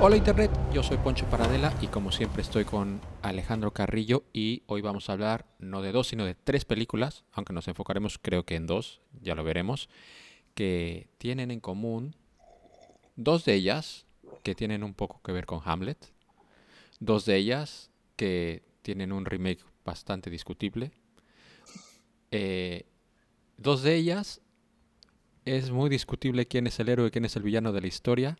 Hola Internet, yo soy Poncho Paradela y como siempre estoy con Alejandro Carrillo y hoy vamos a hablar no de dos sino de tres películas, aunque nos enfocaremos creo que en dos, ya lo veremos, que tienen en común dos de ellas que tienen un poco que ver con Hamlet, dos de ellas que tienen un remake bastante discutible, eh, dos de ellas es muy discutible quién es el héroe y quién es el villano de la historia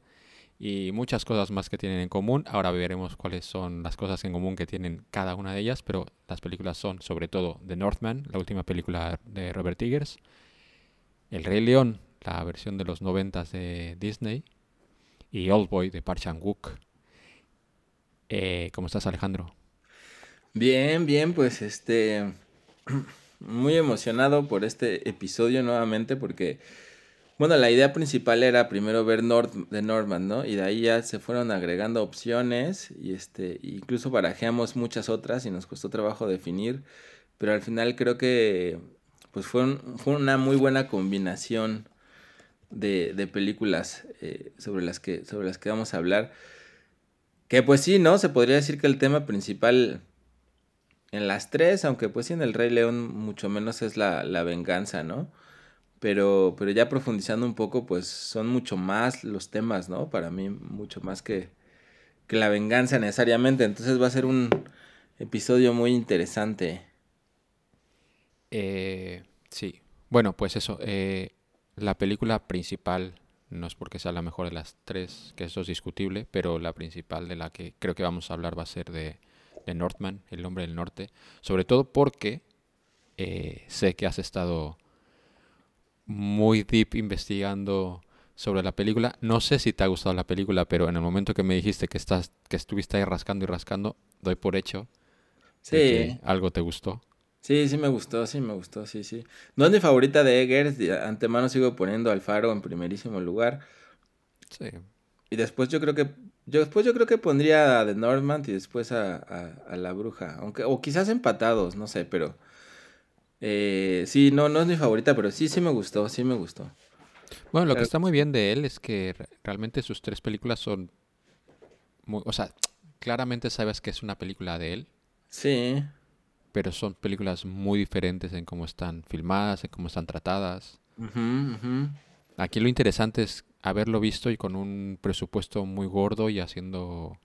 y muchas cosas más que tienen en común. Ahora veremos cuáles son las cosas en común que tienen cada una de ellas, pero las películas son sobre todo The Northman, la última película de Robert Eggers, El Rey León, la versión de los noventas de Disney, y Old Boy de Park Chan-wook. Eh, ¿Cómo estás, Alejandro? Bien, bien, pues este muy emocionado por este episodio nuevamente porque bueno, la idea principal era primero ver North de Norman, ¿no? Y de ahí ya se fueron agregando opciones y este incluso barajeamos muchas otras y nos costó trabajo definir, pero al final creo que pues fue, fue una muy buena combinación de, de películas eh, sobre, las que, sobre las que vamos a hablar. Que pues sí, ¿no? Se podría decir que el tema principal en las tres, aunque pues en el Rey León mucho menos es la, la venganza, ¿no? Pero, pero ya profundizando un poco, pues son mucho más los temas, ¿no? Para mí, mucho más que, que la venganza necesariamente. Entonces va a ser un episodio muy interesante. Eh, sí. Bueno, pues eso. Eh, la película principal, no es porque sea la mejor de las tres, que eso es discutible, pero la principal de la que creo que vamos a hablar va a ser de, de Northman, El hombre del norte. Sobre todo porque eh, sé que has estado muy deep investigando sobre la película. No sé si te ha gustado la película, pero en el momento que me dijiste que estás, que estuviste ahí rascando y rascando, doy por hecho Sí. que algo te gustó. Sí, sí me gustó, sí me gustó, sí, sí. No es mi favorita de Eggers, de antemano sigo poniendo al Faro en primerísimo lugar. Sí. Y después yo creo que yo después yo creo que pondría a The Northman y después a, a, a La Bruja, aunque o quizás empatados, no sé, pero eh, sí, no no es mi favorita, pero sí sí me gustó, sí me gustó. Bueno, lo que está muy bien de él es que re- realmente sus tres películas son muy, o sea, claramente sabes que es una película de él, Sí. pero son películas muy diferentes en cómo están filmadas, en cómo están tratadas. Aquí lo interesante es haberlo visto y con un presupuesto muy gordo y haciendo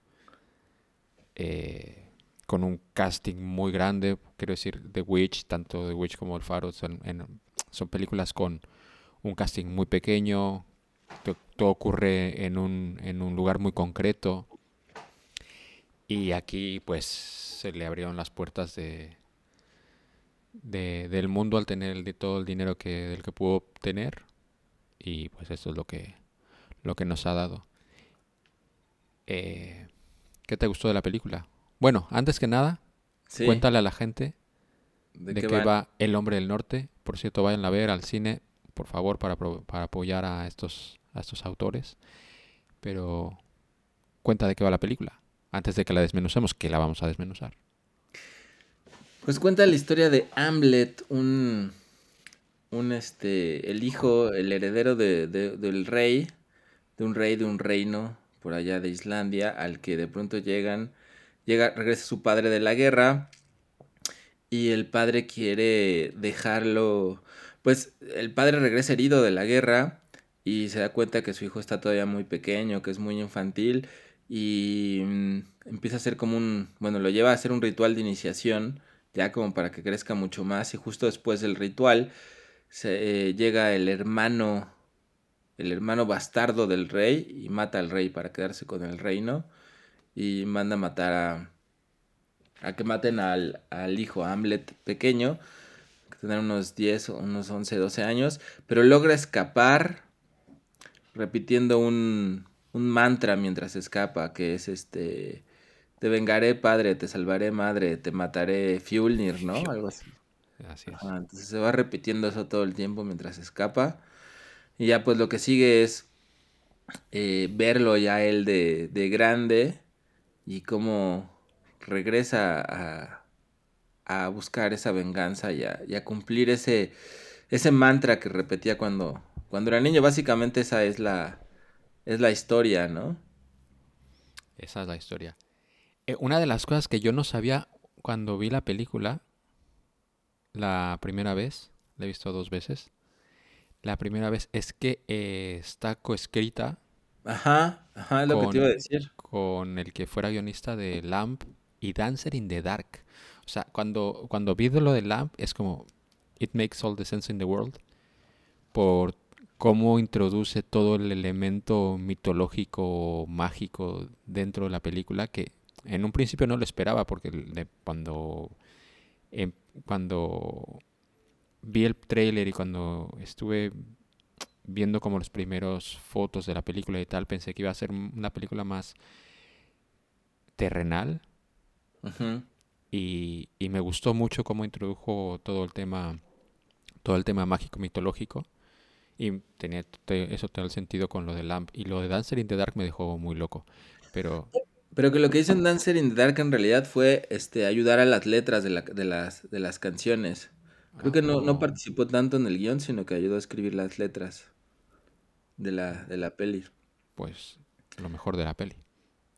eh, con un casting muy grande, quiero decir, The Witch, tanto The Witch como El Faro son, en- son películas con un casting muy pequeño, to- todo ocurre en un, en un lugar muy concreto. Y aquí pues se le abrieron las puertas de, de- del mundo al tener el di- todo el dinero que, del que pudo obtener. Y pues eso es lo que, lo que nos ha dado. Eh, ¿qué te gustó de la película? Bueno, antes que nada, Sí. cuéntale a la gente ¿De de qué va El Hombre del Norte. Por cierto, vayan a ver al cine, por favor, para, para apoyar a estos, a estos autores. Pero cuenta de qué va la película, antes de que la desmenucemos, que la vamos a desmenuzar. Pues cuenta la historia de Hamlet, un, un este, el hijo, el heredero de, de- del rey, de un rey de un reino por allá de Islandia, al que de pronto llegan, llega, regresa su padre de la guerra y el padre quiere dejarlo, pues el padre regresa herido de la guerra y se da cuenta que su hijo está todavía muy pequeño, que es muy infantil y mm, empieza a hacer como un, bueno, lo lleva a hacer un ritual de iniciación, ya como para que crezca mucho más y justo después del ritual se, eh, llega el hermano, el hermano bastardo del rey y mata al rey para quedarse con el reino y manda a matar a, a que maten al, al hijo Hamlet pequeño, que tendrá unos 10 o unos 11, 12 años, pero logra escapar repitiendo un, un mantra mientras escapa, que es este, te vengaré padre, te salvaré madre, te mataré Fjulnir, ¿no? Algo así. Así es. Ajá, entonces se va repitiendo eso todo el tiempo mientras escapa. Y ya pues lo que sigue es eh, verlo ya él de, de grande y cómo regresa a, a buscar esa venganza y a, y a cumplir ese, ese mantra que repetía cuando, cuando era niño. Básicamente esa es la, es la historia, ¿no? Esa es la historia. Eh, una de las cosas que yo no sabía cuando vi la película, la primera vez, la he visto dos veces, la primera vez es que eh, está coescrita Ajá, ajá, es lo que te iba a con, decir. con el que fuera guionista de Lamp y Dancer in the Dark. O sea, cuando, cuando vi lo de Lamp es como, it makes all the sense in the world por cómo introduce todo el elemento mitológico, mágico dentro de la película que en un principio no lo esperaba porque cuando, em- cuando vi el tráiler y cuando estuve viendo como los primeros fotos de la película y tal, pensé que iba a ser una película más terrenal. Y, y me gustó mucho cómo introdujo todo el tema, todo el tema mágico mitológico. Y tenía te- eso todo el sentido con lo de Lamp y lo de Dancer in the Dark me dejó muy loco, pero Pero que lo que hizo en Dancer in the Dark en realidad fue este, ayudar a las letras de, la- de las, de las canciones. Creo que no, no participó tanto en el guion, sino que ayudó a escribir las letras de la, de la peli. pues lo mejor de la peli.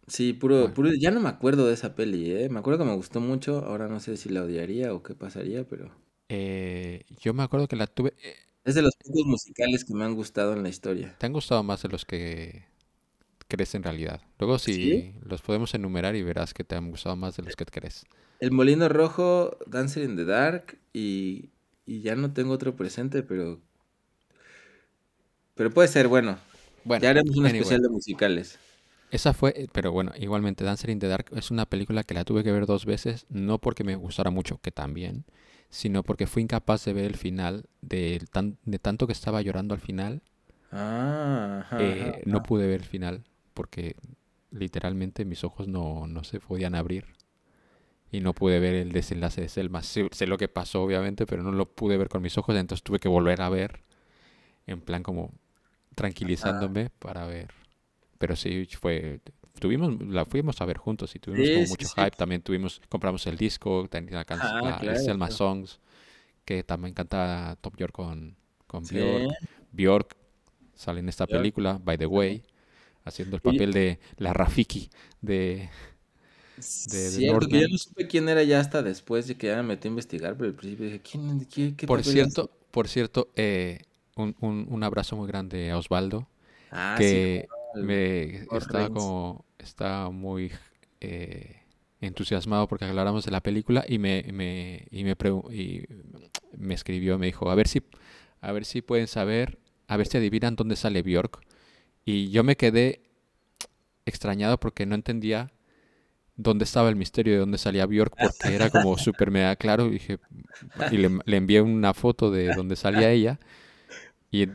Sí, puro, Bueno, puro, ya no me acuerdo de esa peli, ¿eh? Me acuerdo que me gustó mucho, ahora no sé si la odiaría o qué pasaría, pero eh, yo me acuerdo que la tuve. eh, es de los pocos musicales que me han gustado en la historia. te han gustado más de los que crees en realidad. Luego ¿Sí? si los podemos enumerar y verás que te han gustado más de los que crees. El Molino Rojo, Dancer in the Dark y, y ya no tengo otro presente, pero, pero puede ser, bueno, Bueno, ya haremos un anyway. especial de musicales. Esa fue, eh, pero bueno, igualmente Dancer in the Dark es una película que la tuve que ver dos veces, no porque me gustara mucho, que también, sino porque fui incapaz de ver el final, de, tan, de tanto que estaba llorando al final, Ah, ajá, ajá, eh, no pude ver el final, porque literalmente mis ojos no, no se podían abrir y no pude ver el desenlace de Selma. Sé, sé lo que pasó, obviamente, pero no lo pude ver con mis ojos, entonces tuve que volver a ver, en plan como Ah, tranquilizándome para ver. Pero sí fue, tuvimos, la fuimos a ver juntos y tuvimos como sí, sí, mucho sí. hype. También tuvimos, compramos el disco, tenía la can- Ah, claro, Selma claro. Songs, que también canta Top York con, con Sí, Bjork. Bjork sale en esta Björk, película, by the way, haciendo el papel de la Rafiki de, de, de Cierto, que yo Northman. no supe quién era ya hasta después de que ya me metí a investigar, pero al principio dije, ¿quién, qué, qué Por cierto, por cierto, eh, un, un, un abrazo muy grande a Osvaldo, Ah, sí, que el me Reigns. como está muy eh, entusiasmado porque habláramos de la película y me, me, y me, y me escribió, me dijo, a ver si, a ver si pueden saber, a ver si adivinan dónde sale Bjork. Y yo me quedé extrañado porque no entendía dónde estaba el misterio de dónde salía Bjork porque era como súper mega claro y dije y le, le envié una foto de dónde salía ella y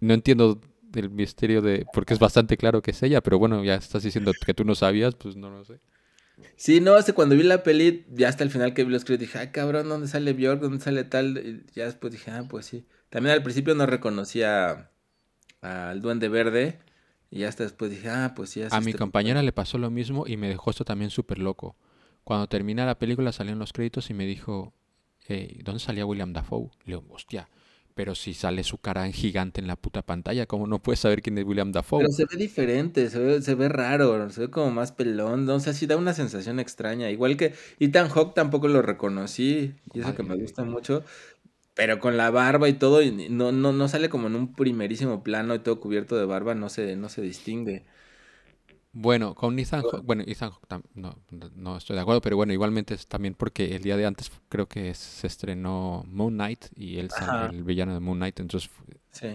no entiendo del misterio de porque es bastante claro que es ella pero bueno ya estás diciendo que tú no sabías pues no lo sé Sí, no, hace cuando vi la peli, ya hasta el final que vi los créditos, dije, ay cabrón, ¿dónde sale Björk? ¿Dónde sale tal? Y ya después dije, ah, pues sí. También al principio no reconocía al Duende Verde, y hasta después dije, ah, pues sí, a mi compañera le pasó lo mismo y me dejó esto también súper loco cuando termina la película salieron los créditos y me dijo "Eh, ¿dónde salía William Dafoe? Le digo hostia pero si sale su cara en gigante en la puta pantalla ¿cómo no puedes saber quién es William Dafoe? Pero se ve diferente, se ve, se ve raro, se ve como más pelón, ¿no? o sea, sí da una sensación extraña. Igual que Ethan Hawke tampoco lo reconocí, y eso que me gusta mucho, pero con la barba y todo, y no, no, no sale como en un primerísimo plano y todo cubierto de barba, no se, no se distingue. Bueno, con Ethan Hawke, bueno, Ethan Hawke no, no, estoy de acuerdo, pero bueno, igualmente es también porque el día de antes creo que se estrenó Moon Knight y él sale el villano de Moon Knight, entonces Sí,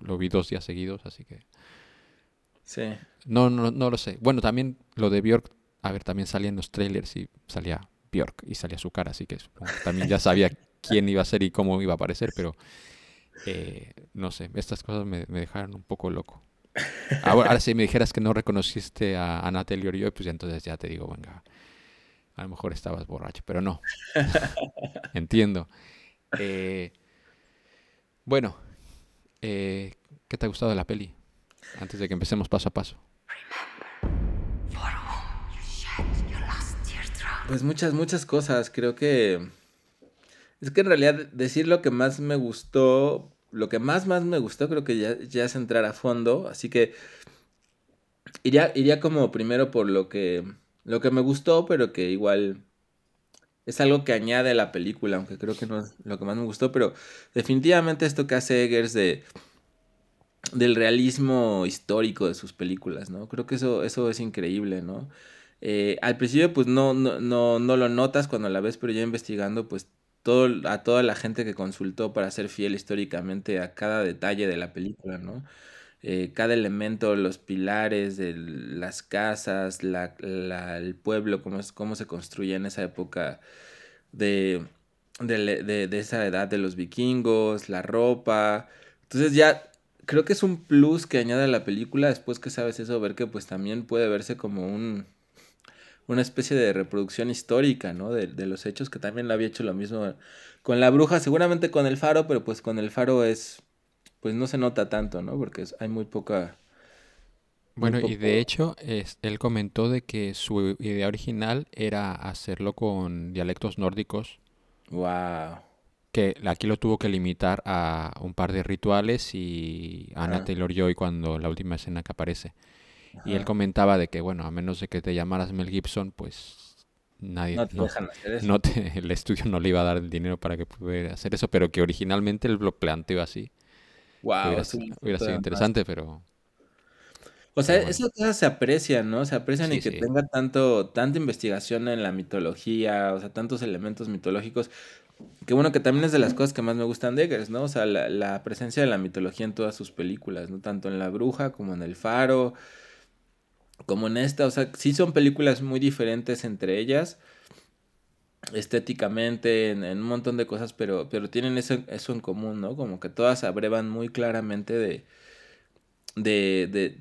lo vi dos días seguidos, así que sí. no, no, no lo sé. Bueno, también lo de Bjork, a ver, también salía en los trailers y salía Bjork y salía su cara, así que también ya sabía quién iba a ser y cómo iba a aparecer, pero eh, no sé, estas cosas me, me dejaron un poco loco. Ahora, ahora si me dijeras que no reconociste a, a Natalie Oreillo, pues entonces ya te digo, venga, a lo mejor estabas borracho, pero no, entiendo. Eh, bueno, eh, ¿qué te ha gustado de la peli? Antes de que empecemos paso a paso. Pues muchas, muchas cosas. Creo que Es que en realidad decir lo que más me gustó, lo que más más me gustó creo que ya, ya es entrar a fondo, así que iría, iría como primero por lo que, lo que me gustó, pero que igual es algo que añade a la película, aunque creo que no es lo que más me gustó, pero definitivamente esto que hace Eggers de del realismo histórico de sus películas, ¿no? Creo que eso, eso es increíble, ¿no? Eh, al principio, pues no, no, no, no lo notas cuando la ves, pero ya investigando, pues todo, a toda la gente que consultó para ser fiel históricamente a cada detalle de la película, ¿no? Eh, cada elemento, los pilares las casas, la, el pueblo, cómo, es- cómo se construía en esa época de, de, de- de esa edad de los vikingos, la ropa. Entonces ya creo que es un plus que añade a la película después que sabes eso, ver que pues también puede verse como un, una especie de reproducción histórica, ¿no? De, de los hechos, que también lo había hecho lo mismo con la bruja, seguramente con el faro, pero pues con el faro es, pues no se nota tanto, ¿no? Porque es- hay muy poca, muy Bueno, y de hecho, es- él comentó de que su idea original era hacerlo con dialectos nórdicos, Wow. que aquí lo tuvo que limitar a un par de rituales y Anna Ajá, Taylor-Joy cuando la última escena que aparece. Y él comentaba de que, bueno, a menos de que te llamaras Mel Gibson, pues nadie, No te no, dejan hacer eso. no te, el estudio no le iba a dar el dinero para que pudiera hacer eso, pero que originalmente él lo planteó así. que Wow, Hubiera, sido más. interesante, pero, O sea, bueno. esas cosas se aprecian, ¿no? Se aprecian y Sí, que sí. tenga tanto, tanta investigación en la mitología, o sea, tantos elementos mitológicos. Que bueno, que también es de las cosas que más me gustan de Eggers, ¿no? O sea, la, la presencia de la mitología en todas sus películas, ¿no? Tanto en La Bruja como en El Faro, como en esta. O sea, sí son películas muy diferentes entre ellas, estéticamente, en, un montón de cosas, pero, pero tienen eso, eso en común, ¿no? Como que todas abrevan muy claramente de, de, de,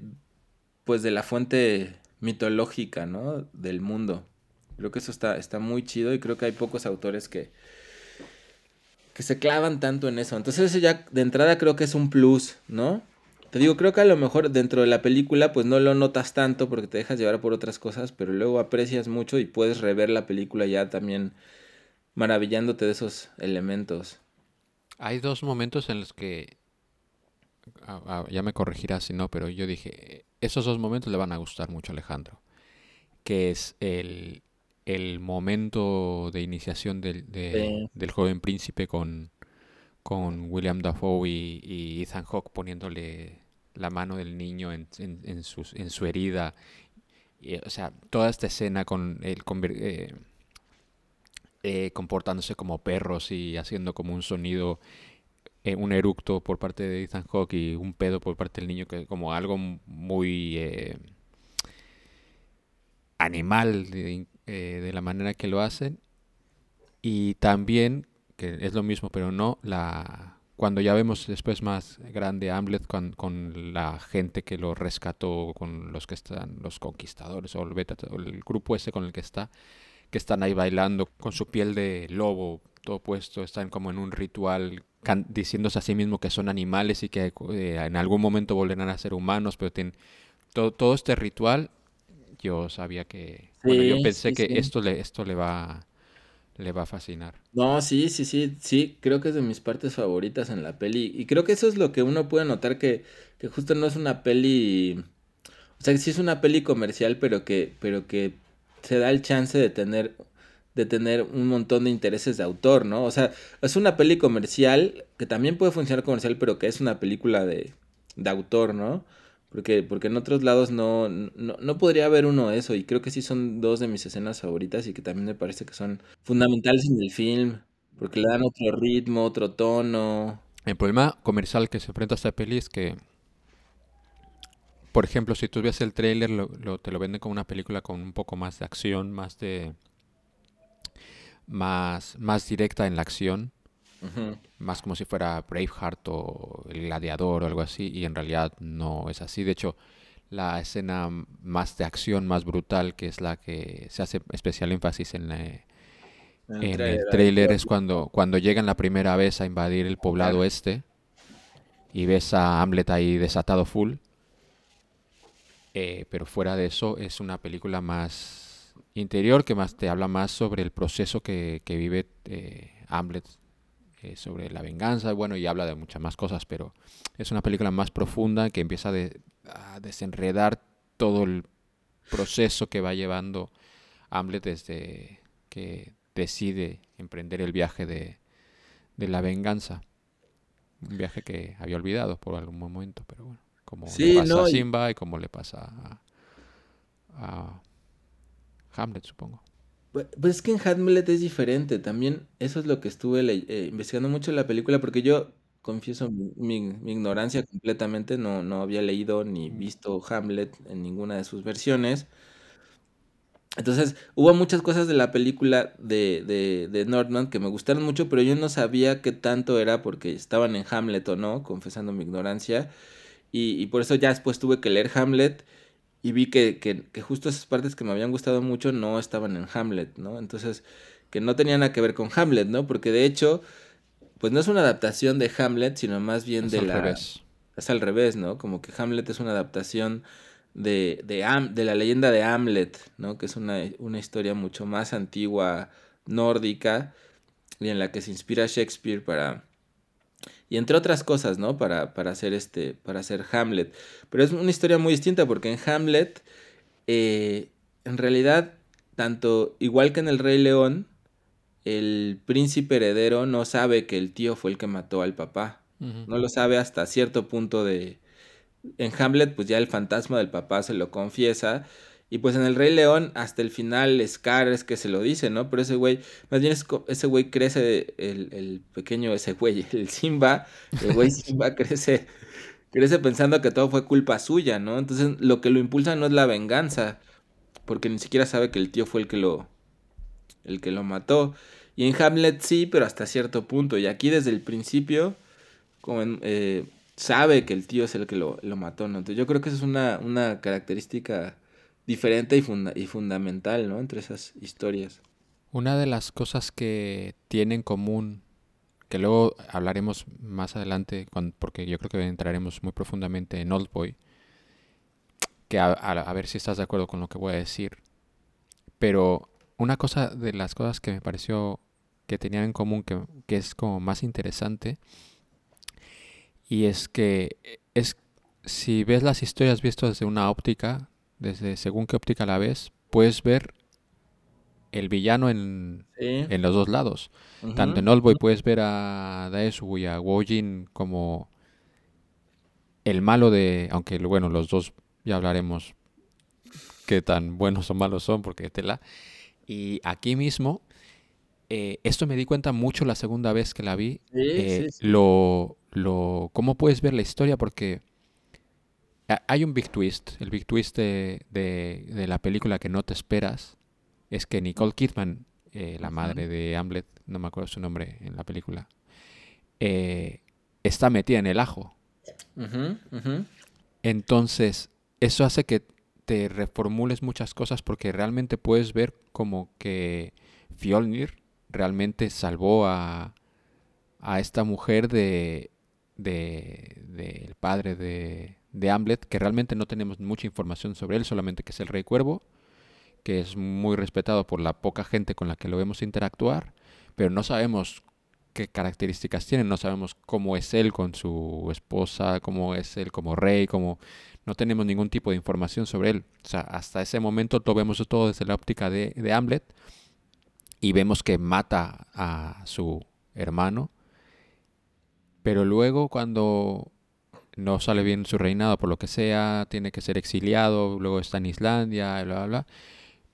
pues de la fuente mitológica, ¿no? Del mundo. Creo que eso está, está muy chido y creo que hay pocos autores que, que se clavan tanto en eso. Entonces eso ya de entrada creo que es un plus, ¿no? Te digo, creo que a lo mejor dentro de la película pues no lo notas tanto porque te dejas llevar por otras cosas, pero luego aprecias mucho y puedes rever la película ya también maravillándote de esos elementos. Hay dos momentos en los que, ah, ah, ya me corregirás si no, pero yo dije, esos dos momentos le van a gustar mucho a Alejandro, que es el, el momento de iniciación del, de- Sí. del joven príncipe con, con William Dafoe y, y Ethan Hawke poniéndole la mano del niño en, su herida. Y, o sea, toda esta escena con él conver- eh, eh, comportándose como perros y haciendo como un sonido, eh, un eructo por parte de Ethan Hawke y un pedo por parte del niño, que como algo muy eh, animal eh, de la manera que lo hacen. Y también, que es lo mismo, pero no, la cuando ya vemos después más grande Hamlet con, con la gente que lo rescató, con los que están, los conquistadores o el, beta, o el grupo ese con el que está, que están ahí bailando con su piel de lobo, todo puesto, están como en un ritual, diciéndose a sí mismo que son animales y que eh, en algún momento volverán a ser humanos, pero tienen todo, todo este ritual, yo sabía que, bueno, yo pensé sí, que sí. esto le, esto le va, le va a fascinar. No, sí, sí, sí, sí, creo que es de mis partes favoritas en la peli. Y creo que eso es lo que uno puede notar que, que justo no es una peli. O sea, sí es una peli comercial, pero que, pero que se da el chance de tener, de tener un montón de intereses de autor, ¿no? O sea, es una peli comercial que también puede funcionar comercial, pero que es una película de, de autor, ¿no? Porque, porque en otros lados no, no, no podría haber uno eso. Y creo que sí son dos de mis escenas favoritas y que también me parece que son fundamentales en el film. Porque le dan otro ritmo, otro tono. El problema comercial que se enfrenta a esta peli es que, por ejemplo, si tú ves el tráiler, lo, lo- te lo venden como una película con un poco más de acción, más de, más, más directa en la acción, Más como si fuera Braveheart o El Gladiador o algo así, y en realidad no es así. De hecho, la escena más de acción, más brutal, que es la que se hace especial énfasis en, eh, En el en ahí. es cuando, cuando llegan la primera vez a invadir el poblado este y ves a Hamlet ahí desatado full. eh, pero fuera de eso es una película más interior que más te habla más sobre el proceso que, que vive eh, Hamlet eh, sobre la venganza, bueno, y habla de muchas más cosas, pero es una película más profunda que empieza a desenredar todo el proceso que va llevando Hamlet desde que decide emprender el viaje de, la venganza. Un viaje que había olvidado por algún momento, pero bueno, como le pasa a Simba y... como le pasa a, Hamlet, supongo. Pues, pues es que en Hamlet es diferente, también eso es lo que estuve eh, investigando mucho en la película, porque yo confieso mi, ignorancia completamente, no, no había leído ni visto Hamlet en ninguna de sus versiones. Entonces, hubo muchas cosas de la película de, de, de Nordman que me gustaron mucho, pero yo no sabía qué tanto era porque estaban en Hamlet o no, confesando mi ignorancia. Y, por eso ya después tuve que leer Hamlet y vi que, que, que, justo esas partes que me habían gustado mucho no estaban en Hamlet, ¿no? Entonces, que no tenían nada que ver con Hamlet, ¿no? Porque de hecho, pues no es una adaptación de Hamlet, sino más bien de la... Revés. Es al revés, ¿no? Como que Hamlet es una adaptación de, de, de la leyenda de Hamlet, ¿no? Que es una, una, historia mucho más antigua, nórdica, y en la que se inspira Shakespeare para... Y entre otras cosas, ¿no? Para, para, hacer, este, para hacer Hamlet. Pero es una historia muy distinta porque en Hamlet, eh, en realidad, tanto igual que en El Rey León, el príncipe heredero no sabe que el tío fue el que mató al papá. No lo sabe hasta cierto punto de, en Hamlet, pues ya el fantasma del papá se lo confiesa. Y pues en el Rey León, hasta el final, Scar es que se lo dice, ¿no? Pero ese güey, más bien ese güey crece, el, el, pequeño, ese güey, el Simba, el güey Simba crece, crece pensando que todo fue culpa suya, ¿no? Entonces lo que lo impulsa no es la venganza, porque ni siquiera sabe que el tío fue el que lo, el que lo mató. Y en Hamlet sí, pero hasta cierto punto. Y aquí desde el principio, como en, eh, sabe que el tío es el que lo, mató, ¿no? Entonces yo creo que esa es una, una característica diferente y, y fundamental, ¿no? Entre esas historias. Una de las cosas que tiene en común, que luego hablaremos más adelante, porque yo creo que entraremos muy profundamente en Old Boy, que a, ver si estás de acuerdo con lo que voy a decir, pero una cosa de las cosas que me pareció que tenían en común, que, que es como más interesante, y es que es si ves las historias vistas desde una óptica, desde según qué óptica la ves, puedes ver el villano en, en los dos lados. Tanto en Oldboy puedes ver a Daesu y a Wojin como el malo de, aunque bueno, los dos ya hablaremos qué tan buenos o malos son, porque tela. Y aquí mismo, eh, esto me di cuenta mucho la segunda vez que la vi. Eh, lo, lo, cómo puedes ver la historia, porque hay un big twist. El big twist de, de, la película que no te esperas es que Nicole Kidman, eh, la madre de Hamlet, no me acuerdo su nombre en la película, eh, está metida en el ajo. Entonces, eso hace que te reformules muchas cosas porque realmente puedes ver como que Fjolnir realmente salvó a, a esta mujer de del de, padre de, de Hamlet, que realmente no tenemos mucha información sobre él, solamente que es el rey cuervo, que es muy respetado por la poca gente con la que lo vemos interactuar, pero no sabemos qué características tiene, no sabemos cómo es él con su esposa, cómo es él como rey, cómo no tenemos ningún tipo de información sobre él. O sea, hasta ese momento lo vemos todo desde la óptica de, de Hamlet y vemos que mata a su hermano pero luego cuando no sale bien su reinado por lo que sea, tiene que ser exiliado, luego está en Islandia, bla, bla, bla.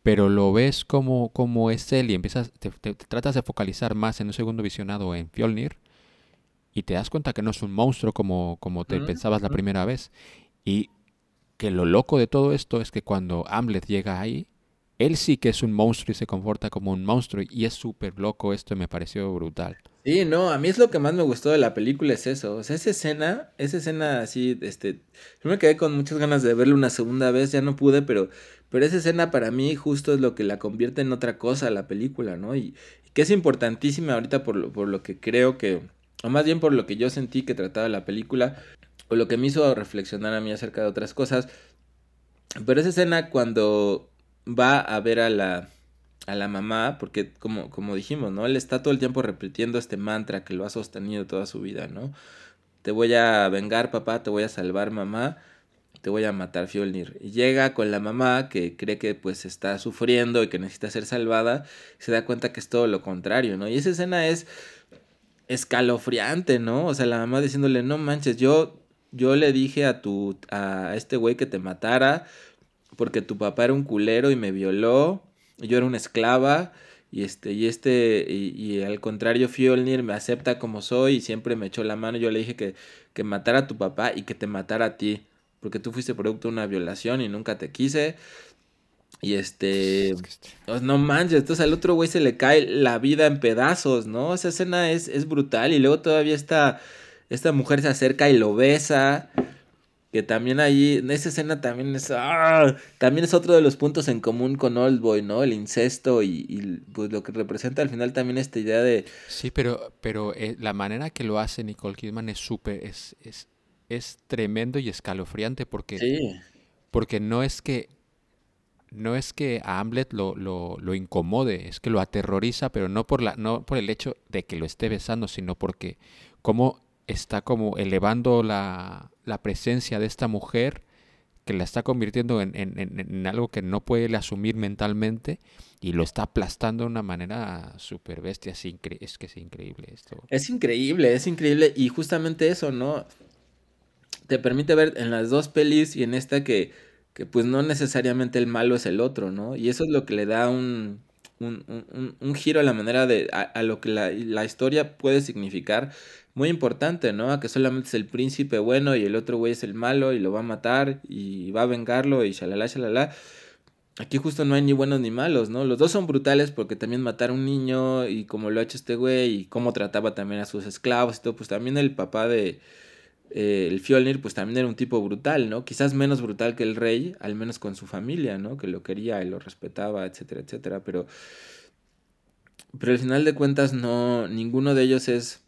Pero lo ves como, como es él y empiezas, te, tratas de focalizar más en un segundo visionado en Fjolnir y te das cuenta que no es un monstruo como, como te pensabas la primera vez. Y que lo loco de todo esto es que cuando Hamlet llega ahí, él sí que es un monstruo y se comporta como un monstruo y es súper loco esto y me pareció brutal. Sí, no, a mí es lo que más me gustó de la película es eso, o sea, esa escena, esa escena así, este, yo me quedé con muchas ganas de verla una segunda vez, ya no pude, pero, pero esa escena para mí justo es lo que la convierte en otra cosa la película, ¿no? Y, que es importantísima ahorita por lo, por lo que creo que, o más bien por lo que yo sentí que trataba la película, o lo que me hizo reflexionar a mí acerca de otras cosas, pero esa escena cuando va a ver a la, a la mamá, porque como, como dijimos, ¿no? Él está todo el tiempo repitiendo este mantra que lo ha sostenido toda su vida, ¿no? Te voy a vengar, papá, te voy a salvar, mamá, te voy a matar, Fjolnir. Y llega con la mamá que cree que pues está sufriendo y que necesita ser salvada, y se da cuenta que es todo lo contrario, ¿no? Y esa escena es escalofriante, ¿no? O sea, la mamá diciéndole, no manches, yo, yo le dije a tu, a este güey que te matara, porque tu papá era un culero y me violó, yo era una esclava y este y este y, al contrario Fjolnir me acepta como soy y siempre me echó la mano. Yo le dije que, que matara a tu papá y que te matara a ti porque tú fuiste producto de una violación y nunca te quise. Y este, este pues, no manches, entonces al otro güey se le cae la vida en pedazos, ¿no? Esa escena es, es brutal y luego todavía esta, esta mujer se acerca y lo besa que también ahí, en esa escena también es, ¡ah! también es otro de los puntos en común con Oldboy, ¿no? El incesto y, pues lo que representa al final también esta idea de... Sí, pero, pero eh, la manera que lo hace Nicole Kidman es súper, es, es, es tremendo y escalofriante porque, porque no es que no es que a Hamlet lo, lo, lo, incomode, es que lo aterroriza, pero no por, la, no por el hecho de que lo esté besando, sino porque como está como elevando la, la presencia de esta mujer que la está convirtiendo en, en, en, algo que no puede asumir mentalmente y lo está aplastando de una manera súper bestia. Es, es que es increíble esto. Es increíble, es increíble. Y justamente eso, ¿no? Te permite ver en las dos pelis y en esta que, que pues no necesariamente el malo es el otro, ¿no? Y eso es lo que le da un, un, un, un giro a la manera de a, a lo que la, la, historia puede significar muy importante, ¿no? A que solamente es el príncipe bueno y el otro güey es el malo y lo va a matar y va a vengarlo y shalala, shalala. Aquí justo no hay ni buenos ni malos, ¿no? Los dos son brutales porque también matar a un niño y como lo ha hecho este güey y cómo trataba también a sus esclavos y todo, pues también el papá de eh, el Fjolnir pues también era un tipo brutal, ¿no? Quizás menos brutal que el rey, al menos con su familia, ¿no? Que lo quería y lo respetaba, etcétera, etcétera, pero pero al final de cuentas no ninguno de ellos es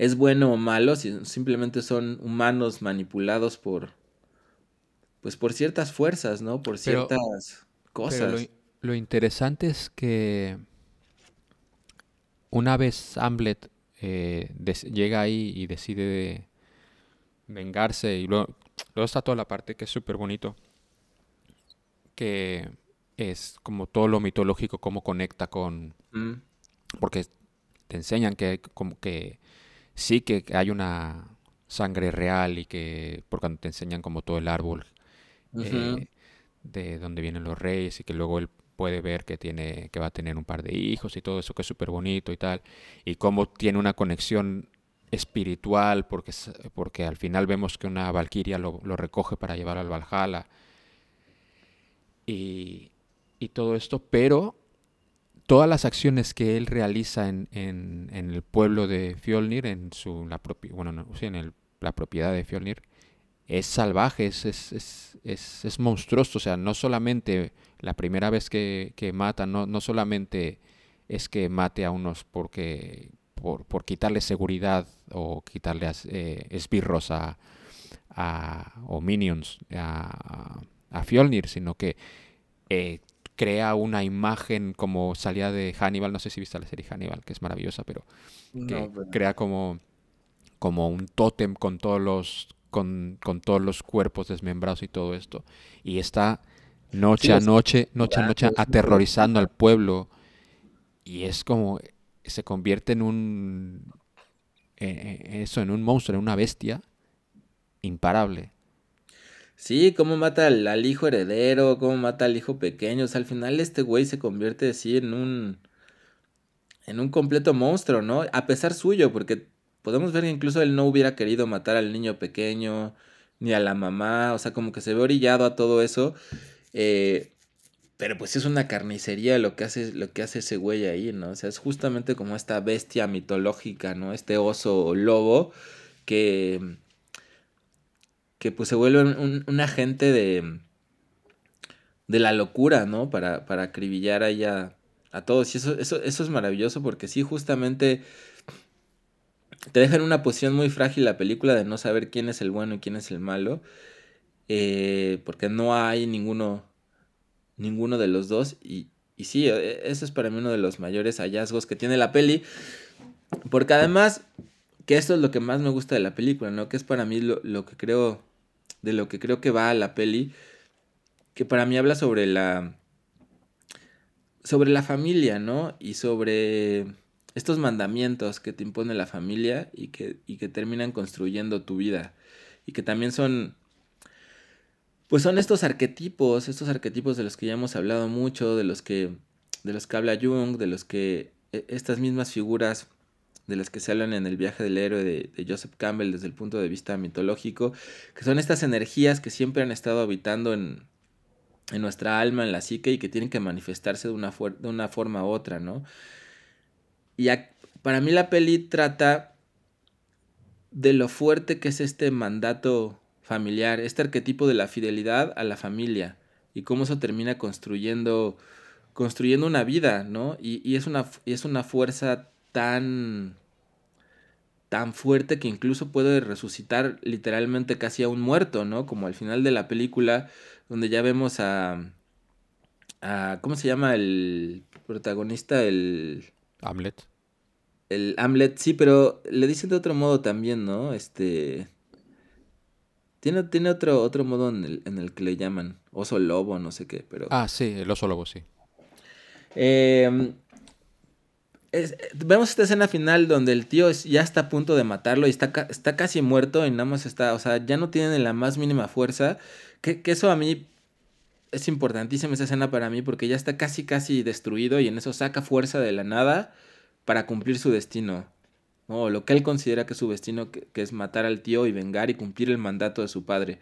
es bueno o malo, simplemente son humanos manipulados por, pues por ciertas fuerzas, ¿no? Por ciertas cosas. lo, interesante es que una vez Hamlet eh, llega ahí y decide vengarse y luego, luego está toda la parte que es súper bonito, que es como todo lo mitológico, cómo conecta con... Mm. Porque te enseñan que como que sí que hay una sangre real y que por cuando te enseñan como todo el árbol eh, de donde vienen los reyes y que luego él puede ver que tiene que va a tener un par de hijos y todo eso que es súper bonito y tal y cómo tiene una conexión espiritual porque porque al final vemos que una valquiria lo, lo recoge para llevar al Valhalla y, y todo esto pero todas las acciones que él realiza en, en, el pueblo de Fjolnir, en su la bueno, no, sí, en la propiedad de Fjolnir, es salvaje, es, es, es, es, monstruoso. O sea, no solamente la primera vez que, que mata, no, no solamente es que mate a unos porque por, por quitarle seguridad o quitarle eh, esbirros a, a, o minions a, a Fjolnir, sino que eh, crea una imagen como salía de Hannibal, no sé si viste la serie Hannibal, que es maravillosa, pero que crea como, como un tótem con todos los con, con, todos los cuerpos desmembrados y todo esto. Y está noche a noche, noche a noche aterrorizando al pueblo. Y es como se convierte en un eh, eh, eso, en un monstruo, en una bestia imparable. Sí, cómo mata al, hijo heredero, cómo mata al hijo pequeño. O sea, al final este güey se convierte así en un. en un completo monstruo, ¿no? A pesar suyo, porque podemos ver que incluso él no hubiera querido matar al niño pequeño, ni a la mamá. O sea, como que se ve orillado a todo eso. Eh, pero pues es una carnicería lo que hace, lo que hace ese güey ahí, ¿no? O sea, es justamente como esta bestia mitológica, ¿no? Este oso o lobo que que pues se vuelve un, agente de, de la locura, ¿no? Para, para acribillar ahí a, todos. Y eso, eso, eso es maravilloso porque sí, justamente te deja en una posición muy frágil la película de no saber quién es el bueno y quién es el malo. Eh, porque no hay ninguno, ninguno de los dos. Y, y sí, e, ese es para mí uno de los mayores hallazgos que tiene la peli. Porque además, que esto es lo que más me gusta de la película, ¿no? Que es para mí lo, lo que creo, de lo que creo que va a la peli, que para mí habla sobre la, sobre la familia, ¿no? Y sobre estos mandamientos que te impone la familia y que, y que terminan construyendo tu vida. Y que también son, pues son estos arquetipos, estos arquetipos de los que ya hemos hablado mucho, de los que, de los que habla Jung, de los que e, estas mismas figuras de las que se hablan en el viaje del héroe de, de, Joseph Campbell desde el punto de vista mitológico, que son estas energías que siempre han estado habitando en, en nuestra alma, en la psique, y que tienen que manifestarse de una, de una forma u otra, ¿no? Y para mí la peli trata de lo fuerte que es este mandato familiar, este arquetipo de la fidelidad a la familia y cómo eso termina construyendo, construyendo una vida, ¿no? Y, es, una, es una fuerza tan, tan fuerte que incluso puede resucitar literalmente casi a un muerto, ¿no? Como al final de la película, donde ya vemos a, a ¿cómo se llama el protagonista? El... Hamlet. El Hamlet, sí, pero le dicen de otro modo también, ¿no? Este. Tiene, tiene otro, otro modo en el, en el que le llaman oso lobo, no sé qué, pero. Ah, sí, el oso lobo, sí. Em, vemos esta escena final donde el tío ya está a punto de matarlo y está, está casi muerto y nada más está, o sea, ya no tiene la más mínima fuerza. Que, eso a mí es importantísima esa escena para mí porque ya está casi casi destruido y en eso saca fuerza de la nada para cumplir su destino. ¿no? Lo que él considera que es su destino, que, es matar al tío y vengar y cumplir el mandato de su padre.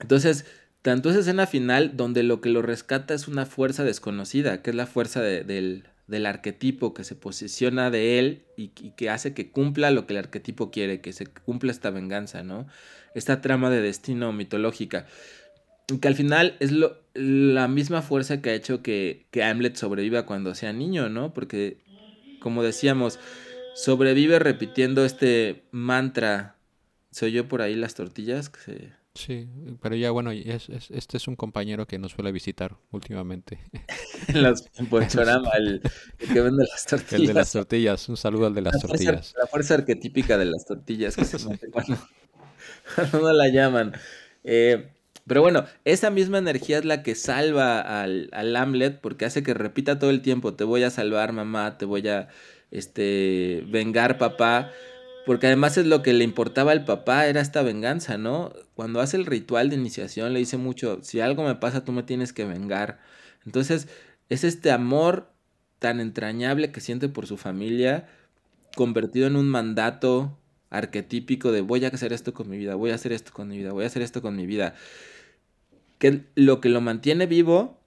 Entonces, tanto esa escena final donde lo que lo rescata es una fuerza desconocida, que es la fuerza del, del, arquetipo que se posiciona de él y, que hace que cumpla lo que el arquetipo quiere, que se cumpla esta venganza, ¿no? Esta trama de destino mitológica. Que al final es lo, la misma fuerza que ha hecho que, que Hamlet sobreviva cuando sea niño, ¿no? Porque como decíamos, sobrevive repitiendo este mantra. ¿Se oyó por ahí las tortillas? Que Sí, pero ya bueno, este es un compañero que nos suele visitar últimamente. Los, en el, que vende las tortillas. El de las tortillas, un saludo al de las tortillas. la fuerza arquetípica de las tortillas que se cuando, no la llaman. Eh, pero bueno, esa misma energía es la que salva al, al Hamlet porque hace que repita todo el tiempo, te voy a salvar mamá, te voy a este, vengar papá. Porque además es lo que le importaba al papá, era esta venganza, ¿no? Cuando hace el ritual de iniciación le dice mucho, si algo me pasa tú me tienes que vengar. Entonces es este amor tan entrañable que siente por su familia, convertido en un mandato arquetípico de voy a hacer esto con mi vida, voy a hacer esto con mi vida, voy a hacer esto con mi vida que lo que lo mantiene vivo,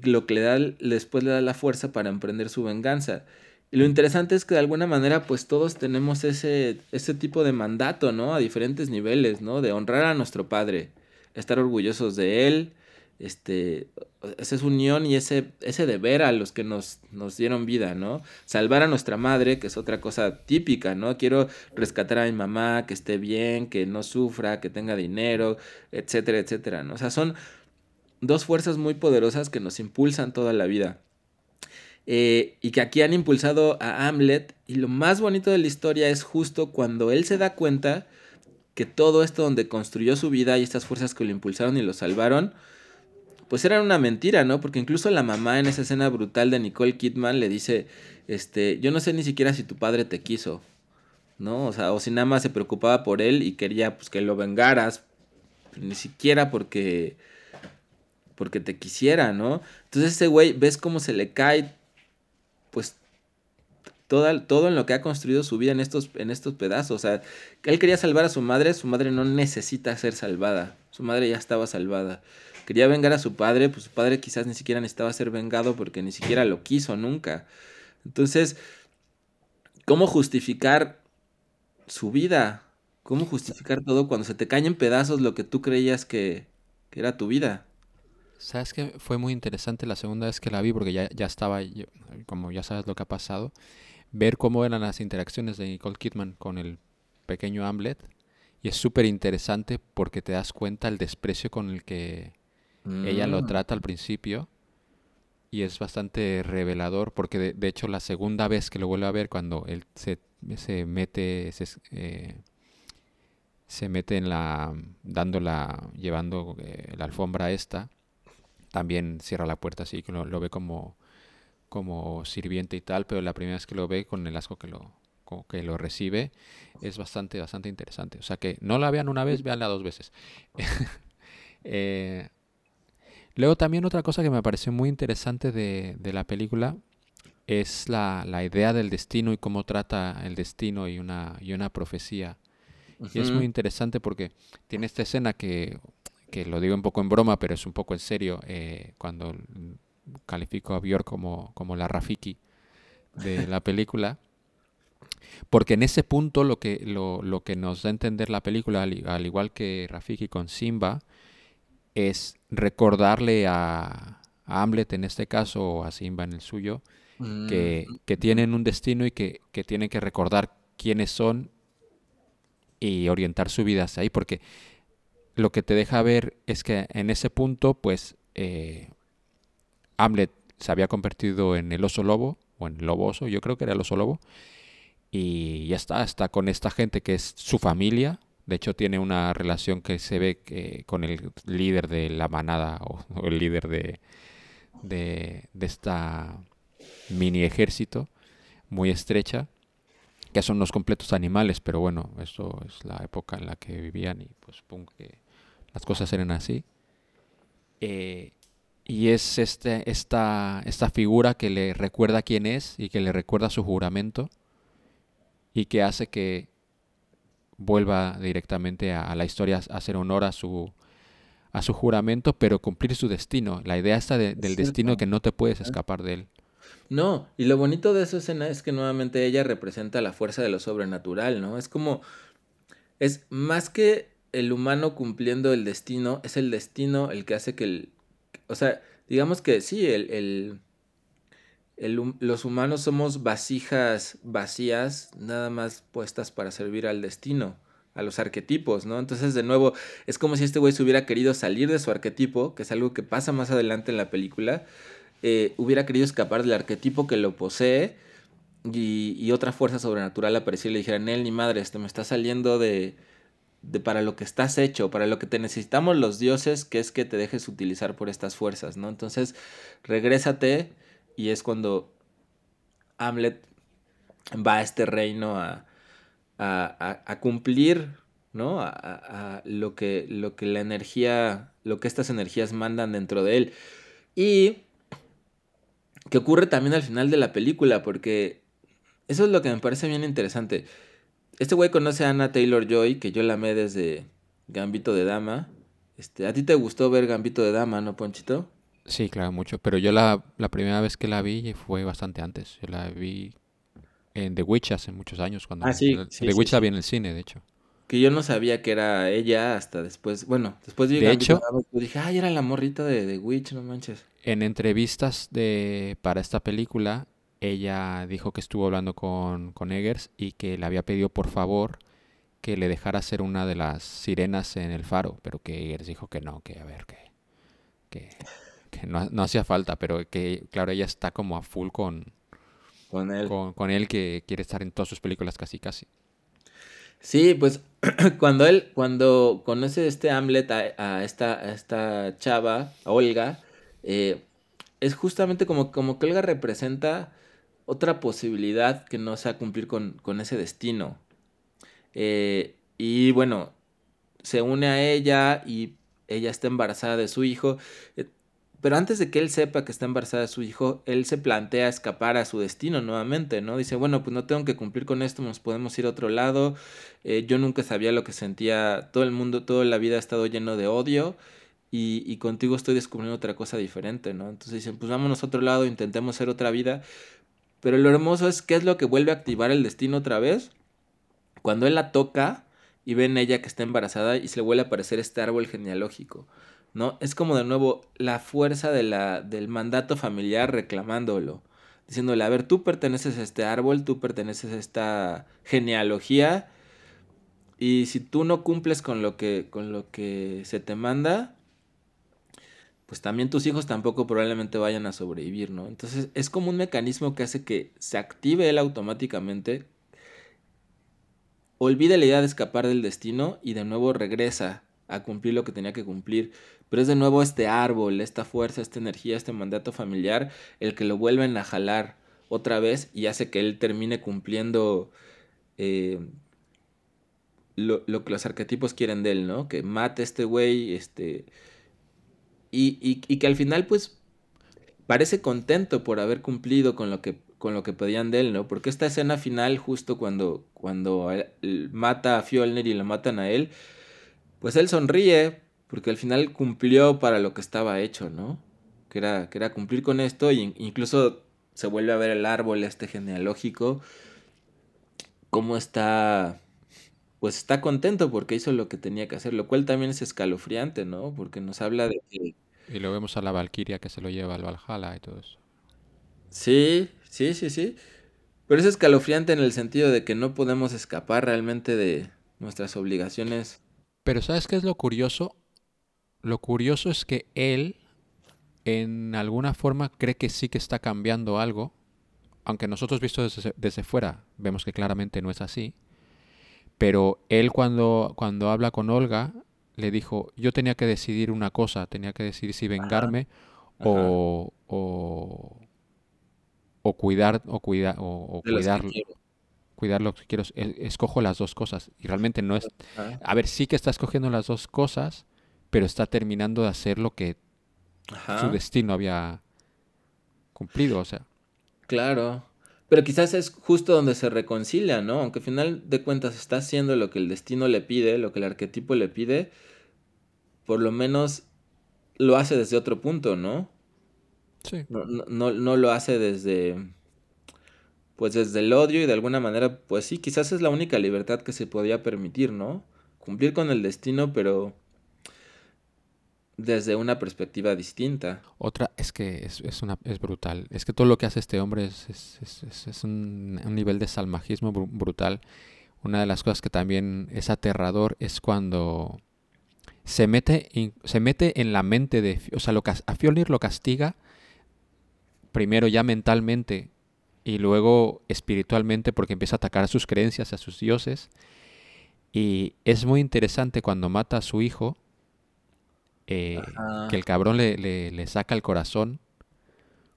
lo que le da, después le da la fuerza para emprender su venganza. Y lo interesante es que de alguna manera pues todos tenemos ese, ese tipo de mandato, ¿no? A diferentes niveles, ¿no? De honrar a nuestro padre, estar orgullosos de él, este, esa es unión y ese, ese deber a los que nos, nos dieron vida, ¿no? Salvar a nuestra madre, que es otra cosa típica, ¿no? Quiero rescatar a mi mamá, que esté bien, que no sufra, que tenga dinero, etcétera, etcétera, ¿no? O sea, son dos fuerzas muy poderosas que nos impulsan toda la vida. Eh, y que aquí han impulsado a Hamlet. Y lo más bonito de la historia es justo cuando él se da cuenta que todo esto donde construyó su vida y estas fuerzas que lo impulsaron y lo salvaron, pues eran una mentira, ¿no? Porque incluso la mamá en esa escena brutal de Nicole Kidman le dice, este, yo no sé ni siquiera si tu padre te quiso, ¿no? O sea, o si nada más se preocupaba por él y quería pues que lo vengaras, ni siquiera porque porque te quisiera, ¿no? Entonces ese güey, ves cómo se le cae, pues, todo en lo que ha construido su vida en estos, en estos pedazos. O sea, él quería salvar a su madre, su madre no necesita ser salvada, su madre ya estaba salvada. Quería vengar a su padre, pues su padre quizás ni siquiera necesitaba ser vengado porque ni siquiera lo quiso nunca. Entonces, ¿cómo justificar su vida? ¿Cómo justificar todo cuando se te cae en pedazos lo que tú creías que, que era tu vida? ¿Sabes que Fue muy interesante la segunda vez que la vi porque ya, ya estaba, como ya sabes lo que ha pasado, ver cómo eran las interacciones de Nicole Kidman con el pequeño Hamlet. Y es súper interesante porque te das cuenta el desprecio con el que ella lo mm. trata al principio. y es bastante revelador porque de, de hecho la segunda vez que lo vuelve a ver cuando él se, se mete se, eh, se mete en la dando la llevando eh, la alfombra esta también cierra la puerta así que lo, lo ve como como sirviente y tal pero la primera vez que lo ve con el asco que lo que lo recibe es bastante bastante interesante. O sea que no la vean una vez veanla dos veces. Eh, Luego también otra cosa que me pareció muy interesante de, de la película es la, la idea del destino y cómo trata el destino y una, y una profecía. Y es muy interesante porque tiene esta escena que, que lo digo un poco en broma, pero es un poco en serio, eh, cuando califico a Björk como, como la Rafiki de la película. Porque en ese punto lo que, lo, lo que nos da a entender la película, al, igual que Rafiki con Simba, es recordarle a, a Hamlet en este caso, o a Simba en el suyo, Mm, que, que tienen un destino y que, que tienen que recordar quiénes son y orientar su vida hacia ahí, porque lo que te deja ver es que en ese punto, pues, eh, Hamlet se había convertido en el oso lobo, o en el lobo oso, yo creo que era el oso lobo, y ya está, está con esta gente que es su familia. De hecho, tiene una relación que se ve con el líder de la manada o, el líder de, de, esta mini ejército muy estrecha, que son los completos animales, pero bueno, eso es la época en la que vivían y pues supongo que las cosas eran así. Eh, y es este, esta, esta figura que le recuerda quién es y que le recuerda su juramento y que hace que vuelva directamente a, a la historia a hacer honor a su, a su juramento, pero cumplir su destino. La idea está de- del destino que no te puedes escapar de él. No, y lo bonito de esa escena es que nuevamente ella representa la fuerza de lo sobrenatural, ¿no? Es como, es más que el humano cumpliendo el destino, es el destino el que hace que el, o sea, digamos que sí, el, el, el los humanos somos vasijas vacías, nada más puestas para servir al destino, a los arquetipos, ¿no? Entonces, de nuevo, es como si este güey se hubiera querido salir de su arquetipo, que es algo que pasa más adelante en la película, eh, hubiera querido escapar del arquetipo que lo posee y, y otra fuerza sobrenatural apareciera y le dijera, Nel, ni madre, este me está saliendo de, de para lo que estás hecho, para lo que te necesitamos los dioses, que es que te dejes utilizar por estas fuerzas, ¿no? Entonces, regrésate y es cuando Hamlet va a este reino a, a, a- cumplir, ¿no? A lo, que, lo que la energía, lo que estas energías mandan dentro de él. Y que ocurre también al final de la película, porque eso es lo que me parece bien interesante. Este güey conoce a Anna Taylor Joy, que yo la amé desde Gambito de Dama. Este, ¿A ti te gustó ver Gambito de Dama, no, Ponchito? Sí, claro, mucho. Pero yo la, la primera vez que la vi fue bastante antes. Yo la vi en The Witch hace muchos años. Cuando Ah, sí, The sí, Witch la vi en el cine, de hecho. Que yo no sabía que era ella hasta después. Bueno, después de De Gambito hecho- de Dama, yo dije, ay, era la morrita de, de Witch, no manches. En entrevistas de, para esta película, ella dijo que estuvo hablando con, con Eggers y que le había pedido por favor que le dejara ser una de las sirenas en el faro, pero que Eggers dijo que no, que a ver, que, que, que no, no hacía falta, pero que, claro, ella está como a full con, Con él. con, con él, que quiere estar en todas sus películas casi, casi. Sí, pues cuando él, cuando conoce este Hamlet a, a esta, a esta chava, a Olga, eh, es justamente como, como que Olga representa otra posibilidad que no sea cumplir con, con ese destino. Eh, y bueno, se une a ella y ella está embarazada de su hijo. eh, pero antes de que él sepa que está embarazada de su hijo, él se plantea escapar a su destino nuevamente, ¿no? Dice, bueno, pues no tengo que cumplir con esto, nos podemos ir a otro lado. Eh, yo nunca sabía lo que sentía, todo el mundo, toda la vida ha estado lleno de odio y, y contigo estoy descubriendo otra cosa diferente, ¿no? Entonces dicen, pues vámonos a otro lado, intentemos hacer otra vida. Pero lo hermoso es qué es lo que vuelve a activar el destino otra vez. Cuando él la toca y ve en ella que está embarazada y se le vuelve a aparecer este árbol genealógico, ¿no? Es como de nuevo la fuerza de la, del mandato familiar reclamándolo, diciéndole, a ver, tú perteneces a este árbol, tú perteneces a esta genealogía y si tú no cumples con lo que, con lo que se te manda, pues también tus hijos tampoco probablemente vayan a sobrevivir, ¿no? Entonces es como un mecanismo que hace que se active él automáticamente, olvide la idea de escapar del destino y de nuevo regresa a cumplir lo que tenía que cumplir. Pero es de nuevo este árbol, esta fuerza, esta energía, este mandato familiar, el que lo vuelven a jalar otra vez y hace que él termine cumpliendo eh, lo, lo, que los arquetipos quieren de él, ¿no? Que mate a este güey, este... Y, y, que al final, pues, parece contento por haber cumplido con lo que, con lo que pedían de él, ¿no? Porque esta escena final, justo cuando, cuando mata a Fjolner y lo matan a él, pues él sonríe, porque al final cumplió para lo que estaba hecho, ¿no? Que era, que era cumplir con esto, e incluso se vuelve a ver el árbol este genealógico, cómo está, pues está contento porque hizo lo que tenía que hacer, lo cual también es escalofriante, ¿no? Porque nos habla de que... Y lo vemos a la Valquiria que se lo lleva al Valhalla y todo eso. Sí, sí, sí, sí. Pero es escalofriante en el sentido de que no podemos escapar realmente de nuestras obligaciones. Pero ¿sabes qué es lo curioso? Lo curioso es que él en alguna forma cree que sí que está cambiando algo, aunque nosotros visto desde, desde, fuera vemos que claramente no es así, pero él cuando, cuando habla con Olga le dijo, yo tenía que decidir una cosa, tenía que decidir si vengarme Ajá. Ajá. O, o, o, cuidar o, cuida, o. Cuidar lo que quiero. Escojo las dos cosas. Y realmente no es... A ver, sí que está escogiendo las dos cosas, pero está terminando de hacer lo que Ajá. su destino había cumplido, o sea. Claro. Pero quizás es justo donde se reconcilia, ¿no? Aunque al final de cuentas está haciendo lo que el destino le pide, lo que el arquetipo le pide, por lo menos lo hace desde otro punto, ¿no? Sí. No, no, no lo hace desde. Pues desde el odio y de alguna manera, pues sí, quizás es la única libertad que se podía permitir, ¿no? Cumplir con el destino, pero desde una perspectiva distinta. Otra es que es, es, una, es brutal. Es que todo lo que hace este hombre es, es, es un, un, nivel de salmajismo br brutal. Una de las cosas que también es aterrador es cuando se mete, se mete en la mente de... O sea, lo, a Fjolnir lo castiga primero ya mentalmente y luego espiritualmente porque empieza a atacar a sus creencias, a sus dioses. Y es muy interesante cuando mata a su hijo eh, que el cabrón le, le, le, saca el corazón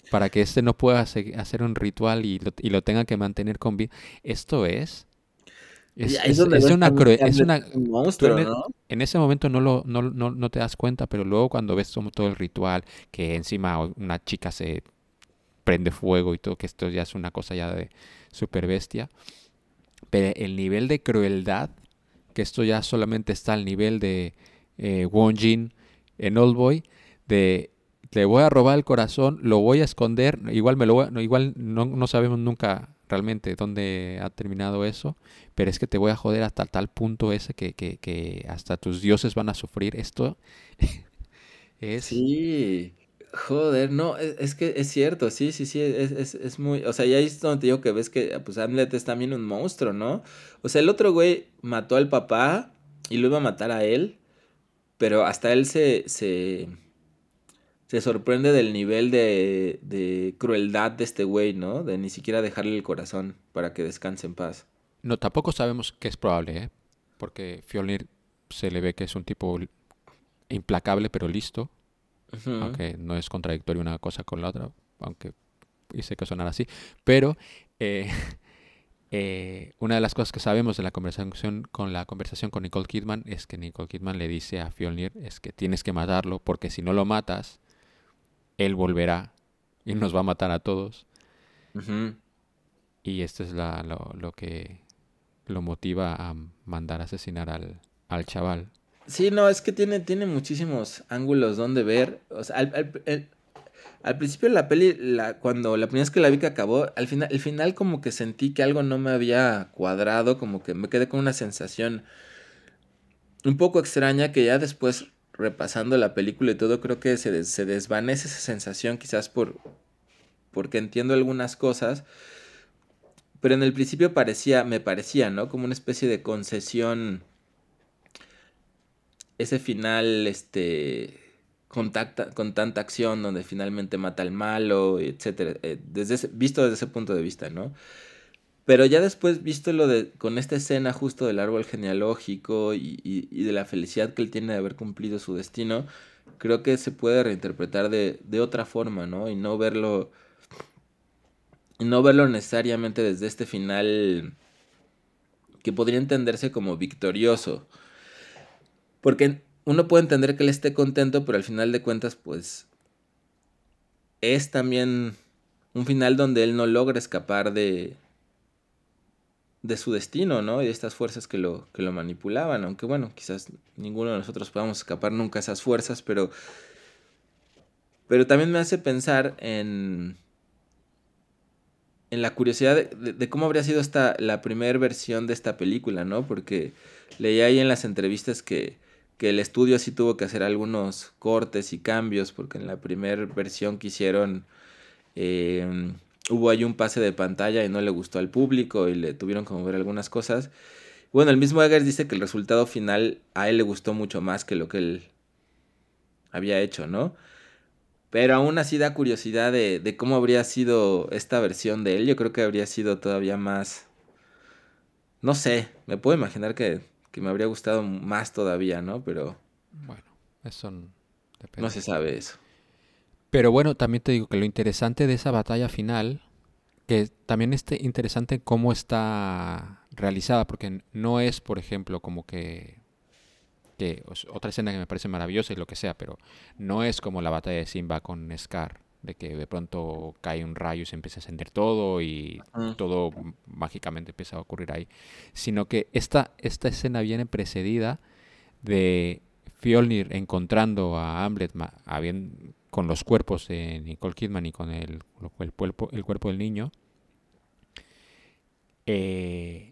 para que este no pueda hacer un ritual y lo, y lo tenga que mantener con vida. Esto es... Es, es, es una es una monstruo, en, ¿no? en, ese momento no, lo, no, no, no, te das cuenta, pero luego cuando ves todo el ritual, que encima una chica se prende fuego y todo, que esto ya es una cosa ya de super bestia. Pero el nivel de crueldad, que esto ya solamente está al nivel de eh, Won Jin, en Old Boy de le voy a robar el corazón, lo voy a esconder, igual me lo voy a, igual no, no, sabemos nunca realmente dónde ha terminado eso, pero es que te voy a joder hasta tal punto ese que, que, que hasta tus dioses van a sufrir esto. es... Sí, joder, no, es, es, que es cierto, sí, sí, sí, es, es, es muy, o sea, ya es donde te digo que ves que pues Hamlet es también un monstruo, ¿no? O sea, el otro güey mató al papá y lo iba a matar a él pero hasta él se, se, se sorprende del nivel de, de crueldad de este güey, ¿no? De ni siquiera dejarle el corazón para que descanse en paz. No, tampoco sabemos que es probable, ¿eh? Porque Fjolnir se le ve que es un tipo implacable pero listo. Uh -huh. Aunque no es contradictorio una cosa con la otra, aunque hice que sonara así. Pero eh, eh, una de las cosas que sabemos de la conversación con la conversación con Nicole Kidman es que Nicole Kidman le dice a Fjolnir es que tienes que matarlo porque si no lo matas él volverá y nos va a matar a todos uh -huh. y esto es la, lo, lo, que lo motiva a mandar a asesinar al, al chaval. Sí no es que tiene tiene muchísimos ángulos donde ver. O sea al, al principio de la peli, la, cuando la primera vez que la vi que acabó, al final, el final como que sentí que algo no me había cuadrado, como que me quedé con una sensación un poco extraña que ya después repasando la película y todo creo que se, se desvanece esa sensación quizás por porque entiendo algunas cosas, pero en el principio parecía, me parecía, ¿no? Como una especie de concesión ese final, este con, con tanta acción, donde finalmente mata al malo, etcétera, eh, desde visto desde ese punto de vista, ¿no? Pero ya después, visto lo de, con esta escena justo del árbol genealógico y, y, de la felicidad que él tiene de haber cumplido su destino, creo que se puede reinterpretar de, de otra forma, ¿no? Y no verlo, y no verlo necesariamente desde este final que podría entenderse como victorioso. Porque uno puede entender que él esté contento, pero al final de cuentas, pues, es también un final donde él no logra escapar de, de su destino, ¿no? Y de estas fuerzas que lo, que lo manipulaban, aunque bueno, quizás ninguno de nosotros podamos escapar nunca a esas fuerzas, pero, pero también me hace pensar en, en la curiosidad de, cómo habría sido esta, la primera versión de esta película, ¿no? Porque leí ahí en las entrevistas que, que el estudio sí tuvo que hacer algunos cortes y cambios, porque en la primera versión que hicieron... Eh, hubo ahí un pase de pantalla y no le gustó al público y le tuvieron que mover algunas cosas. Bueno, el mismo Eggers dice que el resultado final a él le gustó mucho más que lo que él había hecho, ¿no? Pero aún así da curiosidad de cómo habría sido esta versión de él. Yo creo que habría sido todavía más... No sé, me puedo imaginar que, que me habría gustado más todavía, ¿no? Pero... Bueno, eso depende. No se sabe eso. Pero bueno, también te digo que lo interesante de esa batalla final, que también es interesante cómo está realizada, porque no es, por ejemplo, como que, que otra escena que me parece maravillosa y lo que sea, pero no es como la batalla de Simba con Scar, de que de pronto cae un rayo y se empieza a encender todo y todo mágicamente empieza a ocurrir ahí, sino que esta, esta escena viene precedida de Fjolnir encontrando a Hamlet con los cuerpos de Nicole Kidman y con el, el, cuerpo, el cuerpo del niño. Eh,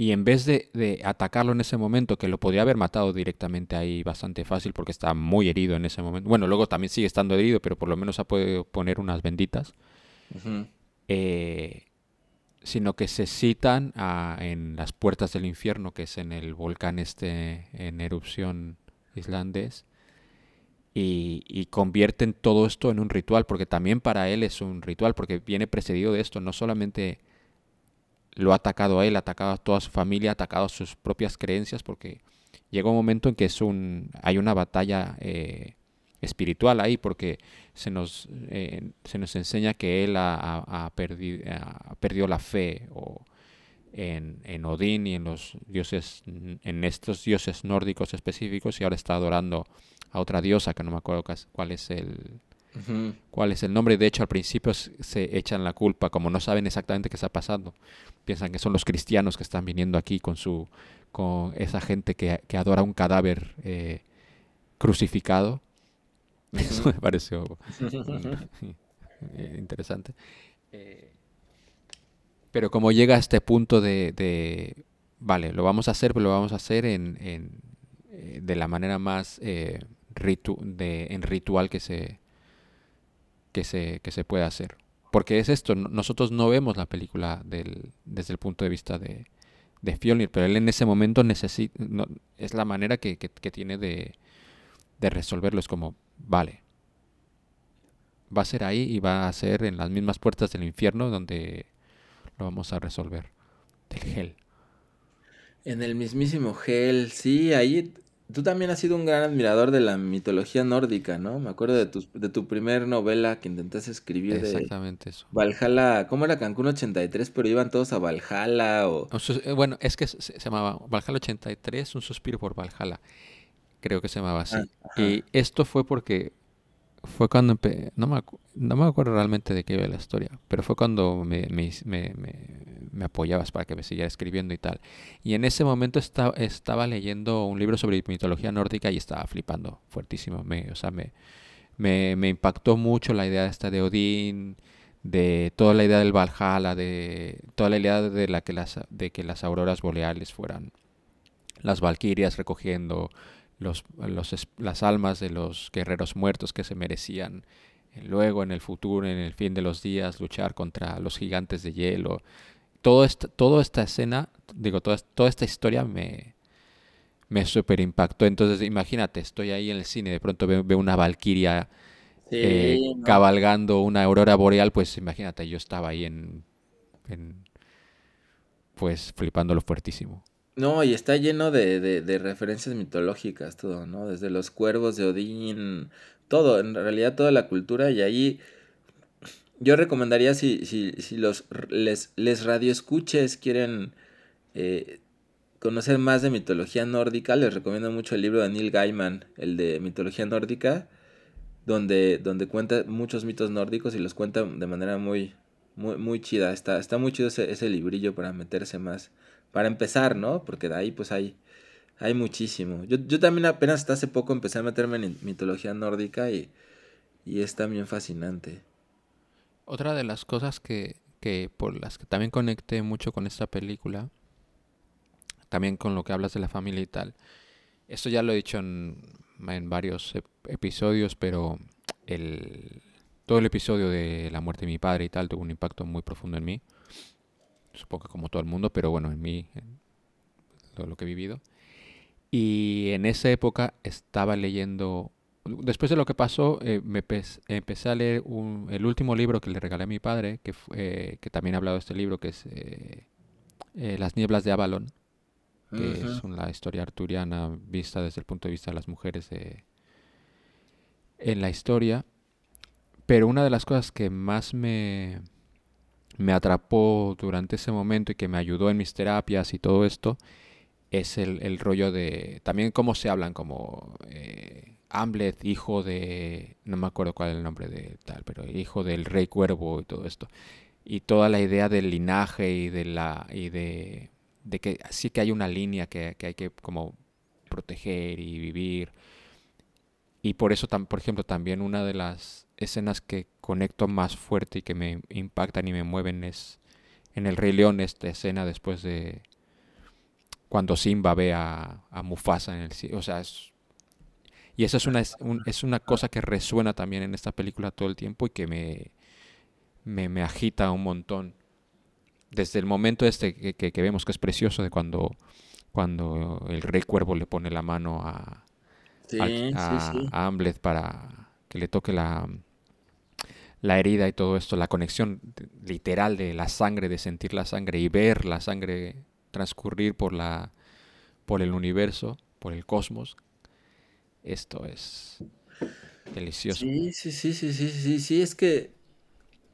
y en vez de, atacarlo en ese momento, que lo podría haber matado directamente ahí bastante fácil porque está muy herido en ese momento. Bueno, luego también sigue estando herido, pero por lo menos ha podido poner unas benditas. Eh, sino que se citan en las puertas del infierno, que es en el volcán este en erupción islandés, y, convierten todo esto en un ritual, porque también para él es un ritual, porque viene precedido de esto, no solamente lo ha atacado a él, ha atacado a toda su familia, ha atacado a sus propias creencias, porque llega un momento en que es un, hay una batalla eh, espiritual ahí, porque se nos, eh, se nos enseña que él ha, perdido, la fe o en, en, Odín y en los dioses, en estos dioses nórdicos específicos, y ahora está adorando a otra diosa que no me acuerdo cuál es el cuál es el nombre. De hecho, al principio se echan la culpa, como no saben exactamente qué está pasando. Piensan que son los cristianos que están viniendo aquí con su con esa gente que, que adora un cadáver eh, crucificado. Eso me pareció interesante. Eh, pero como llega a este punto de, de, vale, lo vamos a hacer, pero lo vamos a hacer en, en eh, de la manera más eh, de, en ritual que se, que se, que se puede hacer. Porque es esto, nosotros no vemos la película del, desde el punto de vista de, de Fjolnir, pero él en ese momento necesita, es la manera que, que, que tiene de, de resolverlo. Es como, vale, va a ser ahí y va a ser en las mismas puertas del infierno donde lo vamos a resolver. Del gel. En el mismísimo gel, sí, ahí tú también has sido un gran admirador de la mitología nórdica, ¿no? Me acuerdo de tu, de tu primer novela que intentaste escribir. Exactamente eso. Valhalla, ¿cómo era Cancún 83? Pero iban todos a Valhalla o... Eh, bueno, es que se, llamaba Valhalla 83, un suspiro por Valhalla. Creo que se llamaba así. Ah, y esto fue porque fue cuando no, me no me acuerdo realmente de qué iba la historia, pero fue cuando me, me, me, me, apoyabas para que me siguiera escribiendo y tal. Y en ese momento estaba, estaba leyendo un libro sobre mitología nórdica y estaba flipando fuertísimo. Me, o sea, me, me, impactó mucho la idea esta de Odín, de toda la idea del Valhalla, de toda la idea de, la que las, de que las auroras boreales fueran las valquirias recogiendo los, las almas de los guerreros muertos que se merecían eh, luego en el futuro, en el fin de los días, luchar contra los gigantes de hielo. Todo esta, toda esta escena, digo, toda, toda esta historia me, me super impactó. Entonces, imagínate, estoy ahí en el cine, de pronto veo, veo una valquiria Sí, eh, no. cabalgando una aurora boreal, pues imagínate, yo estaba ahí en, en pues flipándolo fuertísimo. No, y está lleno de, de, de referencias mitológicas, todo, ¿no? Desde los cuervos de Odín, todo, en realidad toda la cultura, y ahí yo recomendaría si, si, si los les, les radioescuches quieren eh, conocer más de mitología nórdica, les recomiendo mucho el libro de Neil Gaiman, el de mitología nórdica, donde, donde cuenta muchos mitos nórdicos y los cuenta de manera muy, muy, muy chida. Está, está muy chido ese, ese librillo para meterse más, para empezar, ¿no? Porque de ahí pues hay, hay muchísimo. Yo, yo también apenas hasta hace poco empecé a meterme en mitología nórdica y, y es también fascinante. Otra de las cosas que, que por las que también conecté mucho con esta película, también con lo que hablas de la familia y tal, esto ya lo he dicho en, en varios ep- episodios, pero el, todo el episodio de la muerte de mi padre y tal tuvo un impacto muy profundo en mí. Supongo que como todo el mundo, pero bueno, en mí, en todo lo que he vivido. Y en esa época estaba leyendo, después de lo que pasó, eh, me empecé a leer un- el último libro que le regalé a mi padre, que, eh, que también ha hablado de este libro, que es eh, Las nieblas de Avalon, que es una historia arturiana vista desde el punto de vista de las mujeres en la historia. Pero una de las cosas que más me, me atrapó durante ese momento y que me ayudó en mis terapias y todo esto es el, el rollo de también cómo se hablan como eh, Hamlet, hijo de no me acuerdo cuál es el nombre de tal, pero hijo del rey cuervo y todo esto. Y toda la idea del linaje y de la y de, de que sí que hay una línea que, que hay que como proteger y vivir. Y por eso, por ejemplo, también una de las escenas que conecto más fuerte y que me impactan y me mueven es en El Rey León, esta escena después de cuando Simba ve a, a Mufasa en el cielo. O sea, es- y esa es una, es, un- es una cosa que resuena también en esta película todo el tiempo y que me, me, me agita un montón. Desde el momento este que, que- que vemos que es precioso, de cuando, cuando el Rey Cuervo le pone la mano a, Sí, a, sí. a para que le toque la, la herida y todo esto, la conexión literal de la sangre, de sentir la sangre y ver la sangre transcurrir por la por el universo, por el cosmos. Esto es delicioso. Sí, sí, sí, sí, sí, sí, sí, es que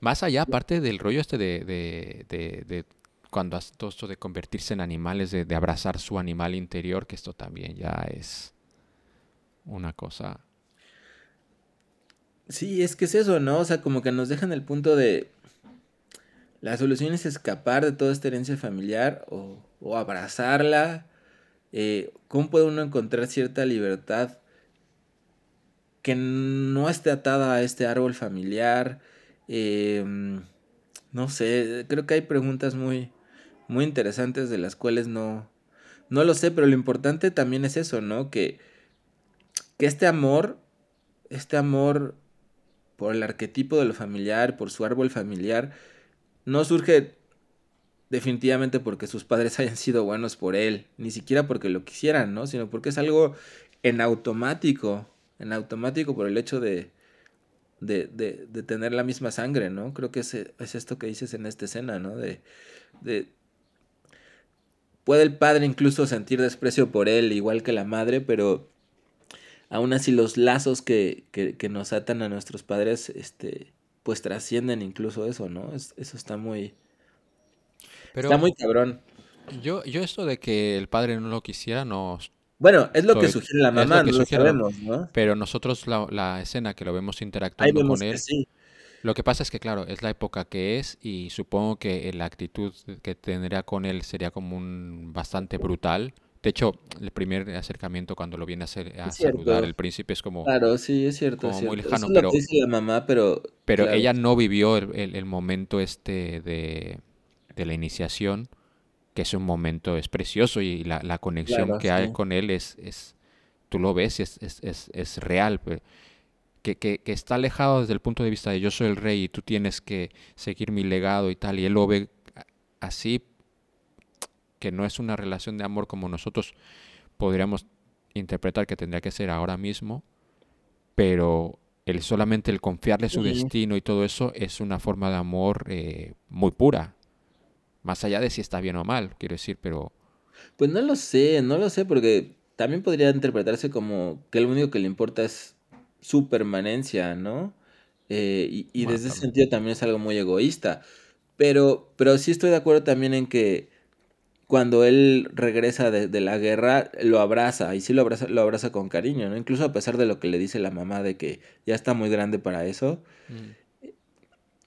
Más allá, aparte del rollo este de, de, de- de cuando hace todo esto de convertirse en animales, de, de abrazar su animal interior, que esto también ya es una cosa. Sí, es que es eso, ¿no? O sea, como que nos dejan el punto de la solución es escapar de toda esta herencia familiar o, o abrazarla. Eh, ¿cómo puede uno encontrar cierta libertad que no esté atada a este árbol familiar? Eh, no sé, creo que hay preguntas muy, muy interesantes de las cuales no, no lo sé, pero lo importante también es eso, ¿no? Que, que este amor, este amor por el arquetipo de lo familiar, por su árbol familiar, no surge definitivamente porque sus padres hayan sido buenos por él, ni siquiera porque lo quisieran, ¿no? Sino porque es algo en automático, en automático por el hecho de, de, de, tener la misma sangre, ¿no? Creo que es, es esto que dices en esta escena, ¿no? De, de... Puede el padre incluso sentir desprecio por él, igual que la madre, pero aún así los lazos que, que, que nos atan a nuestros padres, este, pues trascienden incluso eso, ¿no? Es- eso está muy, Pero está muy cabrón. yo, yo esto de que el padre no lo quisiera, no. Bueno, es lo que sugiere la lo mamá, no lo sugiere sabemos, ¿no? Pero nosotros la, la escena que lo vemos interactuando vemos con que él, sí. lo que pasa es que claro, es la época que es y supongo que la actitud que tendría con él sería como un bastante brutal. De hecho, el primer acercamiento cuando lo viene a, hacer, a Es saludar el príncipe es como, Claro, sí, es cierto, es como muy cierto. lejano, Eso es lo pero- que dice la mamá, pero... pero claro, ella no vivió el, el- el momento este de, de la iniciación, que es un momento, es precioso y la, la conexión Claro, que hay sí. con él es, es tú lo ves es, es, es, es real. pe- Que, que, que está alejado desde el punto de vista de yo soy el rey y tú tienes que seguir mi legado y tal, y él lo ve así, que no es una relación de amor como nosotros podríamos interpretar que tendría que ser ahora mismo, pero el solamente el confiarle su destino y todo eso es una forma de amor eh, muy pura. Más allá de si está bien o mal, quiero decir, pero Pues no lo sé, no lo sé, porque también podría interpretarse como que lo único que le importa es su permanencia, ¿no? Eh, y y Bueno, desde ese sentido también es algo muy egoísta. Pero, pero sí estoy de acuerdo también en que cuando él regresa de, de la guerra, lo abraza, y sí lo abraza, lo abraza con cariño, ¿no? Incluso a pesar de lo que le dice la mamá de que ya está muy grande para eso.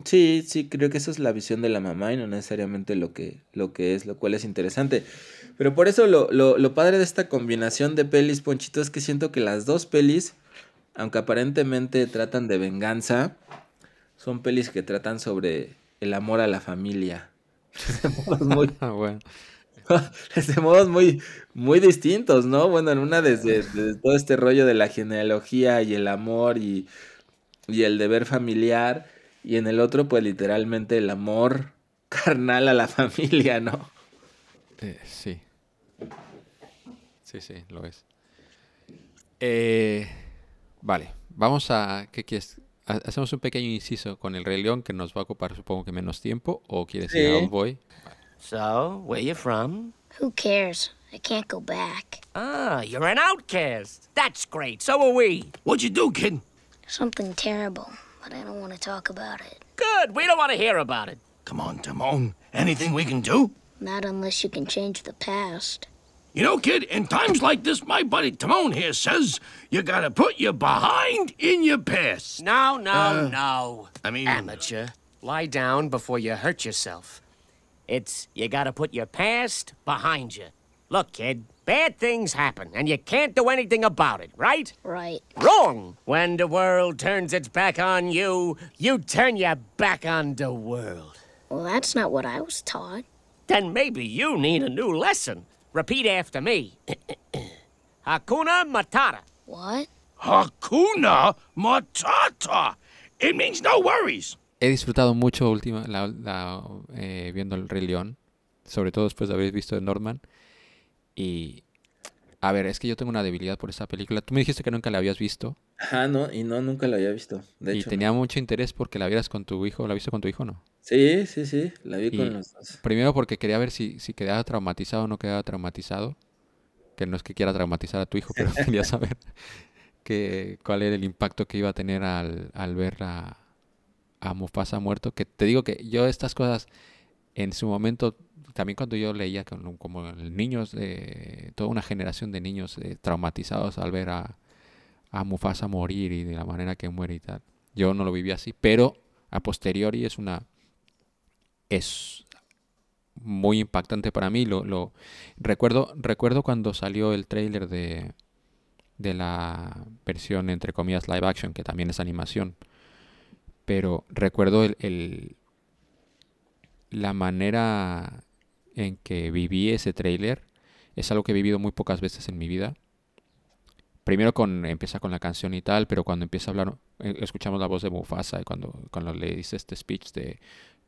Sí, sí, creo que esa es la visión de la mamá y no necesariamente lo que, lo que es, lo cual es interesante. Pero por eso lo, lo, lo padre de esta combinación de pelis, Ponchito, es que siento que las dos pelis, aunque aparentemente tratan de venganza, son pelis que tratan sobre el amor a la familia. Muy, Ah, bueno. de modos muy, muy distintos, ¿no? Bueno, en una desde, desde todo este rollo de la genealogía y el amor y, y el deber familiar, y en el otro, pues literalmente el amor carnal a la familia, ¿no? Eh, sí. Sí, sí, lo es. Eh, vale, vamos a... ¿Qué quieres? Ha- Hacemos un pequeño inciso con el Rey León que nos va a ocupar supongo que menos tiempo. ¿O quieres ir a. Old Boy? So, where you from? Who cares? I can't go back. Ah, you're an outcast. That's great. So are we. What'd you do, kid? Something terrible, but I don't want to talk about it. Good. We don't want to hear about it. Come on, Timon. Anything we can do? Not unless you can change the past. You know, kid, in times like this, my buddy Timon here says you gotta put your behind in your past. No, no, Uh, no. I mean- amateur, lie down before you hurt yourself. It's you gotta put your past behind you. Look, kid, bad things happen, and you can't do anything about it, right? Right. Wrong! When the world turns its back on you, you turn your back on the world. Well, that's not what I was taught. Then maybe you need a new lesson. Repeat after me. Hakuna Matata. What? Hakuna Matata. It means no worries. He disfrutado mucho última, la, la, eh, viendo el Rey León. Sobre todo después de haber visto Norman. Y... A ver, es que yo tengo una debilidad por esa película. Tú me dijiste que nunca la habías visto. Ajá, no, y no, nunca lo había visto. De y hecho, tenía mucho interés porque la vieras con tu hijo. ¿La viste con tu hijo no? sí, sí, sí, la vi Y- con los dos. Primero porque quería ver si, si quedaba traumatizado o no quedaba traumatizado. Que no es que quiera traumatizar a tu hijo, pero quería saber que, cuál era el impacto que iba a tener al, al ver a, a Mufasa muerto. Que te digo que yo estas cosas en su momento, también cuando yo leía como niños, de toda una generación de niños eh, traumatizados al ver a, a Mufasa morir y de la manera que muere y tal. Yo no lo viví así, pero a posteriori es una... Es muy impactante para mí. Lo, lo recuerdo, recuerdo cuando salió el tráiler de, de la versión entre comillas live action, que también es animación. Pero recuerdo el, el- la manera en que viví ese tráiler. Es algo que he vivido muy pocas veces en mi vida. Primero con empieza con la canción y tal, pero cuando empieza a hablar, eh, escuchamos la voz de Mufasa y cuando, cuando le dice este speech de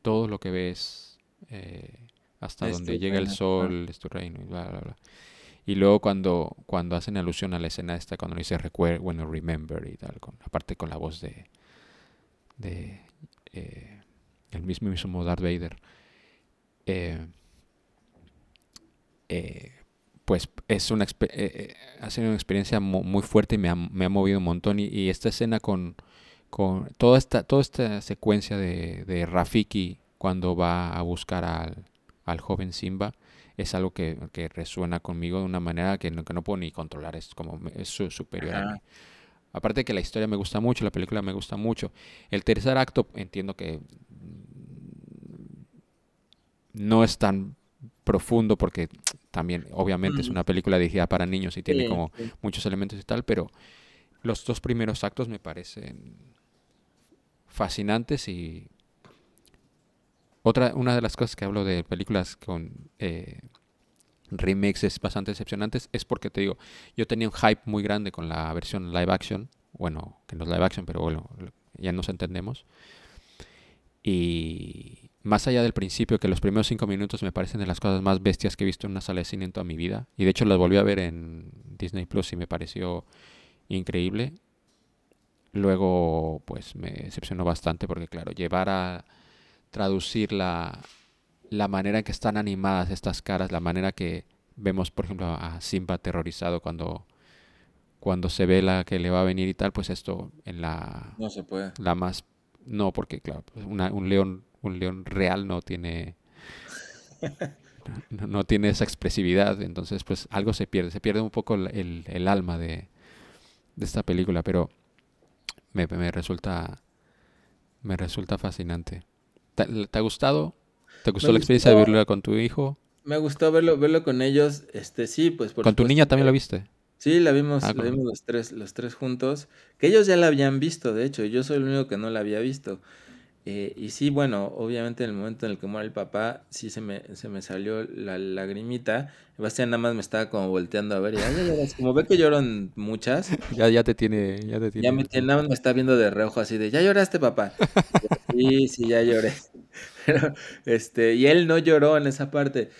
todo lo que ves eh, hasta Es donde llega el reino, sol es tu reino y bla bla bla. Y luego cuando, cuando hacen alusión a la escena esta, cuando dice recuerda, bueno, remember y tal, con, aparte con la voz de, de eh, el mismo, mismo Darth Vader. eh, eh, pues es una eh, ha sido una experiencia mu- muy fuerte y me ha, me ha movido un montón. Y, y esta escena con, con toda esta, toda esta secuencia de, de Rafiki cuando va a buscar al, al joven Simba es algo que, que resuena conmigo de una manera que no, que no puedo ni controlar. Es como es su- superior a mí. Aparte que la historia me gusta mucho, la película me gusta mucho. El tercer acto entiendo que mm, no es tan profundo porque también obviamente es Mm. una película dirigida para niños y tiene Sí, como sí. muchos elementos y tal, pero los dos primeros actos me parecen fascinantes y otra una de las cosas que hablo de películas con eh, remakes es bastante decepcionantes es porque te digo yo tenía un hype muy grande con la versión live action bueno que no es live action pero bueno ya nos entendemos y más allá del principio que los primeros cinco minutos me parecen de las cosas más bestias que he visto en una sala de cine en toda mi vida y de hecho las volví a ver en Disney Plus y me pareció increíble. Luego, pues me decepcionó bastante porque, claro, llevar a traducir la, la manera en que están animadas estas caras, la manera que vemos, por ejemplo, a Simba aterrorizado cuando, cuando se ve la que le va a venir y tal, pues esto en la, No se puede. la más... No, porque, claro, pues, una- un león un león real no tiene... No, no tiene esa expresividad, entonces pues algo se pierde, se pierde un poco el, el- el alma de, de esta película, pero me, me resulta me resulta fascinante. ¿Te, te ha gustado? ¿Te gustó Me la experiencia de verla con tu hijo? Me gustó verlo, verlo con ellos. Este, sí, pues por ¿Con tu niña también lo viste? Sí, la vimos, Ah, la vimos los tres, los tres juntos. Que ellos ya la habían visto, de hecho. Yo soy el único que no la había visto. Eh, y sí, bueno, obviamente en el momento en el que muere el papá, sí se me, se me salió la lagrimita. Sebastián nada más me estaba como volteando a ver. Y, "Ay, lloras". Como ve que lloro en muchas, Ya, ya te tiene, ya te tiene. ya me, nada más me está viendo de reojo así de, ¿ya lloraste, papá? Sí, sí, ya lloré. Este, y él no lloró en esa parte.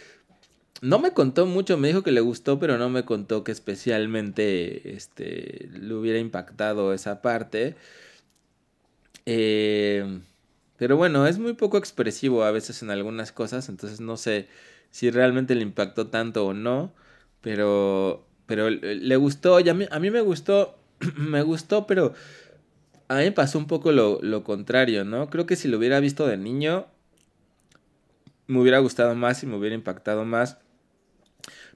No me contó mucho, me dijo que le gustó, pero no me contó que especialmente este, le hubiera impactado esa parte. Eh, pero bueno, es muy poco expresivo a veces en algunas cosas, entonces no sé si realmente le impactó tanto o no, pero, pero le le gustó, y a mí, a mí me gustó, me gustó, pero a mí me pasó un poco lo, lo contrario, ¿no? Creo que si lo hubiera visto de niño, me hubiera gustado más y me hubiera impactado más.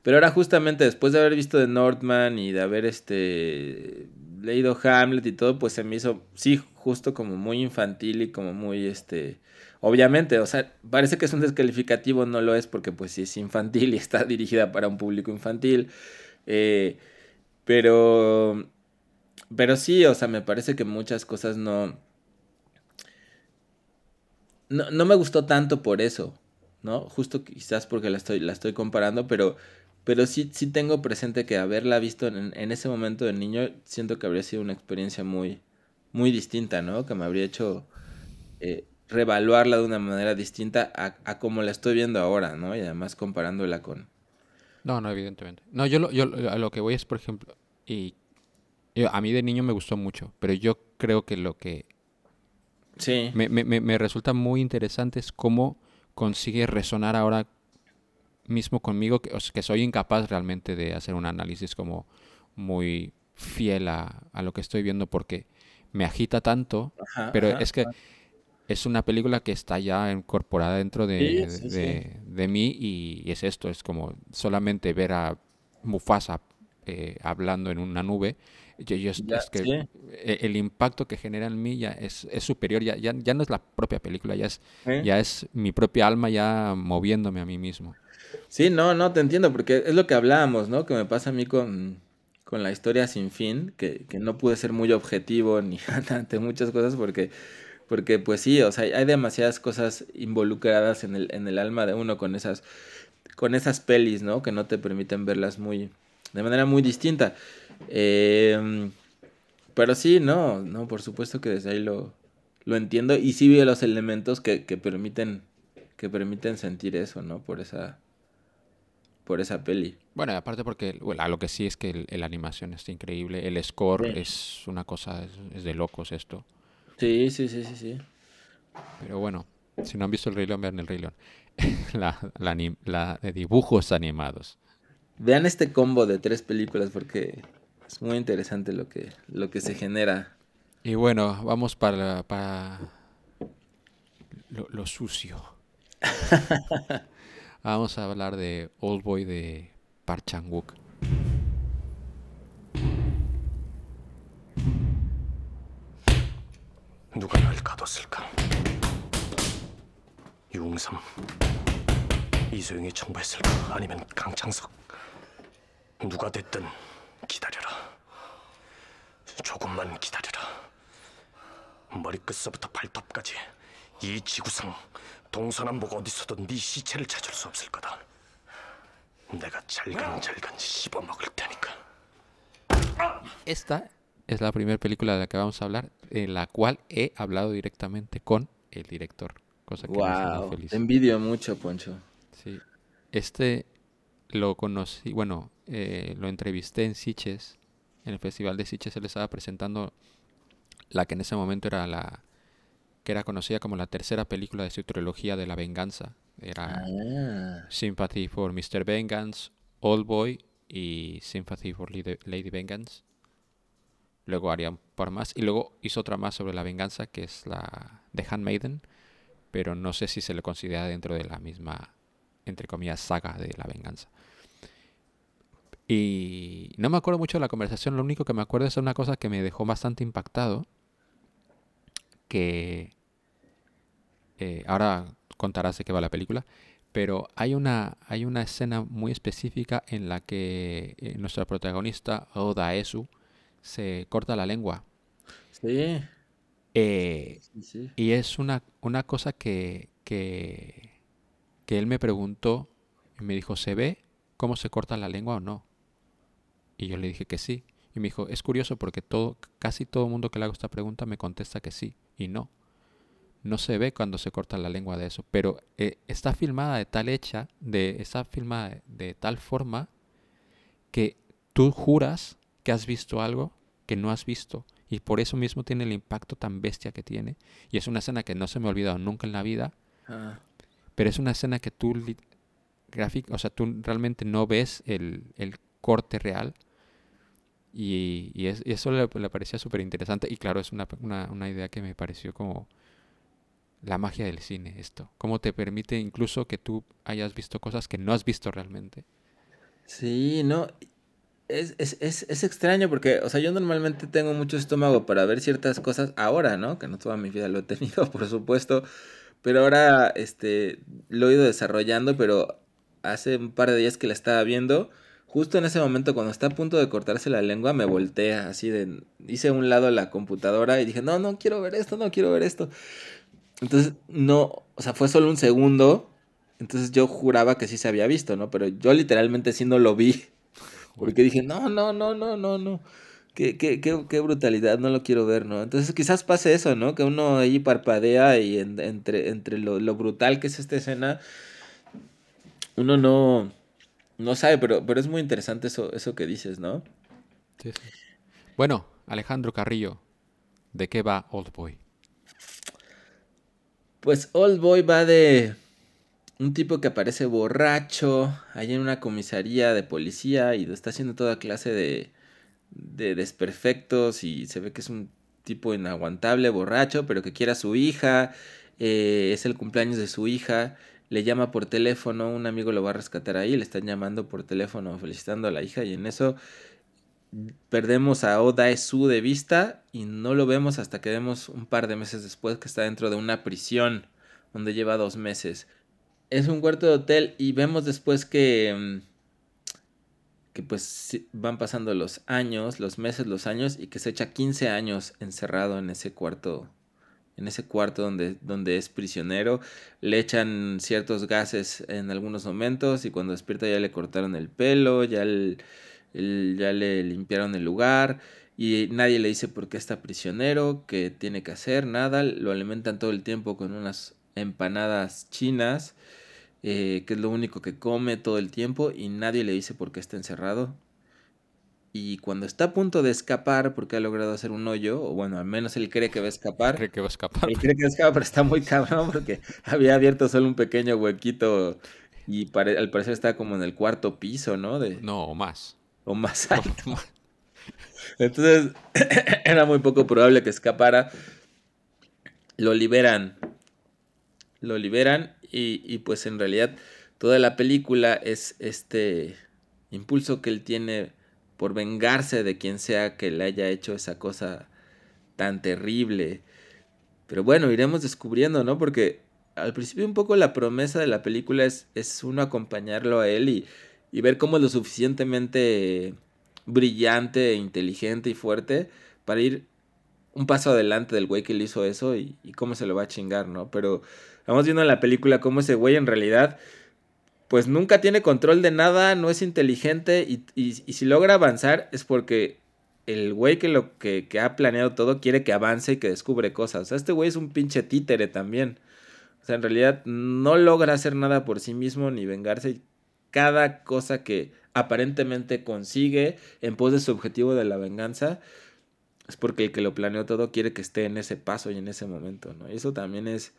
Pero ahora justamente después de haber visto The Northman y de haber este leído Hamlet y todo, pues se me hizo, sí, justo como muy infantil y como muy, este, obviamente, o sea, parece que es un descalificativo, no lo es porque pues sí es infantil y está dirigida para un público infantil, eh, pero, pero sí, o sea, me parece que muchas cosas no, no, no me gustó tanto por eso, ¿no? Justo quizás porque la estoy, la estoy comparando, pero, pero sí, sí tengo presente que haberla visto en, en ese momento de niño, siento que habría sido una experiencia muy, muy distinta, ¿no? Que me habría hecho eh, revaluarla de una manera distinta a, a como la estoy viendo ahora, ¿no? Y además comparándola con... No, no, evidentemente. No, yo, lo, yo a lo que voy es, por ejemplo, yo- a mí de niño me gustó mucho, pero yo creo que lo que Sí, me, me- me- me resulta muy interesante es cómo consigue resonar ahora mismo conmigo, que, que soy incapaz realmente de hacer un análisis como muy fiel a, a lo que estoy viendo porque me agita tanto, Ajá, pero ajá, es que es una película que está ya incorporada dentro de, Sí, sí, sí. de- de mí y es esto, es como solamente ver a Mufasa eh, hablando en una nube, yo, yo es, Ya, es que sí. e- el impacto que genera en mí ya es, es superior, ya, ya, ya no es la propia película, ya es, ¿eh? ya es mi propia alma ya moviéndome a mí mismo. Sí, no, no, te entiendo, porque es lo que hablábamos, ¿no? Que me pasa a mí con, con la historia sin fin, que, que no pude ser muy objetivo ni ante muchas cosas porque, porque pues sí, o sea, hay demasiadas cosas involucradas en el, en el alma de uno con esas, con esas pelis, ¿no? Que no te permiten verlas muy, de manera muy distinta. Eh, pero sí, no, no, por supuesto que desde ahí lo, lo entiendo y sí veo los elementos que, que permiten, que permiten sentir eso, ¿no? Por esa, por esa peli. Bueno, aparte porque bueno, a lo que sí es que la animación está increíble, el score Sí. es una cosa, es, es de locos esto. Sí, sí, sí, sí, sí. Pero bueno, si no han visto el Rey León, vean el Rey León. la, la, la de dibujos animados. Vean este combo de tres películas porque es muy interesante lo que, lo que se genera. Y bueno, vamos para, para lo, lo sucio. vamos a hablar de Old Boy de Park Chan-wook. 누가 날 가뒀을까? 유웅삼, 이소영이 청부했을까? 아니면 강창석? 누가 됐든 기다려라. 조금만 기다려라. 머리끝서부터 발톱까지 이 지구상 동서남북 어디서도 네 시체를 찾을 수 없을 거다. 내가 잘근잘근 씹어먹을 테니까. Esta es la primera película de la que vamos a hablar, en la cual he hablado directamente con el director, cosa que me hace muy Wow, feliz. te envidio mucho, Poncho. Sí. Este, lo conocí, bueno, eh, lo entrevisté en Siches, en el Festival de Siches, él estaba presentando la que en ese momento era la que era conocida como la tercera película de su trilogía de la venganza. Era Ah, Sympathy for Mr. Vengeance, Old Boy y Sympathy for Lady Lady Vengeance. Luego haría un par más. Y luego hizo otra más sobre la venganza, que es la de Handmaiden. Pero no sé si se le considera dentro de la misma, entre comillas, saga de la venganza. Y no me acuerdo mucho de la conversación. Lo único que me acuerdo es una cosa que me dejó bastante impactado. Que eh, ahora contarás de qué va la película. Pero hay una, hay una escena muy específica en la que eh, nuestra protagonista, Oda Esu, se corta la lengua. sí, Eh, sí, sí. y es una, una cosa que, que, que él me preguntó y me dijo, ¿se ve cómo se corta la lengua o no? Y yo le dije que sí. Y me dijo, es curioso porque todo, casi todo mundo que le hago esta pregunta me contesta que sí y no. No se ve cuando se corta la lengua de eso, pero eh, está filmada de tal hecha, de, está filmada de, de tal forma que tú juras que has visto algo que no has visto y por eso mismo tiene el impacto tan bestia que tiene. Y es una escena que no se me ha olvidado nunca en la vida, Ah, pero es una escena que tú, o sea, tú realmente no ves el, el corte real. Y, y es- y eso le, le parecía súper interesante. Y claro, es una, una, una idea que me pareció como la magia del cine, esto. Cómo te permite incluso que tú hayas visto cosas que no has visto realmente. Sí, no. Es, es, es, es extraño porque, o sea, yo normalmente tengo mucho estómago para ver ciertas cosas ahora, ¿no? Que no toda mi vida lo he tenido, por supuesto. Pero ahora, este, lo he ido desarrollando, pero hace un par de días que la estaba viendo, justo en ese momento cuando está a punto de cortarse la lengua, me voltea así de, hice un lado la computadora y dije, no, no quiero ver esto, no quiero ver esto. Entonces, no, o sea, fue solo un segundo. Entonces yo juraba que sí se había visto, ¿no? Pero yo literalmente sí no lo vi. Porque dije, no, no, no, no, no, no. Qué, qué, qué, qué brutalidad, no lo quiero ver, ¿no? Entonces quizás pase eso, ¿no? Que uno ahí parpadea y en- entre, entre lo, lo brutal que es esta escena, uno no, no sabe, pero, pero es muy interesante eso, eso que dices, ¿no? Bueno, Alejandro Carrillo, ¿de qué va Old Boy? Pues Old Boy va de un tipo que aparece borracho ahí en una comisaría de policía y está haciendo toda clase de, de desperfectos y se ve que es un tipo inaguantable, borracho, pero que quiere a su hija, eh, es el cumpleaños de su hija, le llama por teléfono, un amigo lo va a rescatar ahí, le están llamando por teléfono felicitando a la hija y en eso perdemos a Oda Esu de vista y no lo vemos hasta que vemos un par de meses después que está dentro de una prisión donde lleva dos meses. Es un cuarto de hotel y vemos después que mm, que pues van pasando los años, los meses, los años y que se echa 15 años encerrado en ese cuarto en ese cuarto donde, donde es prisionero, le echan ciertos gases en algunos momentos y cuando despierta ya le cortaron el pelo, ya el- el- ya le limpiaron el lugar y nadie le dice por qué está prisionero, qué tiene que hacer, nada, lo alimentan todo el tiempo con unas empanadas chinas, eh, que es lo único que come todo el tiempo y nadie le dice por qué está encerrado. Y cuando está a punto de escapar, porque ha logrado hacer un hoyo, o bueno, al menos él cree que va a escapar, Creo que va a escapar. él cree que escapa, pero está muy cabrón porque había abierto solo un pequeño huequito y pare- al parecer está como en el cuarto piso, ¿no? De, No, o más. o más alto. Entonces, era muy poco probable que escapara. Lo liberan. Lo liberan y, y pues en realidad toda la película es este impulso que él tiene por vengarse de quien sea que le haya hecho esa cosa tan terrible. Pero bueno, iremos descubriendo, ¿no? Porque al principio un poco la promesa de la película es, es uno acompañarlo a él y, y ver cómo es lo suficientemente brillante, inteligente y fuerte para ir un paso adelante del güey que le hizo eso y, y cómo se lo va a chingar, ¿no? Pero vamos viendo en la película cómo ese güey en realidad pues nunca tiene control de nada, no es inteligente y, y- y si logra avanzar es porque el güey que, lo, que, que ha planeado todo quiere que avance y que descubre cosas. O sea, este güey es un pinche títere también. O sea, en realidad no logra hacer nada por sí mismo ni vengarse. cada cosa que aparentemente consigue en pos de su objetivo de la venganza, es porque el que lo planeó todo quiere que esté en ese paso y en ese momento, ¿no? Y eso también es...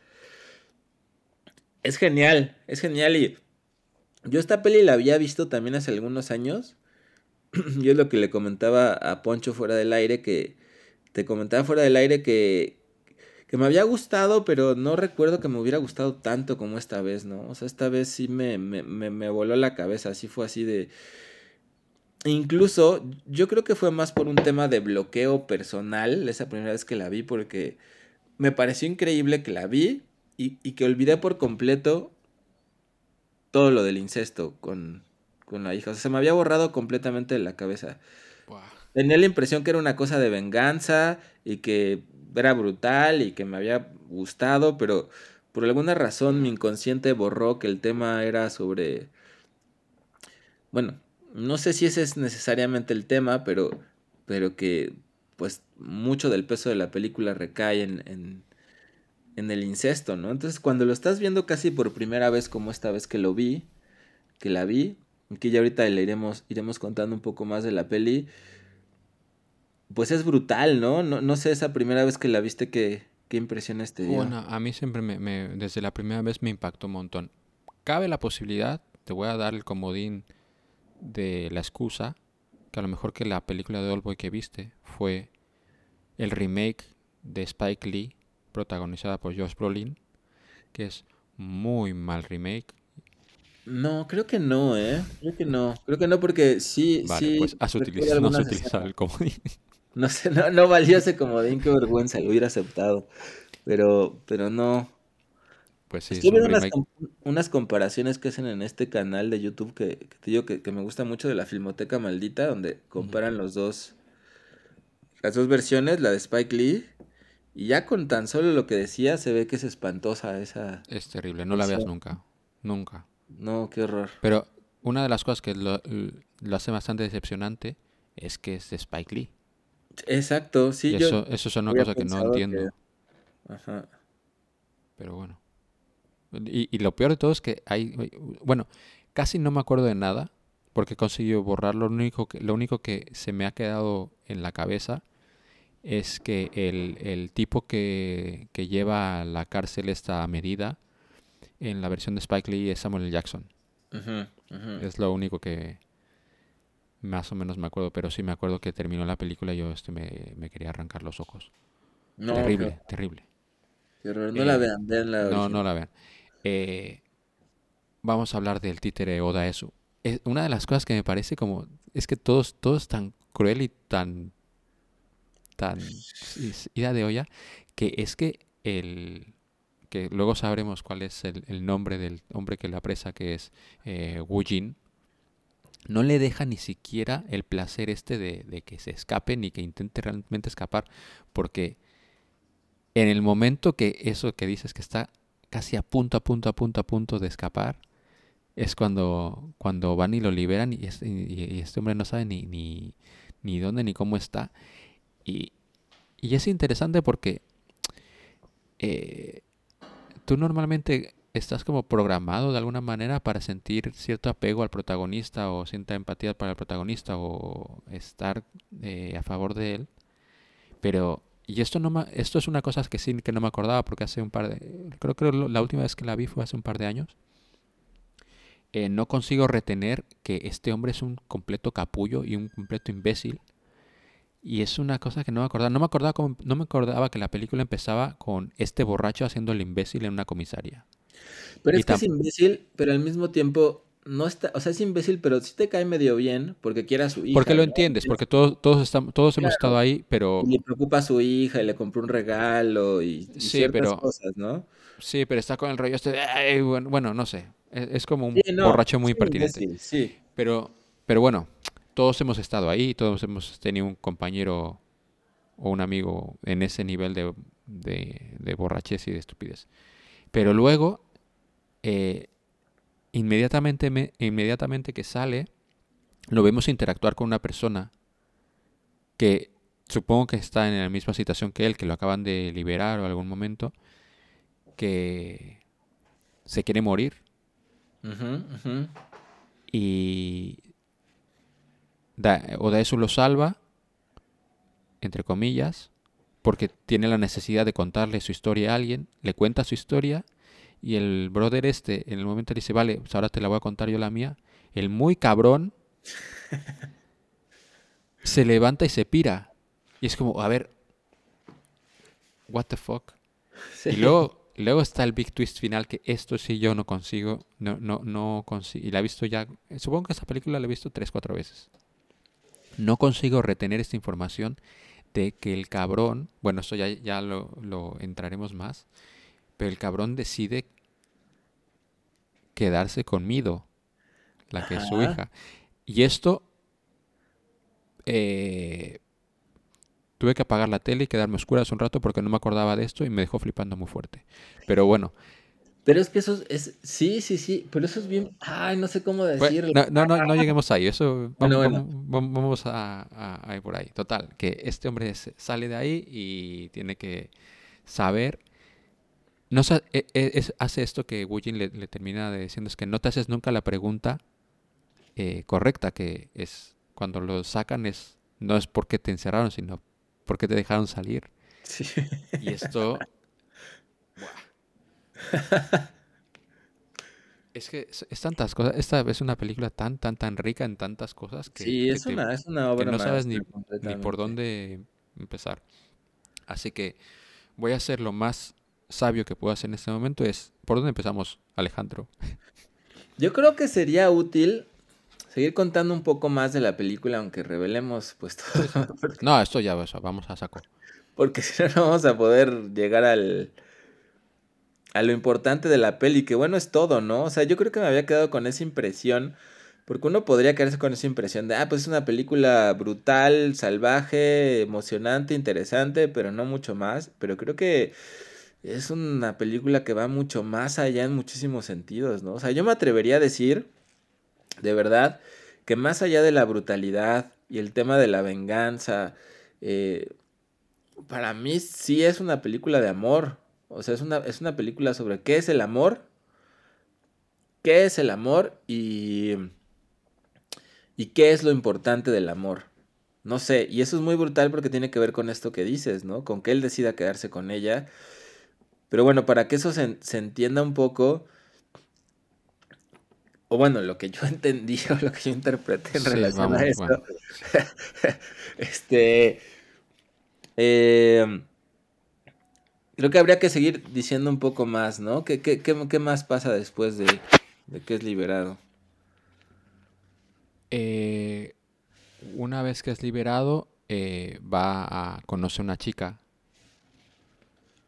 Es genial, es genial y yo esta peli la había visto también hace algunos años. yo es lo que le comentaba a Poncho fuera del aire que... Te comentaba fuera del aire que, que me había gustado, pero no recuerdo que me hubiera gustado tanto como esta vez, ¿no? O sea, esta vez sí me, me, me, me voló la cabeza, así fue así de... Incluso yo creo que fue más por un tema de bloqueo personal esa primera vez que la vi porque me pareció increíble que la vi y, y que olvidé por completo todo lo del incesto con, con la hija. O sea, se me había borrado completamente de la cabeza. Tenía la impresión que era una cosa de venganza y que era brutal y que me había gustado, pero por alguna razón mi inconsciente borró que el tema era sobre... Bueno, no sé si ese es necesariamente el tema, pero, pero que pues mucho del peso de la película recae en, en, en el incesto, ¿no? Entonces cuando lo estás viendo casi por primera vez como esta vez que lo vi, que la vi, que ya ahorita le iremos, iremos contando un poco más de la peli, pues es brutal, ¿no? No, sé, esa primera vez que la viste, ¿qué, qué impresiones te dio? Bueno, a mí siempre me, me- desde la primera vez me impactó un montón. Cabe la posibilidad, te voy a dar el comodín de la excusa, que a lo mejor que la película de Oldboy que viste fue el remake de Spike Lee, protagonizada por Josh Brolin, que es muy mal remake. No, creo que no, ¿eh? Creo que no. Creo que no porque sí, Vale, sí. pues has utilizado, no has utilizado el comodín. No sé, no, no valió ese comodín, qué vergüenza, lo hubiera aceptado. Pero, pero no. Pues sí, es Estoy viendo unas, unas comparaciones que hacen en este canal de YouTube que, que te digo que, que me gusta mucho de la Filmoteca Maldita, donde comparan los dos, las dos versiones, la de Spike Lee, y ya con tan solo lo que decía se ve que es espantosa esa. Es terrible, no la veas nunca, nunca. No, qué horror. Pero una de las cosas que lo, lo hace bastante decepcionante es que es de Spike Lee. Exacto, sí, Y yo eso, eso es una cosa que no que- entiendo. Ajá. Pero bueno. Y, y lo peor de todo es que hay, bueno, casi no me acuerdo de nada porque he conseguido borrar. Lo único que, lo único que se me ha quedado en la cabeza es que el, el tipo que, que lleva a la cárcel esta medida en la versión de Spike Lee es Samuel. Jackson. Es lo único que más o menos me acuerdo, pero sí me acuerdo que terminó la película y yo este, me, me quería arrancar los ojos. No, terrible, terrible. No la Eh, vean, vean la No, no la vean. Eh, vamos a hablar del títere Oda Esu. Es una de las cosas que me parece como es que todo, es- todo es tan cruel y tan tan ida de olla que es que el que luego sabremos cuál es el, el nombre del hombre que la presa que es eh, Wu Jin no le deja ni siquiera el placer este de, de que se escape ni que intente realmente escapar porque en el momento que eso que dices que está casi a punto, a punto, a punto, a punto de escapar, es cuando, cuando van y lo liberan y este, y este hombre no sabe ni, ni, ni dónde ni cómo está. Y, es interesante porque eh, tú normalmente estás como programado de alguna manera para sentir cierto apego al protagonista o cierta empatía para el protagonista o estar eh, a favor de él. Pero, y esto no esto es una cosa que sí que no me acordaba porque hace un par de, creo que la última vez que la vi fue hace un par de años. Eh, no consigo retener que este hombre es un completo capullo y un completo imbécil. Y es una cosa que no me acordaba. No me acordaba, cómo- no me acordaba que la película empezaba con este borracho haciendo el imbécil en una comisaria. Pero Y es que es imbécil, pero al mismo tiempo no está, o sea, es imbécil, pero sí te cae medio bien porque quiere a su hija. Porque lo ¿no? entiendes, porque todos, todos, estamos, todos hemos estado ahí, pero y le preocupa a su hija y le compró un regalo y, y Sí, ciertas pero- cosas, ¿no? sí, pero está con el rollo este de, "Ay, bueno, bueno, no sé. Es, es como un Sí, no, borracho muy sí, pertinente. imbécil, sí. Pero, pero bueno, todos hemos estado ahí, todos hemos tenido un compañero o un amigo en ese nivel de, de, de borrachez y de estupidez. Pero luego, eh, inmediatamente, me- inmediatamente que sale, lo vemos interactuar con una persona que supongo que está en la misma situación que él, que lo acaban de liberar o algún momento, que se quiere morir. Y Odaesu lo salva, entre comillas, porque tiene la necesidad de contarle su historia a alguien, le cuenta su historia y el brother este en el momento le dice, vale, pues ahora te la voy a contar yo la mía. El muy cabrón se levanta y se pira. Y es como, a ver, what the fuck. Sí. Y luego, luego está el big twist final que esto sí yo no consigo, no, no, no consigo. Y la he visto ya, supongo que esta película la he visto tres, cuatro veces. No consigo retener esta información de que el cabrón, bueno, esto ya, ya lo, lo entraremos más, pero el cabrón decide quedarse con Mido, la que es su hija. Y esto, eh, tuve que apagar la tele y quedarme oscuras un rato porque no me acordaba de esto y me dejó flipando muy fuerte. Pero bueno, Pero es que eso es, sí, sí, sí, pero eso es bien, ay, no sé cómo Bueno, decirlo. no, no, no, no lleguemos ahí, eso Bueno, vamos, bueno. vamos- vamos a, a- a ir por ahí. Total, que este hombre sale de ahí y tiene que saber. No sa- e- es- hace esto que Wu Jin le, le termina diciendo es que no te haces nunca la pregunta eh, correcta, que es cuando lo sacan es no es porque te encerraron, sino porque te dejaron salir. Sí. Y esto. Es que es, es tantas cosas. Esta es una película tan, tan, tan rica en tantas cosas que, Sí, que es te- una, es una que obra no sabes ni, por dónde empezar. Así que voy a hacer lo más sabio que puedo hacer en este momento. Es ¿por dónde empezamos, Alejandro? Yo creo que sería útil seguir contando un poco más de la película, aunque revelemos pues todo, No, esto ya vamos a saco. porque si no, no vamos a poder llegar al a lo importante de la peli, que bueno es todo, ¿no? O sea, yo creo que me había quedado con esa impresión, porque uno podría quedarse con esa impresión de, ah, pues es una película brutal, salvaje, emocionante, interesante, pero no mucho más, pero creo que es una película que va mucho más allá en muchísimos sentidos, ¿no? O sea, yo me atrevería a decir, de verdad, que más allá de la brutalidad y el tema de la venganza, eh, para mí sí es una película de amor. O sea, es una, es una película sobre qué es el amor, qué es el amor y, y qué es lo importante del amor. No sé, y eso es muy brutal porque tiene que ver con esto que dices, ¿no? Con que él decida quedarse con ella. Pero bueno, para que eso se, se entienda un poco, o bueno, lo que yo entendí o lo que yo interpreté en Sí, relación vamos, a esto, bueno. este, eh, creo que habría que seguir diciendo un poco más, ¿no? ¿Qué, qué, qué- qué más pasa después de, de que es liberado? Eh, una vez que es liberado, eh, va a conocer una chica.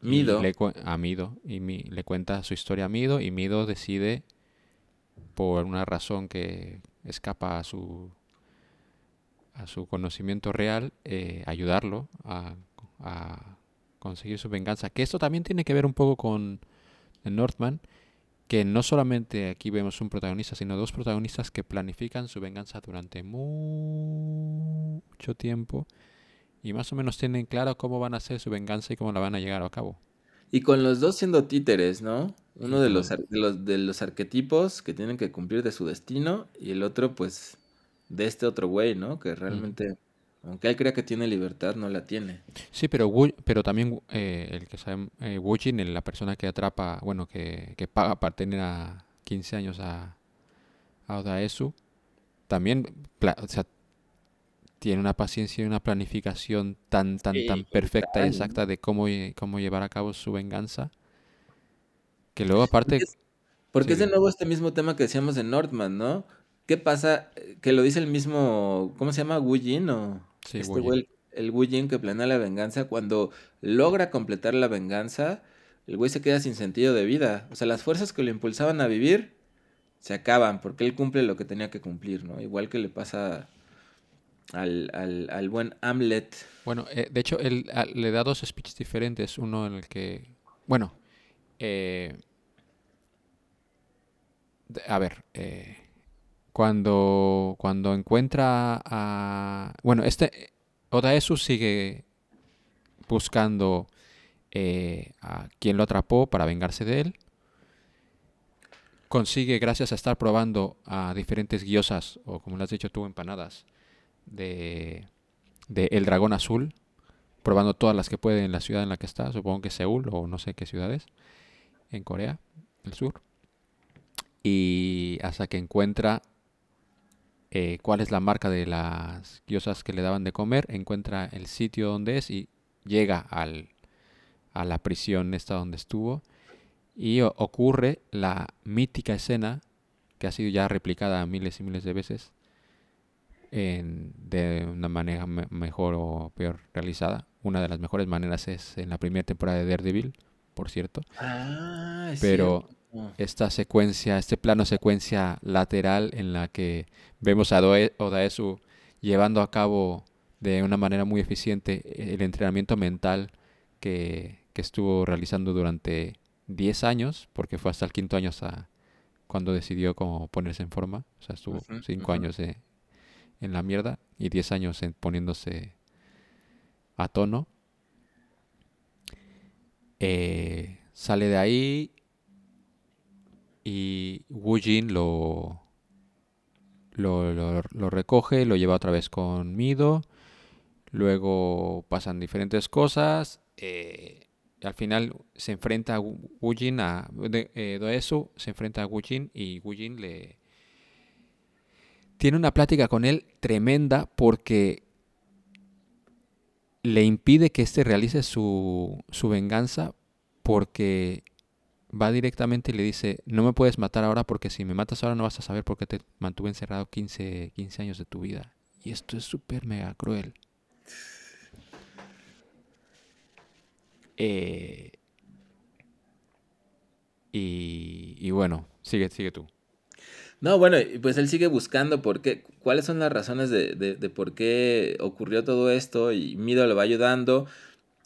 Mido. le a Mido. Y mi- le cuenta su historia a Mido. Y Mido decide, por una razón que escapa a su, a su conocimiento real, eh, ayudarlo a, a conseguir su venganza. Que esto también tiene que ver un poco con The Northman. Que no solamente aquí vemos un protagonista, sino dos protagonistas que planifican su venganza durante mucho tiempo y más o menos tienen claro cómo van a hacer su venganza y cómo la van a llegar a cabo. Y con los dos siendo títeres, ¿no? Uno de los, ar- de los, de los arquetipos que tienen que cumplir de su destino y el otro, pues, de este otro güey, ¿no? Que realmente, aunque él crea que tiene libertad, no la tiene. Sí, pero, pero también eh, el que sabe, eh, Wu Jin, el- la persona que atrapa, bueno, que, que paga para tener a 15 años a, a Odaesu, también, o sea, tiene una paciencia y una planificación tan, tan, Sí, tan perfecta y exacta de cómo, cómo llevar a cabo su venganza, que luego aparte... Porque es, porque es de nuevo este mismo tema que decíamos de Northman, ¿no? ¿Qué pasa? Eh, Que lo dice el mismo, ¿cómo se llama? Wu Jin o Sí, este güey, el Wu Jin que planea la venganza, cuando logra completar la venganza, el güey se queda sin sentido de vida. O sea, las fuerzas que lo impulsaban a vivir se acaban porque él cumple lo que tenía que cumplir, ¿no? Igual que le pasa al, al, al buen Hamlet. Bueno, eh, de hecho, él a- le da dos speeches diferentes. Uno en el que. Bueno. eh, a ver. eh, cuando, cuando encuentra a. Bueno, este. Odaesu sigue buscando eh, a quien lo atrapó para vengarse de él. consigue, gracias a estar probando a diferentes guiosas, o como lo has dicho tú, empanadas, de, de El Dragón Azul, probando todas las que puede en la ciudad en la que está, supongo que Seúl o no sé qué ciudades, en Corea del Sur. Y hasta que encuentra eh, cuál es la marca de las guiosas que le daban de comer, encuentra el sitio donde es y llega al, a la prisión esta donde estuvo. Y ocurre la mítica escena que ha sido ya replicada miles y miles de veces en- de una manera me- mejor o peor realizada. Una de las mejores maneras es en la primera temporada de Daredevil, por cierto. Ah, es Pero cierto. Esta secuencia, este plano secuencia lateral en la que vemos a Doe- Odaesu llevando a cabo de una manera muy eficiente el entrenamiento mental que, que estuvo realizando durante 10 años, porque fue hasta el quinto año hasta cuando decidió como ponerse en forma. O sea, estuvo Ujú, 5 ujú. años en la mierda y 10 años en poniéndose a tono. Eh, sale de ahí y Wu Jin lo, lo, recoge, lo lleva otra vez con Mido. Luego pasan diferentes cosas. eh, al final se enfrenta a Wu Jin a eh, se enfrenta a Wu Jin y Wu Jin le tiene una plática con él tremenda porque le impide que éste realice su, su venganza porque va directamente y le dice, no me puedes matar ahora porque si me matas ahora no vas a saber por qué te mantuve encerrado 15, 15 años de tu vida. Y esto es súper mega cruel. Eh, y, bueno, sigue, sigue tú. No, bueno, pues él sigue buscando por qué, cuáles son las razones de por qué ocurrió todo esto y Mido le va ayudando.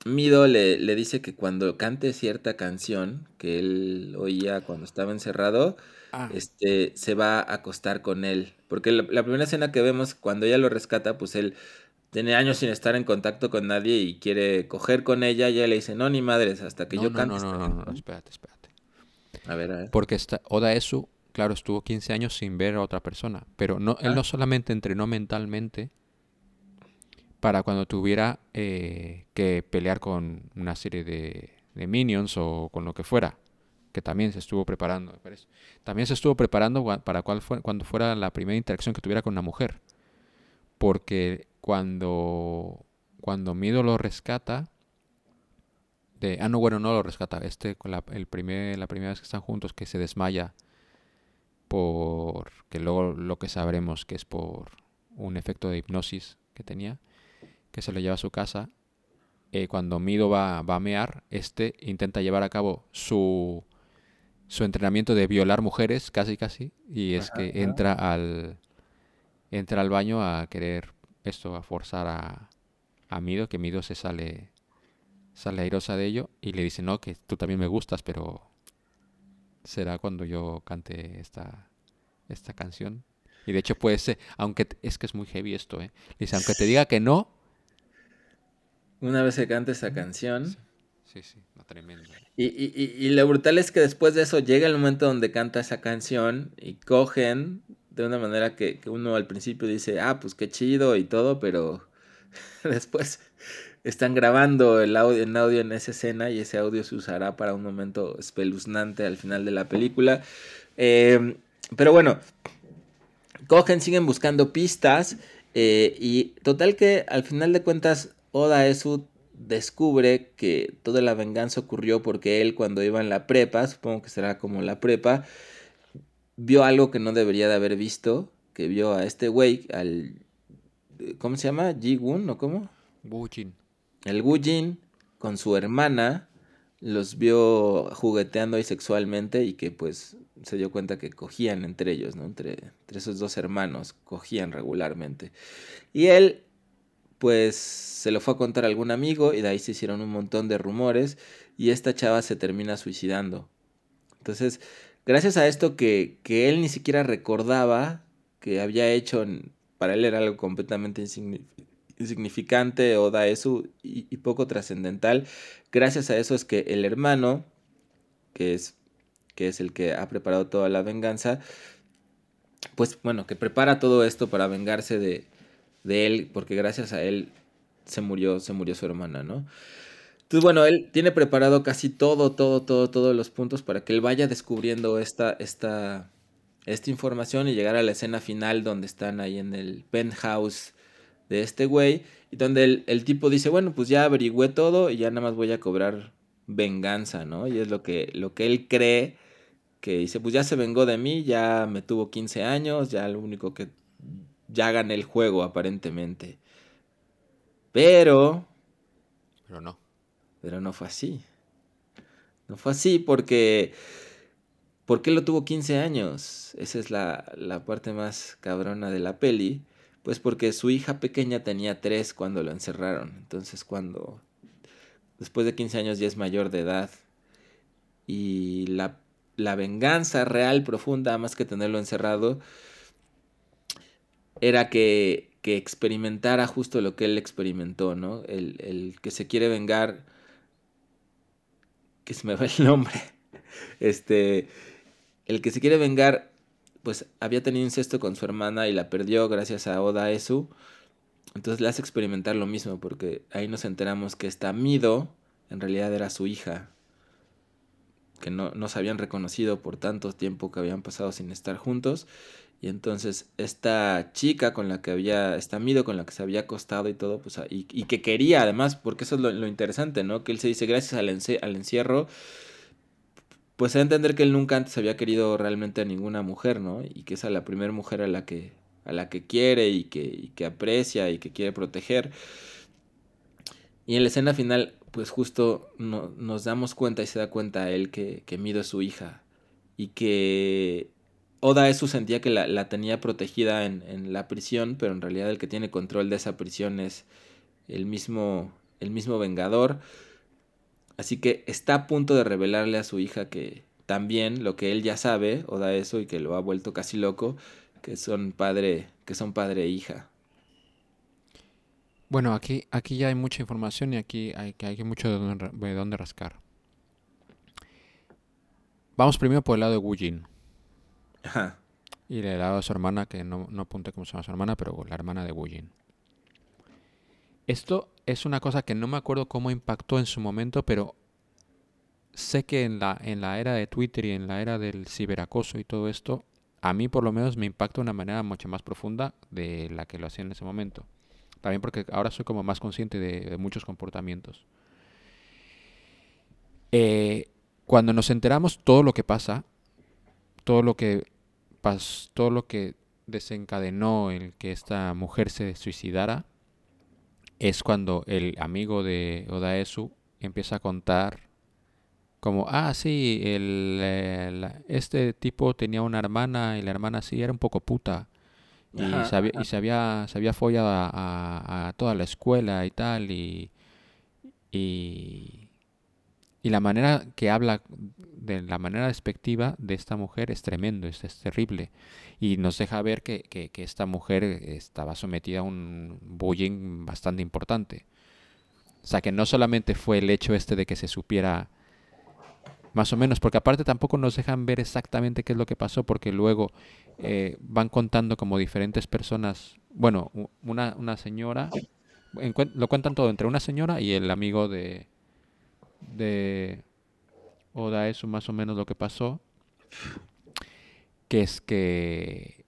Mido le, le dice que cuando cante cierta canción que él oía cuando estaba encerrado, este, se va a acostar con él. Porque la, la primera escena que vemos cuando ella lo rescata, pues él tiene años sin estar en contacto con nadie y quiere coger con ella. Y ella le dice, no, ni madres, hasta que no, yo no, cante. no, esta no, no, no, canción". espérate, espérate. A ver, a ver. Porque está, Odaesu, claro, estuvo 15 años sin ver a otra persona, pero no, él Ah. no solamente entrenó mentalmente para cuando tuviera eh, que pelear con una serie de, minions o con lo que fuera, que también se estuvo preparando. También se estuvo preparando para cual cuando fuera la primera interacción que tuviera con una mujer. Porque cuando, cuando Mido lo rescata, de, ah, no, bueno, no lo rescata. Este, la, el primer, la primera vez que están juntos, que se desmaya por, que luego lo que sabremos que es por un efecto de hipnosis que tenía, que se lo lleva a su casa. eh, cuando Mido va, va a mear, este intenta llevar a cabo su, su entrenamiento de violar mujeres, casi casi, y es que entra al, entra al baño a querer esto, a forzar a, a Mido, que Mido se sale, sale airosa de ello, y le dice, no, que tú también me gustas, pero será cuando yo cante esta, esta canción. Y de hecho puede ser, aunque es que es muy heavy esto, ¿eh? Dice, aunque te diga que no, Una vez que cante esa canción. sí, sí, no, tremendo. Y, y, y- y lo brutal es que después de eso llega el momento donde canta esa canción y cogen de una manera que, que uno al principio dice, ah, pues qué chido y todo, pero después están grabando el audio, en audio en esa escena y ese audio se usará para un momento espeluznante al final de la película. Eh, pero bueno, cogen, siguen buscando pistas eh, y total que al final de cuentas Oda Esu descubre que toda la venganza ocurrió porque él cuando iba en la prepa, supongo que será como la prepa, vio algo que no debería de haber visto, que vio a este güey, al... ¿Cómo se llama? Ji-Woon o cómo? Wu Jin. El Wu Jin con su hermana los vio jugueteando ahí sexualmente y que pues se dio cuenta que cogían entre ellos, ¿no? Entre, entre esos dos hermanos, cogían regularmente. Y él pues se lo fue a contar algún amigo y de ahí se hicieron un montón de rumores y esta chava se termina suicidando. Entonces, gracias a esto que, que él ni siquiera recordaba que había hecho, para él era algo completamente insigni- insignificante o y, y poco trascendental, gracias a eso es que el hermano, que es que es el que ha preparado toda la venganza, pues bueno, que prepara todo esto para vengarse de, de él, porque gracias a él se murió, se murió su hermana, ¿no? Entonces, bueno, él tiene preparado casi todo, todo, todo, todos los puntos para que él vaya descubriendo esta, esta, esta información y llegar a la escena final donde están ahí en el penthouse de este güey y donde el, el tipo dice, bueno, pues ya averigüé todo y ya nada más voy a cobrar venganza, ¿no? Y es lo que, lo que él cree que dice, pues ya se vengó de mí, ya me tuvo 15 años, ya lo único que ya gané el juego aparentemente. Pero, Pero no. pero no fue así. No fue así porque... ¿Por qué lo tuvo 15 años? Esa es la, la parte más cabrona de la peli. Pues porque su hija pequeña tenía 3 cuando lo encerraron. Entonces cuando... Después de 15 años ya es mayor de edad. Y la, la venganza real, profunda, más que tenerlo encerrado, era que, que experimentara justo lo que él experimentó, ¿no? El, el que se quiere vengar, que se me va el nombre, este, el que se quiere vengar, pues había tenido incesto con su hermana y la perdió gracias a Oda Esu, entonces le hace experimentar lo mismo, porque ahí nos enteramos que esta Mido en realidad era su hija, que no, no se habían reconocido por tanto tiempo que habían pasado sin estar juntos. Y entonces esta chica con la que había, esta Mido con la que se había acostado y todo, pues, y, y que quería además, porque eso es lo, interesante, ¿no? Que él se dice, gracias al, al encierro, pues a entender que él nunca antes había querido realmente a ninguna mujer, ¿no? Y que es a la primera mujer a la que, a la que quiere y que, y que aprecia y que quiere proteger. Y en la escena final, pues justo no, nos damos cuenta y se da cuenta él que, que Mido es su hija y que Oda Esu sentía que la, la tenía protegida en, en, la prisión, pero en realidad el que tiene control de esa prisión es el mismo, el mismo Vengador. Así que está a punto de revelarle a su hija que también lo que él ya sabe, Oda Esu, y que lo ha vuelto casi loco, que son padre, que son padre e hija. Bueno, aquí, aquí ya hay mucha información y aquí hay, hay mucho de dónde, de dónde rascar. Vamos primero por el lado de Wu Jin. Y el lado de su hermana, que no, no apunté cómo se llama su hermana, pero la hermana de Wu Jin. Esto es una cosa que no me acuerdo cómo impactó en su momento, pero sé que en la, en la era de Twitter y en la era del ciberacoso y todo esto, a mí por lo menos me impacta de una manera mucho más profunda de la que lo hacía en ese momento. También porque ahora soy como más consciente de, de muchos comportamientos. Eh, cuando nos enteramos todo lo que pasa, todo lo que pas, todo lo que desencadenó el que esta mujer se suicidara, es cuando el amigo de Odaesu empieza a contar como, ah, sí, el, el, este tipo tenía una hermana y la hermana sí era un poco puta. Y, ajá, había, y se, había, se había follado a, a, a, toda la escuela y tal. Y, y, y, la manera que habla, de la manera despectiva de esta mujer es tremendo, es, es terrible. Y nos deja ver que, que, esta mujer estaba sometida a un bullying bastante importante. O sea, que no solamente fue el hecho este de que se supiera más o menos, porque aparte tampoco nos dejan ver exactamente qué es lo que pasó, porque luego eh, van contando como diferentes personas, bueno, una, una señora, lo cuentan todo entre una señora y el amigo de, de Oda, eso más o menos lo que pasó, que es que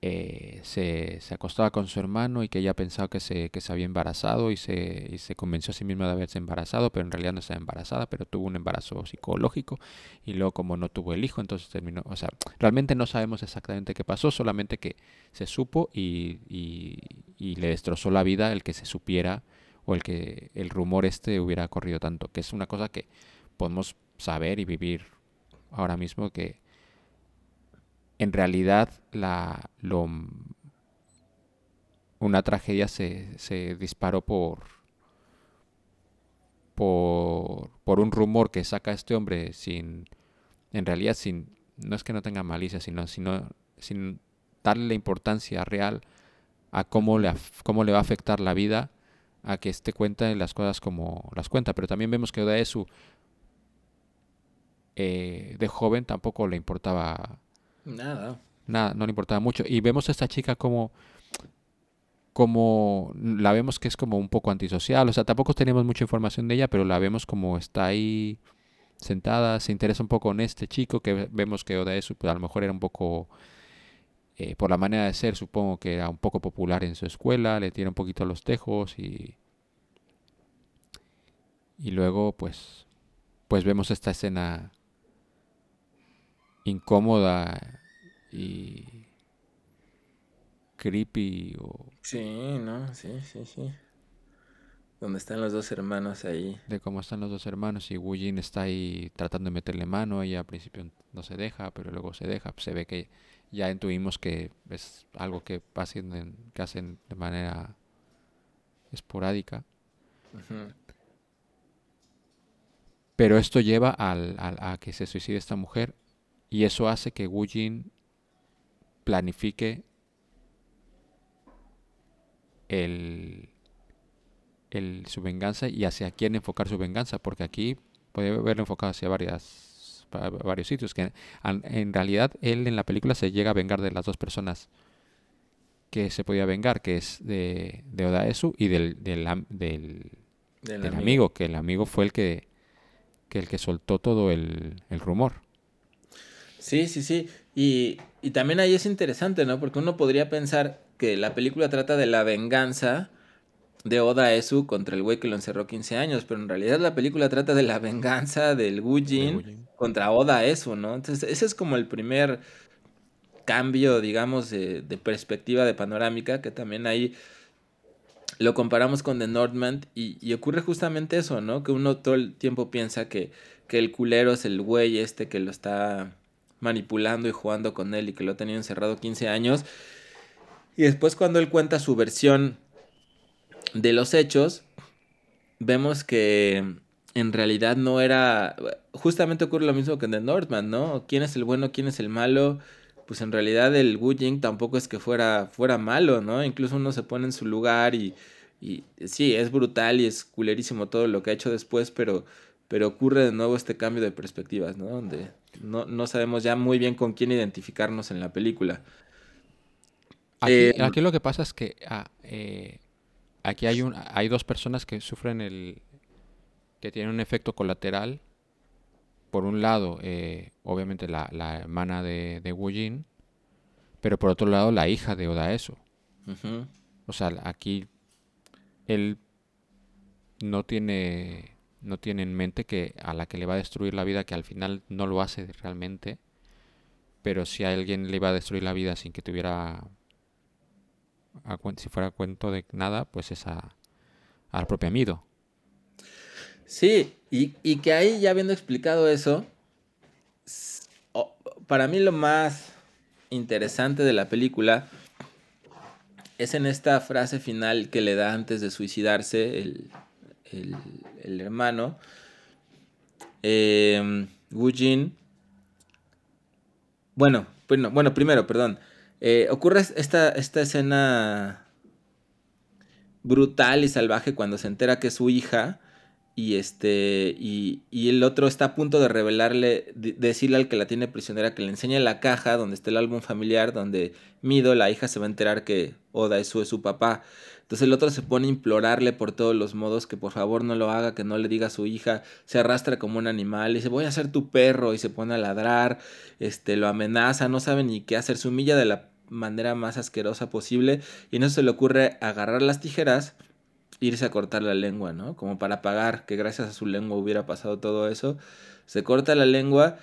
eh, se, se, acostaba con su hermano y que ella pensaba que se, que se había embarazado y se, y se, convenció a sí misma de haberse embarazado, pero en realidad no estaba embarazada, pero tuvo un embarazo psicológico y luego como no tuvo el hijo, entonces terminó, o sea, realmente no sabemos exactamente qué pasó, solamente que se supo y, y, y le destrozó la vida el que se supiera o el que el rumor este hubiera corrido tanto, que es una cosa que podemos saber y vivir ahora mismo que en realidad la, lo, una tragedia se, se disparó por, por, por, un rumor que saca este hombre sin, en realidad sin, no es que no tenga malicia, sino, sino sin darle la importancia real a cómo le, cómo le va a afectar la vida a que este cuenta las cosas como las cuenta. Pero también vemos que Odaesu eh, de joven tampoco le importaba Nada. nada, no le importaba mucho. Y vemos a esta chica como, como, la vemos que es como un poco antisocial, o sea, tampoco tenemos mucha información de ella, pero la vemos como está ahí sentada, se interesa un poco en este chico, que ve- vemos que Odaesu pues, a lo mejor era un poco, eh, por la manera de ser, supongo que era un poco popular en su escuela, le tira un poquito los tejos y... Y luego, pues, pues vemos esta escena incómoda y creepy o Sí, no, sí, sí, sí. Donde están los dos hermanos ahí. de cómo están los dos hermanos y Wu Jin está ahí tratando de meterle mano, ella al principio no se deja, pero luego se deja, se ve que ya intuimos que es algo que hacen, en- que hacen de manera esporádica, pero esto lleva al, al- a que se suicide esta mujer y eso hace que Wu Jin planifique el, el- su venganza y hacia quién enfocar su venganza, porque aquí puede haberlo enfocado hacia varias, va- varios sitios, que en realidad él en la película se llega a vengar de las dos personas que se podía vengar, que es de, de Odaesu y del, del, am- del, Del del amigo. amigo, que el amigo fue el que, que el que soltó todo el, el rumor. Sí, sí, sí. Y, y también ahí es interesante, ¿no? Porque uno podría pensar que la película trata de la venganza de Oda Esu contra el güey que lo encerró 15 años, pero en realidad la película trata de la venganza del Wu Jin Wu Jin. contra Oda Esu, ¿no? Entonces ese es como el primer cambio, digamos, de, de perspectiva de panorámica, que también ahí lo comparamos con The Northman y, y ocurre justamente eso, ¿no? Que uno todo el tiempo piensa que, que el culero es el güey este que lo está manipulando y jugando con él y que lo ha tenido encerrado 15 años. Y después cuando él cuenta su versión de los hechos, vemos que en realidad no era... Justamente ocurre lo mismo que en The Northman, ¿no? ¿Quién es el bueno, quién es el malo? Pues en realidad el Wu Jing tampoco es que fuera, fuera malo, ¿no? Incluso uno se pone en su lugar y, y sí, es brutal y es culerísimo todo lo que ha hecho después, pero, pero ocurre de nuevo este cambio de perspectivas, ¿no? Donde no, no sabemos ya muy bien con quién identificarnos en la película. Aquí, Eh, aquí lo que pasa es que ah, eh, aquí hay, un, hay dos personas que sufren el... que tienen un efecto colateral. Por un lado, eh, obviamente la, la hermana de, de Wu Jin, pero por otro lado la hija de Odaesu. Ujú. O sea, aquí él no tiene, no tiene en mente que a la que le va a destruir la vida, que al final no lo hace realmente, pero si a alguien le iba a destruir la vida sin que tuviera, si fuera cuento de nada, pues es a, al propio Mido. Sí, y, y que ahí ya habiendo explicado eso, para mí lo más interesante de la película es en esta frase final que le da antes de suicidarse el, el- hermano, eh, Wu Jin. Bueno, bueno, bueno, primero, perdón. Eh, ocurre esta, esta escena brutal y salvaje cuando se entera que es su hija y este y, y el otro está a punto de revelarle de- decirle al que la tiene prisionera que le enseñe la caja donde está el álbum familiar donde Mido la hija se va a enterar que Oda es su, es su papá entonces el otro se pone a implorarle por todos los modos que por favor no lo haga que no le diga a su hija se arrastra como un animal y dice voy a ser tu perro y se pone a ladrar este lo amenaza no sabe ni qué hacer se humilla de la manera más asquerosa posible y eso se le ocurre agarrar las tijeras irse a cortar la lengua, ¿no? Como para pagar que gracias a su lengua hubiera pasado todo eso. Se corta la lengua,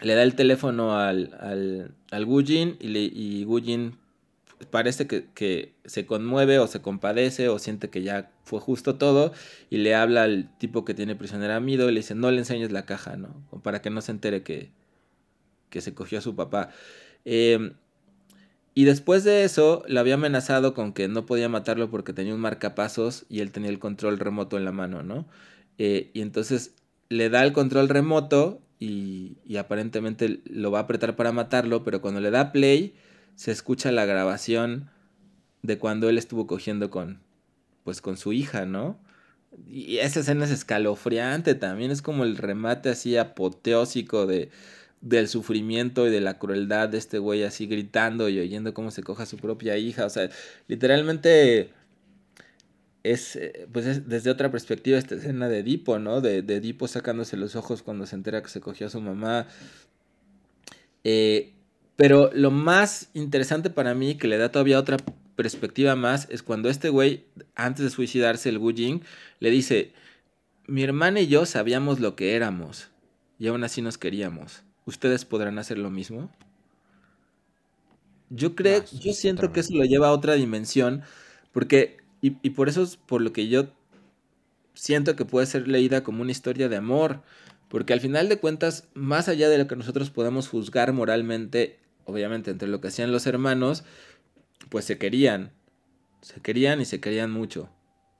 le da el teléfono al, al, al Wu Jin y, le, y Wu Jin parece que, que se conmueve o se compadece o siente que ya fue justo todo y le habla al tipo que tiene prisionera a Mido y le dice no le enseñes la caja, ¿no? Para que no se entere que, que se cogió a su papá. Eh, y después de eso, le había amenazado con que no podía matarlo porque tenía un marcapasos y él tenía el control remoto en la mano, ¿no? Eh, y entonces le da el control remoto y, y aparentemente lo va a apretar para matarlo, pero cuando le da play, se escucha la grabación de cuando él estuvo cogiendo con, pues con su hija, ¿no? Y esa escena es escalofriante también, es como el remate así apoteósico de, del sufrimiento y de la crueldad de este güey así gritando y oyendo cómo se coja su propia hija. O sea, literalmente es, pues es desde otra perspectiva esta escena de Edipo, ¿no? De, de Edipo sacándose los ojos cuando se entera que se cogió a su mamá. Eh, pero lo más interesante para mí, que le da todavía otra perspectiva más, es cuando este güey, antes de suicidarse, el Wu Jing, le dice, mi hermana y yo sabíamos lo que éramos, y aún así nos queríamos. ¿Ustedes podrán hacer lo mismo? Yo creo, yo siento que eso lo lleva a otra dimensión, porque, y, y por eso es por lo que yo siento que puede ser leída como una historia de amor, porque al final de cuentas, más allá de lo que nosotros podamos juzgar moralmente, obviamente entre lo que hacían los hermanos, pues se querían, se querían y se querían mucho.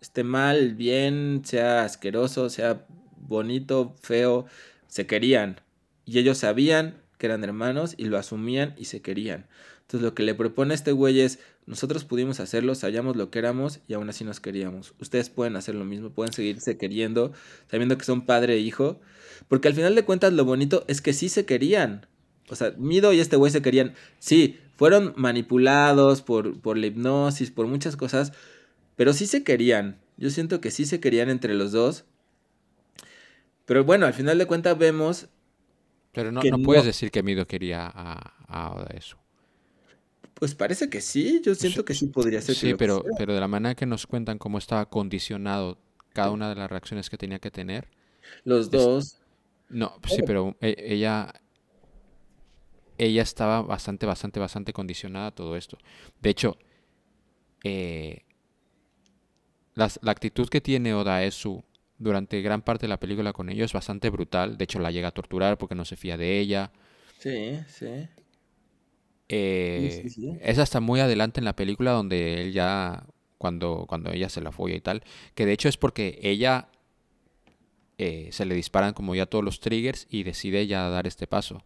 Esté mal, bien, sea asqueroso, sea bonito, feo, se querían. Y ellos sabían que eran hermanos y lo asumían y se querían. Entonces lo que le propone este güey es, nosotros pudimos hacerlo, sabíamos lo que éramos y aún así nos queríamos. Ustedes pueden hacer lo mismo, pueden seguirse queriendo, sabiendo que son padre e hijo. Porque al final de cuentas lo bonito es que sí se querían. O sea, Mido y este güey se querían. Sí, fueron manipulados por, por la hipnosis, por muchas cosas, pero sí se querían. Yo siento que sí se querían entre los dos. Pero bueno, al final de cuentas vemos Pero no, que no puedes no- decir que Mido quería a, a Oda eso. Pues parece que sí, yo siento que sí podría ser. que Sí, pero, quisiera. pero de la manera que nos cuentan cómo estaba condicionado cada una de las reacciones que tenía que tener. Los dos. No, sí, pero e- ella, ella estaba bastante, bastante, bastante condicionada a todo esto. De hecho, eh, la actitud que tiene Odaesu durante gran parte de la película con ellos es bastante brutal. De hecho, la llega a torturar porque no se fía de ella. Sí, sí. Eh, sí, sí. Es hasta muy adelante en la película donde él ya, cuando, cuando ella se la folla y tal, que de hecho es porque ella eh, se le disparan como ya todos los triggers y decide ya dar este paso.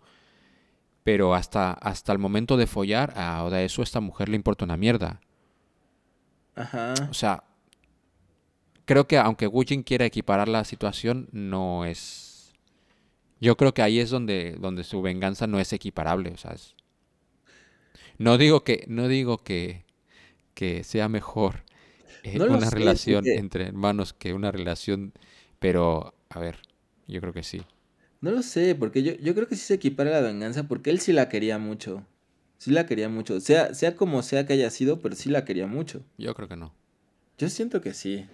Pero hasta, hasta el momento de follar, a Odaesu esta mujer le importa una mierda. Ajá. O sea, creo que aunque Wujin quiera equiparar la situación, no es... Yo creo que ahí es donde, donde su venganza no es equiparable. O sea, es- No digo que, no digo que, que sea mejor eh, No una sé, relación porque- entre hermanos que una relación... Pero, a ver, yo creo que sí. No lo sé, porque yo, yo creo que sí se equipara la venganza, porque él sí la quería mucho. Sí la quería mucho. Sea, sea como sea que haya sido, pero sí la quería mucho. Yo creo que no. Yo siento que sí.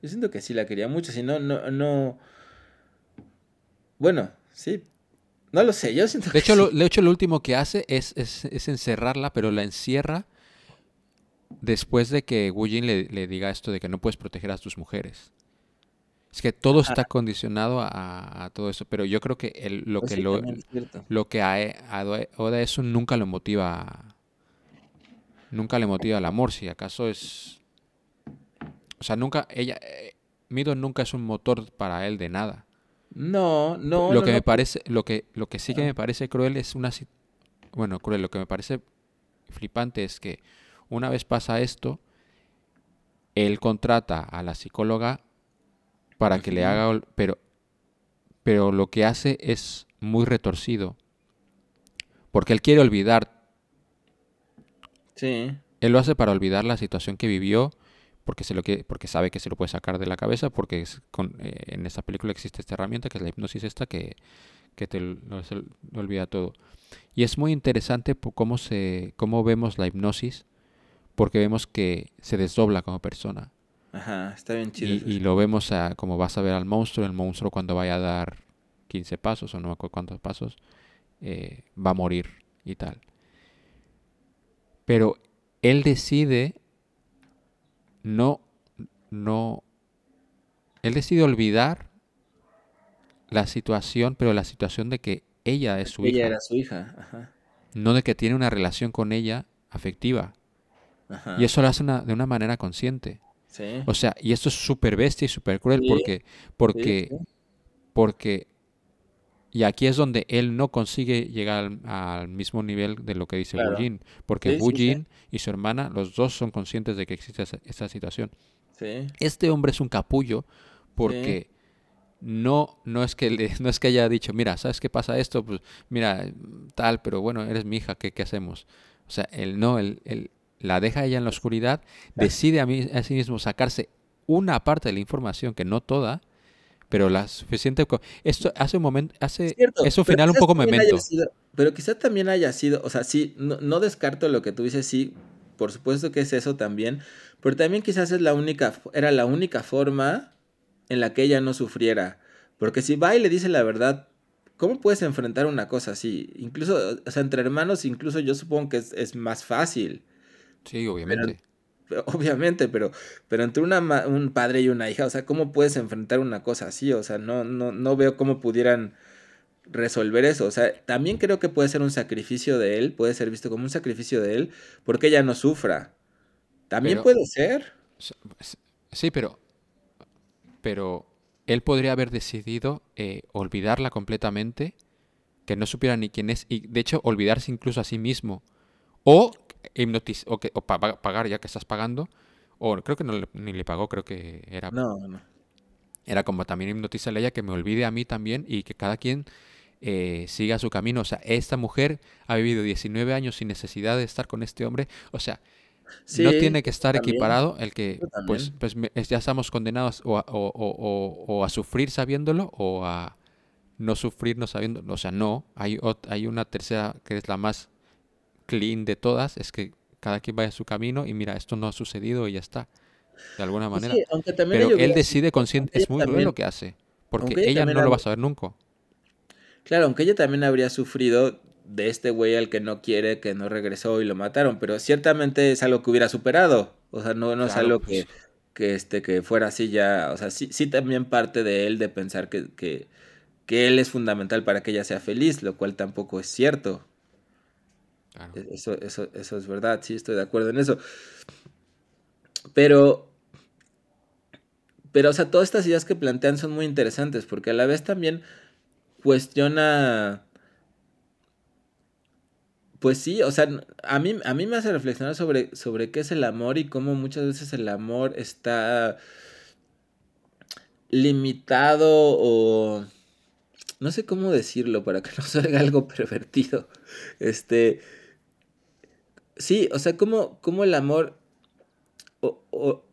Yo siento que sí la quería mucho. Si no, no, no. Bueno, sí. No lo sé, yo siento De que hecho, sí. lo, de hecho, lo último que hace es, es, es encerrarla, pero la encierra después de que Wujin le, le diga esto de que no puedes proteger a tus mujeres. Es que todo está condicionado a, a todo eso, pero yo creo que el- lo Pues que sí, lo, que a, a Oda- eso nunca lo motiva, nunca le motiva al amor, si acaso es, o sea, nunca ella, eh, Mido nunca es un motor para él de nada. No, no. lo no, que me parece, lo que, lo que sí que me parece cruel es una, bueno, cruel, lo que me parece flipante es que una vez pasa esto, él contrata a la psicóloga para que le haga, pero, pero lo que hace es muy retorcido, porque él quiere olvidar, Sí. él lo hace para olvidar la situación que vivió, porque se lo quiere- porque sabe que se lo puede sacar de la cabeza, porque es con- eh, en esta película existe esta herramienta que es la hipnosis esta que que te no se l- olvida todo. Y es muy interesante cómo se cómo vemos la hipnosis porque vemos que se desdobla como persona Ajá, está bien chido. y, lo vemos a, como vas a ver al monstruo, el monstruo cuando vaya a dar 15 pasos o no me acuerdo cuántos pasos eh, va a morir y tal. Pero él decide no no él decide olvidar la situación, pero la situación de que ella es su Ella hija, era su hija. Ajá. no de que tiene una relación con ella afectiva. Ajá. Y eso lo hace una- de una manera consciente. Sí. O sea, y esto es súper bestia y súper cruel Sí, porque, porque, sí. porque, y aquí es donde él no consigue llegar al, al mismo nivel de lo que dice Claro. Wu Jin, porque Sí, Wu sí, sí. Jin y su hermana, los dos son conscientes de que existe esa, esa situación. Este hombre es un capullo porque no, no, es que le- no es que haya dicho, mira, ¿sabes qué pasa esto? Pues mira, tal, pero bueno, eres mi hija, ¿qué, qué hacemos? O sea, él no, él, él la deja ella en la oscuridad, decide a, mí, a sí mismo sacarse una parte de la información, que no toda, pero la suficiente... Esto hace un momento, hace, Cierto, es un pero final un quizás poco memento. sido- pero quizá también haya sido, o sea, sí, no, no descarto lo que tú dices, sí, por supuesto que es eso también, pero también quizás es la única, era la única forma en la que ella no sufriera, porque si va y le dice la verdad, ¿cómo puedes enfrentar una cosa así? Incluso, o sea, entre hermanos, incluso yo supongo que es, es más fácil, Sí, obviamente. obviamente, pero, pero entre una, un padre y una hija, o sea, ¿cómo puedes enfrentar una cosa así? O sea, no, no, no veo cómo pudieran resolver eso. O sea, también creo que puede ser un sacrificio de él, puede ser visto como un sacrificio de él, porque ella no sufra. También Pero- puede ser. Sí, pero, pero él podría haber decidido eh, olvidarla completamente, que no supiera ni quién es, y de hecho olvidarse incluso a sí mismo, o o, que, o pa- pa- pagar ya que estás pagando, o creo que no le- ni le pagó, creo que era, No, no. era como también hipnotizarle a ella, que me olvide a mí también y que cada quien eh, siga su camino. O sea, esta mujer ha vivido 19 años sin necesidad de estar con este hombre, o sea, no Sí, tiene que estar también. equiparado el que pues, pues ya estamos condenados o a, o- o- o- a sufrir sabiéndolo o a no sufrir no sabiéndolo. O sea, no, hay, hay una tercera que es la más clean de todas, es que cada quien vaya a su camino y mira, esto no ha sucedido y ya está, de alguna manera. sí, aunque también Pero él decide consciente, es muy también- lo que hace, porque ella no lo va a saber nunca. Claro, aunque ella también habría sufrido de este güey al que no quiere, que no regresó y lo mataron, pero ciertamente es algo que hubiera superado. O sea, no, no es algo pues. que, que, este, que fuera así ya. O sea, sí, sí también parte de él de pensar que, que, que él es fundamental para que ella sea feliz, lo cual tampoco es cierto. E- Eso, eso, eso es verdad, sí, estoy de acuerdo en eso. Pero, pero, o sea, todas estas ideas que plantean son muy interesantes porque a la vez también cuestiona, pues sí, o sea, a mí, a mí me hace reflexionar sobre, sobre qué es el amor y cómo muchas veces el amor está limitado o no sé cómo decirlo para que no salga algo pervertido. Este, sí, o sea, cómo el amor o- o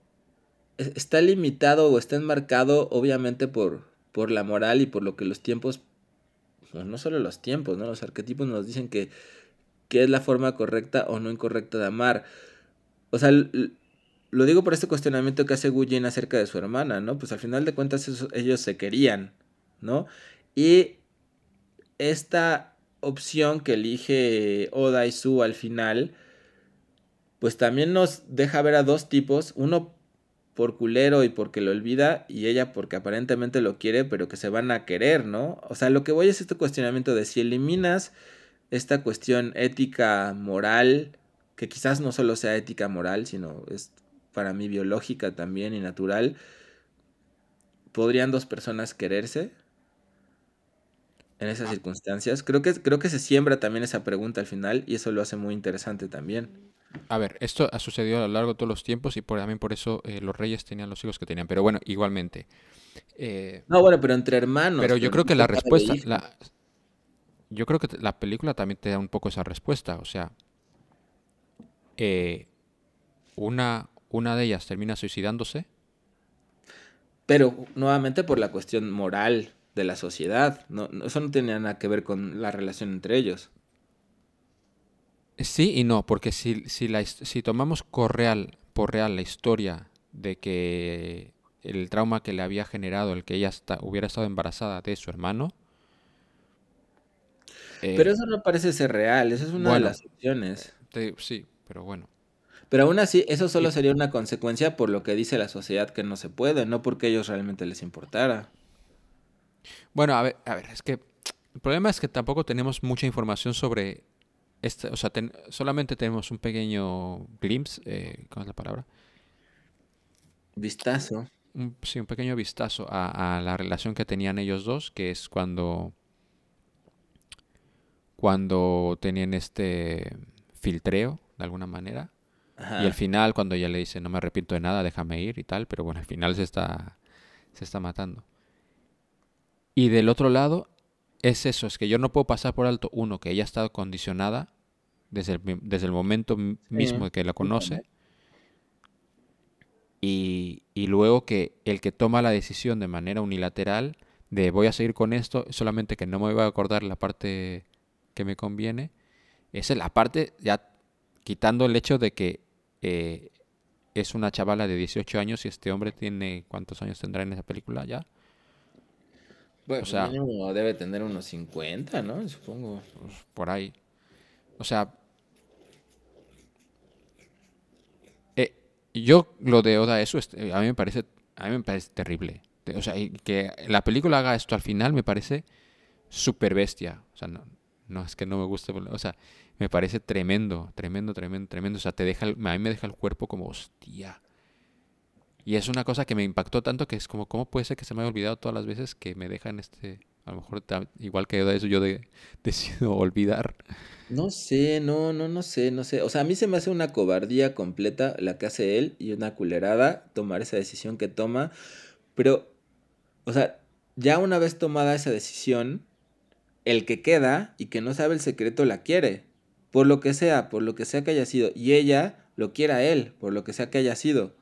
es- está limitado o está enmarcado obviamente por, por la moral y por lo que los tiempos, bueno, no solo los tiempos, ¿no? Los arquetipos nos dicen que, es la forma correcta o no incorrecta de amar. O sea, lo digo por este cuestionamiento que hace Gujin acerca de su hermana, ¿no? Pues al final de cuentas ellos se querían, ¿no? Y esta opción que elige Oda y Su al final, pues también nos deja ver a dos tipos, uno por culero y porque lo olvida, y ella porque aparentemente lo quiere, pero que se van a querer, ¿no? O sea, lo que voy es este cuestionamiento de si eliminas esta cuestión ética, moral, que quizás no solo sea ética moral, sino es para mí biológica también y natural, ¿podrían dos personas quererse? en esas circunstancias? Creo que, creo que se siembra también esa pregunta al final y eso lo hace muy interesante también. A ver, esto ha sucedido a lo largo de todos los tiempos y por, también por eso eh, los reyes tenían los hijos que tenían. Pero bueno, igualmente. eh, No, bueno, pero entre hermanos. pero yo creo que la respuesta, la, yo creo que la película también te da un poco esa respuesta. O sea, eh, una, una de ellas termina suicidándose. Pero nuevamente por la cuestión moral de la sociedad. No, no- eso no tenía nada que ver con la relación entre ellos. Sí y no, porque si, si, la, si tomamos por real, por real la historia de que el trauma que le había generado el que ella hubiera estado embarazada de su hermano. eh, Pero eso no parece ser real, eso es una bueno. de las opciones. te- sí, pero bueno. Pero aún así, eso solo sería una consecuencia por lo que dice la sociedad que no se puede, no porque a ellos realmente les importara. Bueno, a ver, a ver, es que el problema es que tampoco tenemos mucha información sobre este, o sea, ten- solamente tenemos un pequeño glimpse, eh, ¿cómo es la palabra? Vistazo. Un, sí, un pequeño vistazo a, a la relación que tenían ellos dos, que es cuando cuando tenían este filtreo, de alguna manera. Ajá. Y el final, cuando ella le dice, no me arrepiento de nada, déjame ir y tal, pero bueno, al final se está, se está matando. Y del otro lado, es eso, es que yo no puedo pasar por alto, uno, que ella ha estado condicionada desde el, desde el momento mismo que la conoce, y, y luego que el que toma la decisión de manera unilateral de voy a seguir con esto, solamente que no me voy a acordar la parte que me conviene, esa es la parte, ya quitando el hecho de que eh, es una chavala de 18 años y este hombre tiene, ¿cuántos años tendrá en esa película ya? Bueno, o sea- debe tener unos 50, ¿no? Supongo. Pues, por ahí. O sea, eh, yo lo de Oda, eso es- eh, a mí me parece, a mí me parece terrible. Te- O sea, que la película haga esto al final me parece súper bestia. O sea, no, no es que no me guste, o sea, me parece tremendo, tremendo, tremendo, tremendo. O sea, te deja, el- a mí me deja el cuerpo como hostia. Y es una cosa que me impactó tanto que es como, ¿cómo puede ser que se me haya olvidado todas las veces que me dejan este, a lo mejor igual que Oda, eso yo de, decido olvidar. No sé, no, no, no sé, no sé. O sea, a mí se me hace una cobardía completa la que hace él y una culerada tomar esa decisión que toma. Pero, o sea, ya una vez tomada esa decisión, el que queda y que no sabe el secreto la quiere. Por lo que sea, por lo que sea que haya sido. Y ella lo quiere a él, por lo que sea que haya sido.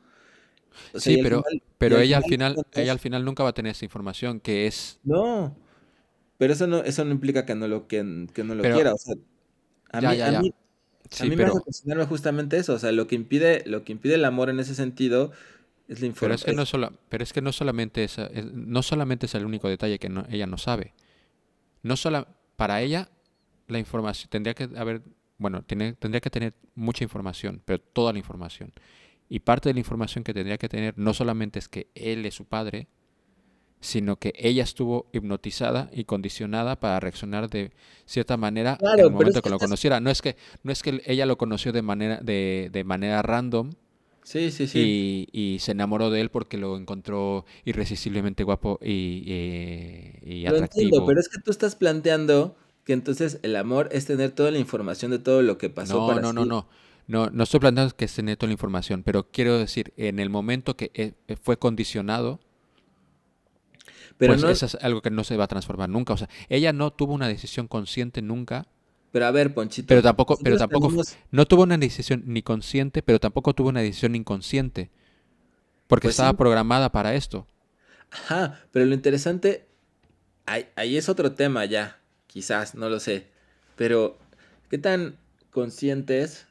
O sea, y Sí, pero, final- pero ella al de final, cuentas- ella al final nunca va a tener esa información, que es, No, pero eso no, eso no implica que no lo, que, que no lo Pero- quiera. O sea, a Ya, mí, ya, a ya. mí- a mí me hace cuestionarme justamente eso. O sea, lo que impide, lo que impide el amor en ese sentido es la pero es que información. no sola- pero es que no solamente es, es- no solamente es el único detalle que no- ella no sabe. No sola, para ella la información tendría que haber, bueno, tiene- tendría que tener mucha información, pero toda la información. Y parte de la información que tendría que tener no solamente es que él es su padre, sino que ella estuvo hipnotizada y condicionada para reaccionar de cierta manera Claro, en el momento es que que lo conociera. No es que, no es que ella lo conoció de manera, de, de manera random Sí, sí, sí. y, y se enamoró de él porque lo encontró irresistiblemente guapo y, y- y Lo entiendo, pero es que tú estás planteando que entonces el amor es tener toda la información de todo lo que pasó No, para no, no, no. No, no estoy planteando que esté neto la información, pero quiero decir, en el momento que eh, fue condicionado, Pero pues no, eso es algo que no se va a transformar nunca. O sea, ella no tuvo una decisión consciente nunca, pero a ver, Ponchito. pero tampoco, pero tampoco, tenemos- no tuvo una decisión ni consciente, pero tampoco tuvo una decisión inconsciente, porque Pues sí. estaba programada para esto. Ajá, pero lo interesante, ahí, ahí es otro tema ya, quizás, no lo sé. Pero, ¿qué tan conscientes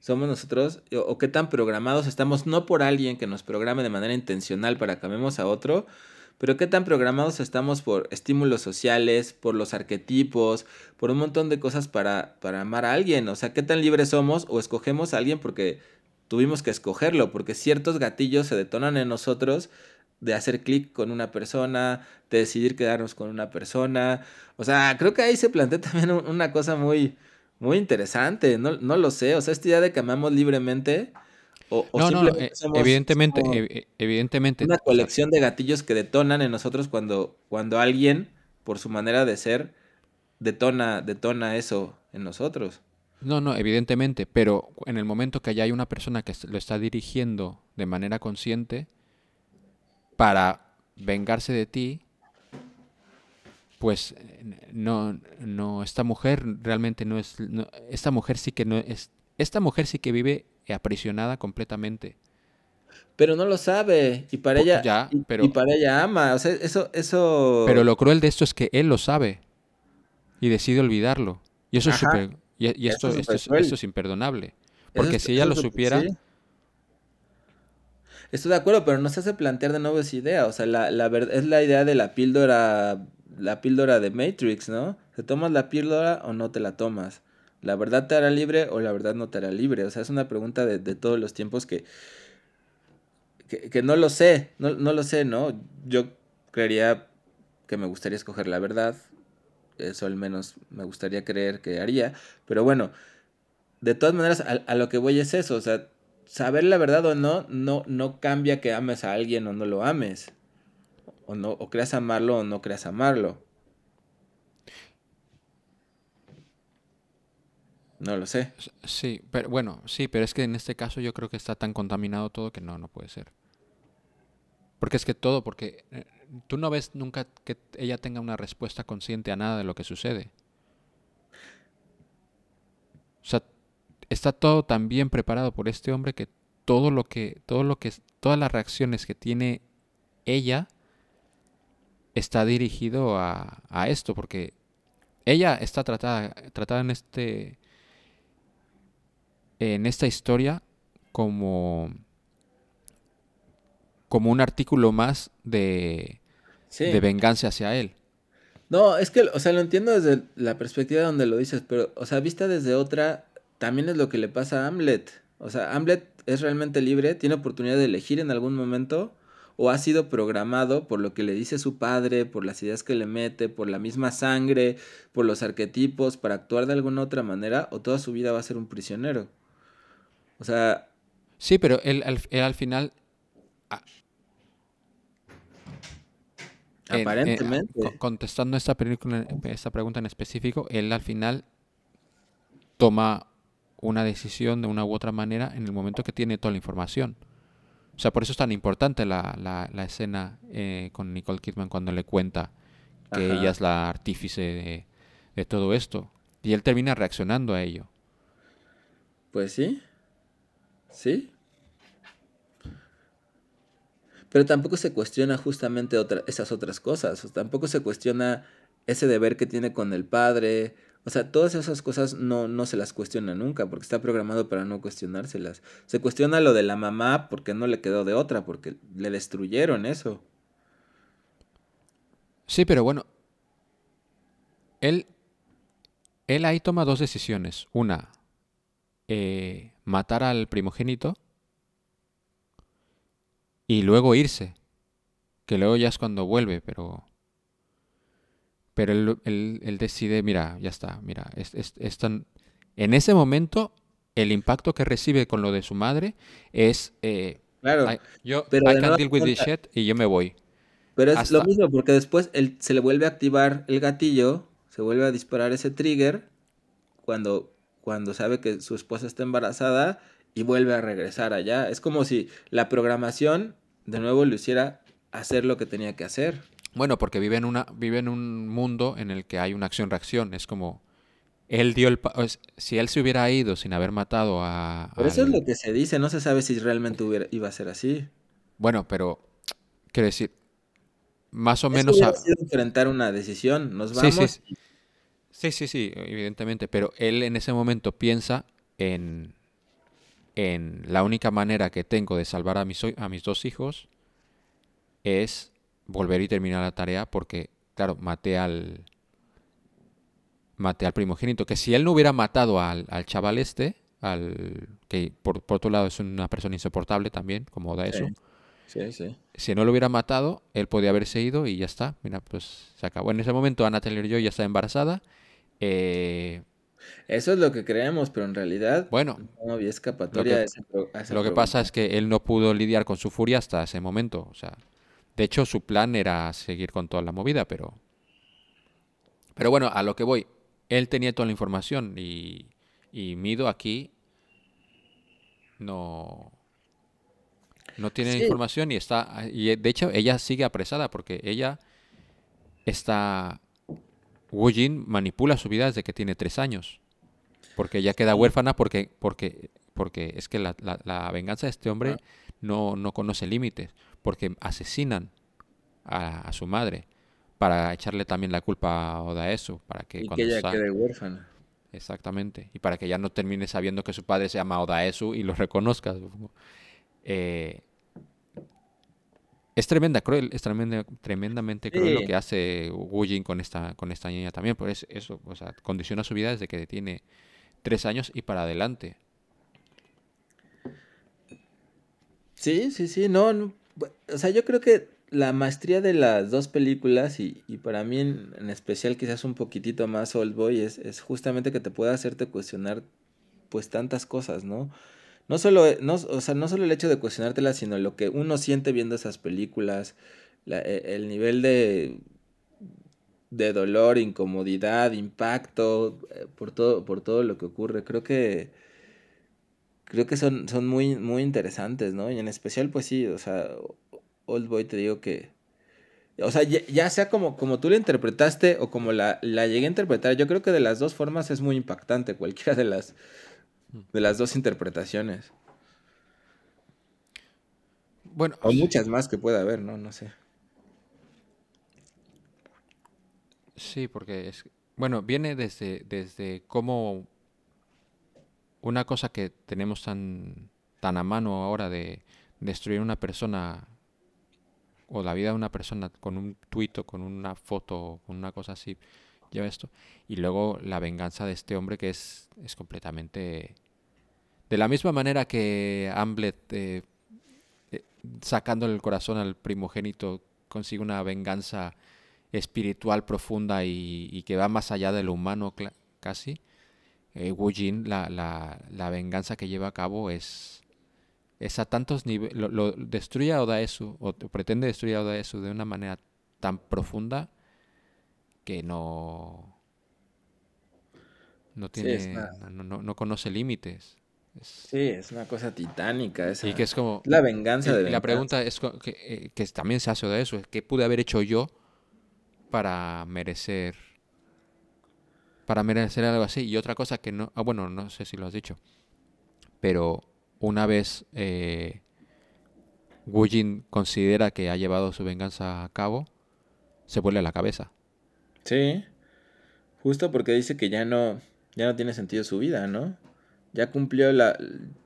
somos nosotros o, o qué tan programados estamos, no por alguien que nos programe de manera intencional para que amemos a otro, pero qué tan programados estamos por estímulos sociales, por los arquetipos, por un montón de cosas para, para amar a alguien? O sea, ¿qué tan libres somos o escogemos a alguien porque tuvimos que escogerlo? Porque ciertos gatillos se detonan en nosotros de hacer clic con una persona, de decidir quedarnos con una persona. O sea, creo que ahí se plantea también un- una cosa muy, muy interesante. No, no lo sé. O sea, esta idea de que amamos libremente. O, o No, no, eh, evidentemente, ev- evidentemente. una colección de gatillos que detonan en nosotros cuando, cuando alguien, por su manera de ser, detona, detona eso en nosotros. No, no, evidentemente, pero en el momento que ya hay una persona que lo está dirigiendo de manera consciente para vengarse de ti, pues no, no, esta mujer realmente no es, no- esta mujer sí que no es, esta mujer sí que vive aprisionada completamente. Pero no lo sabe. Y para ella. ya, y, pero- y para ella ama. O sea, eso, eso. Pero lo cruel de esto es que él lo sabe y decide olvidarlo. Y eso es Ajá. súper, y, Eso esto, es esto, esto es imperdonable. Porque es- si ella lo supiera, sí. Estoy de acuerdo, pero no se hace plantear de nuevo esa idea. O sea, la, la es la idea de la píldora, la píldora de Matrix, ¿no? ¿Te tomas la píldora o no te la tomas? ¿La verdad te hará libre o la verdad no te hará libre? O sea, es una pregunta de, de todos los tiempos que, que, que no lo sé, no, no lo sé, ¿no? Yo creería que me gustaría escoger la verdad, eso al menos me gustaría creer que haría, pero bueno, de todas maneras, a, a lo que voy es eso, o sea, saber la verdad o no, no, no cambia que ames a alguien o no lo ames. O no, o creas amarlo o no creas amarlo. No lo sé. Sí, pero bueno, sí, pero es que en este caso yo creo que está tan contaminado todo que no, no puede ser. Porque es que todo, porque eh, tú no ves nunca que ella tenga una respuesta consciente a nada de lo que sucede. O sea, está todo tan bien preparado por este hombre que todo lo que, todo lo que, todas las reacciones que tiene ella está dirigido a, a esto, porque ella está tratada, tratada en este, en esta historia como, como un artículo más de, Sí. de venganza hacia él. No, es que, o sea, lo entiendo desde la perspectiva donde lo dices, pero, o sea, vista desde otra, también es lo que le pasa a Hamlet. O sea, Hamlet es realmente libre, tiene oportunidad de elegir en algún momento, o ha sido programado por lo que le dice su padre, por las ideas que le mete, por la misma sangre, por los arquetipos, para actuar de alguna otra manera, o toda su vida va a ser un prisionero. O sea, Sí, pero él, al- él al final... a- en- en- aparentemente. co- contestando esta, película, esta pregunta en específico, él al final toma una decisión de una u otra manera en el momento que tiene toda la información. O sea, por eso es tan importante la, la- la escena eh, con Nicole Kidman cuando le cuenta que Ajá. ella es la artífice de, de todo esto. Y él termina reaccionando a ello. Pues sí. Sí. Pero tampoco se cuestiona justamente esas otras cosas. tampoco se cuestiona ese deber que tiene con el padre. O sea, todas esas cosas no, no se las cuestiona nunca porque está programado para no cuestionárselas. Se cuestiona lo de la mamá porque no le quedó de otra, porque le destruyeron eso. Sí, pero bueno, él, él ahí toma dos decisiones. Una, eh, matar al primogénito y luego irse. Que luego ya es cuando vuelve, pero... Pero él, él- él decide, mira, ya está, mira, es, es- es tan- en ese momento el impacto que recibe con lo de su madre es... eh, Claro. I, yo, pero I de deal with this shit y yo me voy. Pero es lo mismo, porque después él, se le vuelve a activar el gatillo, se vuelve a disparar ese trigger cuando, cuando sabe que su esposa está embarazada y vuelve a regresar allá. Es como si la programación de nuevo le hiciera hacer lo que tenía que hacer. Bueno, porque vive en, una, vive en un mundo en el que hay una acción-reacción. Es como, él dio el... si él se hubiera ido sin haber matado a... Pero eso es lo que se dice, no se sabe si realmente hubiera, iba a ser así. Bueno, pero, quiero decir, más o Eso menos... a- sido enfrentar una decisión, nos vamos. sí, sí. Sí, sí, sí, evidentemente. Pero él en ese momento piensa en, en la única manera que tengo de salvar a mis, a mis dos hijos es volver y terminar la tarea porque, claro, maté al maté al primogénito. Que si él no hubiera matado al, al chaval este, al que por, por otro lado es una persona insoportable también, como da eso. Sí, sí. Si no lo hubiera matado, él podía haberse ido y ya está. Mira, pues se acabó. En ese momento Anna Taylor-Joy ya está embarazada. Eh, Eso es lo que creemos, pero en realidad bueno, no había escapatoria Lo que- a ese pro- a esa lo que programación. pasa es que él no pudo lidiar con su furia hasta ese momento. O sea, de hecho su plan era seguir con toda la movida, pero... Pero bueno, a lo que voy. Él tenía toda la información y, y Mido aquí no... No tiene Sí. información y está... Y de hecho ella sigue apresada porque ella está... Wu Jin manipula su vida desde que tiene tres años. Porque ella queda huérfana porque, porque, porque es que la, la- la venganza de este hombre no, no conoce límites. Porque asesinan a, a su madre para echarle también la culpa a Odaesu. Para que Y que cuando ella quede huérfana. Exactamente. Y para que ya no termine sabiendo que su padre se llama Odaesu y lo reconozca. Eh, es tremenda, cruel, es tremenda, tremendamente cruel lo que hace Wu Jin con esta, con esta niña también. Por eso, eso, o sea, condiciona su vida desde que tiene tres años y para adelante. Sí, sí, sí, no, o sea, yo creo que la maestría de las dos películas y, y para mí en, en especial quizás un poquitito más Old Boy es, es justamente que te pueda hacerte cuestionar pues tantas cosas, ¿no? No solo, e- no, o sea, no solo el hecho de cuestionártelas, sino lo que uno siente viendo esas películas, la- e- el nivel de de dolor, incomodidad, impacto, eh, por todo, por todo lo que ocurre. Creo que creo que son, son muy, muy interesantes, ¿no? Y en especial, pues sí, o sea, Old Boy te digo que. O sea, ya, ya sea como, como tú la interpretaste o como la, la llegué a interpretar, yo creo que de las dos formas es muy impactante, cualquiera de las, de las dos interpretaciones. Bueno, O muchas más que pueda haber, ¿no? No sé. Sí, porque es, bueno, viene desde, desde cómo una cosa que tenemos tan, tan a mano ahora de destruir una persona o la vida de una persona con un tuit o con una foto, con una cosa así, lleva esto. Y luego la venganza de este hombre que es, es completamente... De la misma manera que Hamlet, eh, eh, sacándole el corazón al primogénito, consigue una venganza espiritual profunda y, y que va más allá de lo humano casi. Eh, Wu Jin, la, la, la venganza que lleva a cabo es, es a tantos niveles, lo, lo destruye a Odaesu, o pretende destruir a Odaesu de una manera tan profunda que no, no tiene, no- no conoce límites. Es- Sí, es una cosa titánica esa. y que es como, La venganza de y la venganza. pregunta es que, eh, que también se hace Odaesu, ¿qué pude haber hecho yo para merecer para merecer algo así? Y otra cosa que no, ah, bueno, no sé si lo has dicho, pero una vez eh, Wu Jin considera que ha llevado su venganza a cabo, se vuelve la cabeza. Sí. Justo porque dice que ya no, ya no tiene sentido su vida, ¿no? Ya cumplió la...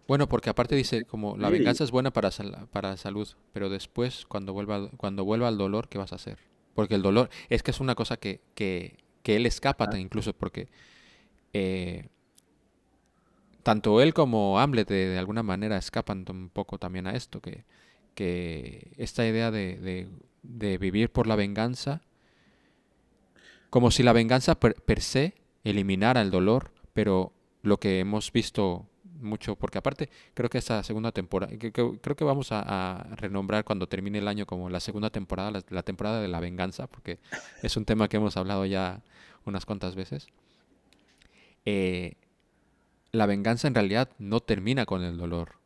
Bueno, porque aparte dice como la venganza es buena para, sal- para la salud, pero después cuando vuelva cuando vuelva al dolor, ¿qué vas a hacer? Porque el dolor es que es una cosa que, que, que él escapa ta- incluso porque eh, tanto él como Hamlet de, de alguna manera escapan un poco también a esto, que, que esta idea de, de- de vivir por la venganza, como si la venganza per, per se eliminara el dolor, pero lo que hemos visto mucho, porque aparte creo que esta segunda temporada, que- que- creo que vamos a, a renombrar cuando termine el año como la segunda temporada, la, la temporada de la venganza, porque es un tema que hemos hablado ya unas cuantas veces. Eh, la venganza en realidad no termina con el dolor.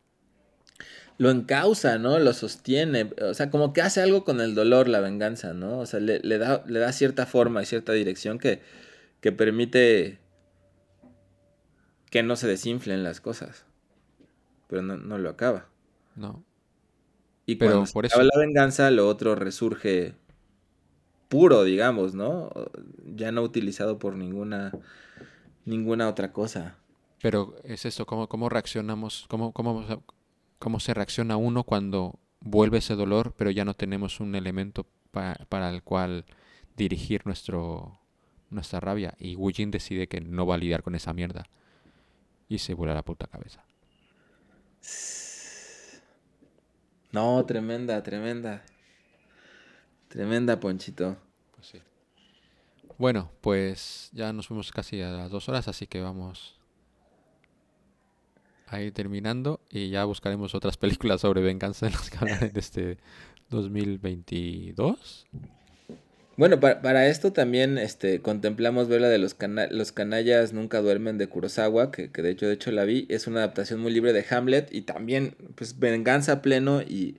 Lo encausa, ¿no? Lo sostiene. O sea, como que hace algo con el dolor la venganza, ¿no? O sea, le, le da, le da cierta forma y cierta dirección que, que permite que no se desinflen las cosas. Pero no, no lo acaba. ¿no? Y Pero cuando se por acaba eso- la venganza, lo otro resurge puro, digamos, ¿no? Ya no utilizado por ninguna, ninguna otra cosa. Pero es esto, ¿cómo, cómo reaccionamos? ¿Cómo, cómo, ¿Cómo se reacciona uno cuando vuelve ese dolor, pero ya no tenemos un elemento pa- para el cual dirigir nuestro, nuestra rabia? Y Wu Jin decide que no va a lidiar con esa mierda. Y se vuela la puta cabeza. No, tremenda, tremenda. Tremenda, Ponchito. Pues sí. Bueno, pues ya nos fuimos casi a las dos horas, así que vamos a ir terminando y ya buscaremos otras películas sobre venganza en las que hablar en este 2022. Bueno, para, para esto también este, contemplamos ver la de los, cana- los canallas nunca duermen de Kurosawa, que, que de hecho de hecho la vi, es una adaptación muy libre de Hamlet y también pues venganza pleno y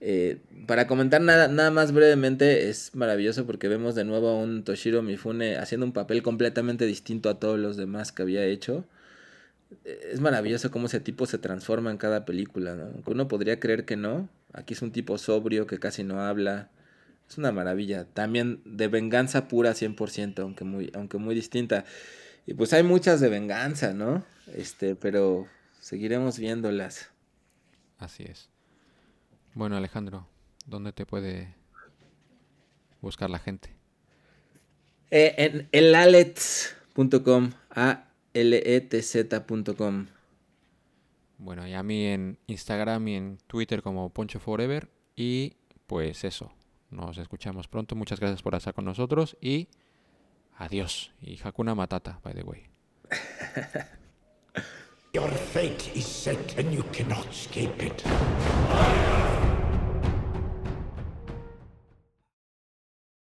eh, para comentar nada, nada más brevemente es maravilloso porque vemos de nuevo a un Toshiro Mifune haciendo un papel completamente distinto a todos los demás que había hecho. Eh, Es maravilloso cómo ese tipo se transforma en cada película, ¿no? Uno podría creer que no, aquí es un tipo sobrio que casi no habla. Es una maravilla. También de venganza pura 100%, aunque muy, aunque muy distinta. Y pues hay muchas de venganza, ¿no? Este, pero seguiremos viéndolas. Así es. Bueno, Alejandro, ¿dónde te puede buscar la gente? Eh, en elalets.com, a l e t z.com. Bueno, y a mí en Instagram y en Twitter como Poncho Forever. Y pues eso, nos escuchamos pronto. Muchas gracias por estar con nosotros y adiós. Y Hakuna Matata, by the way. Your fate is set and you cannot escape it.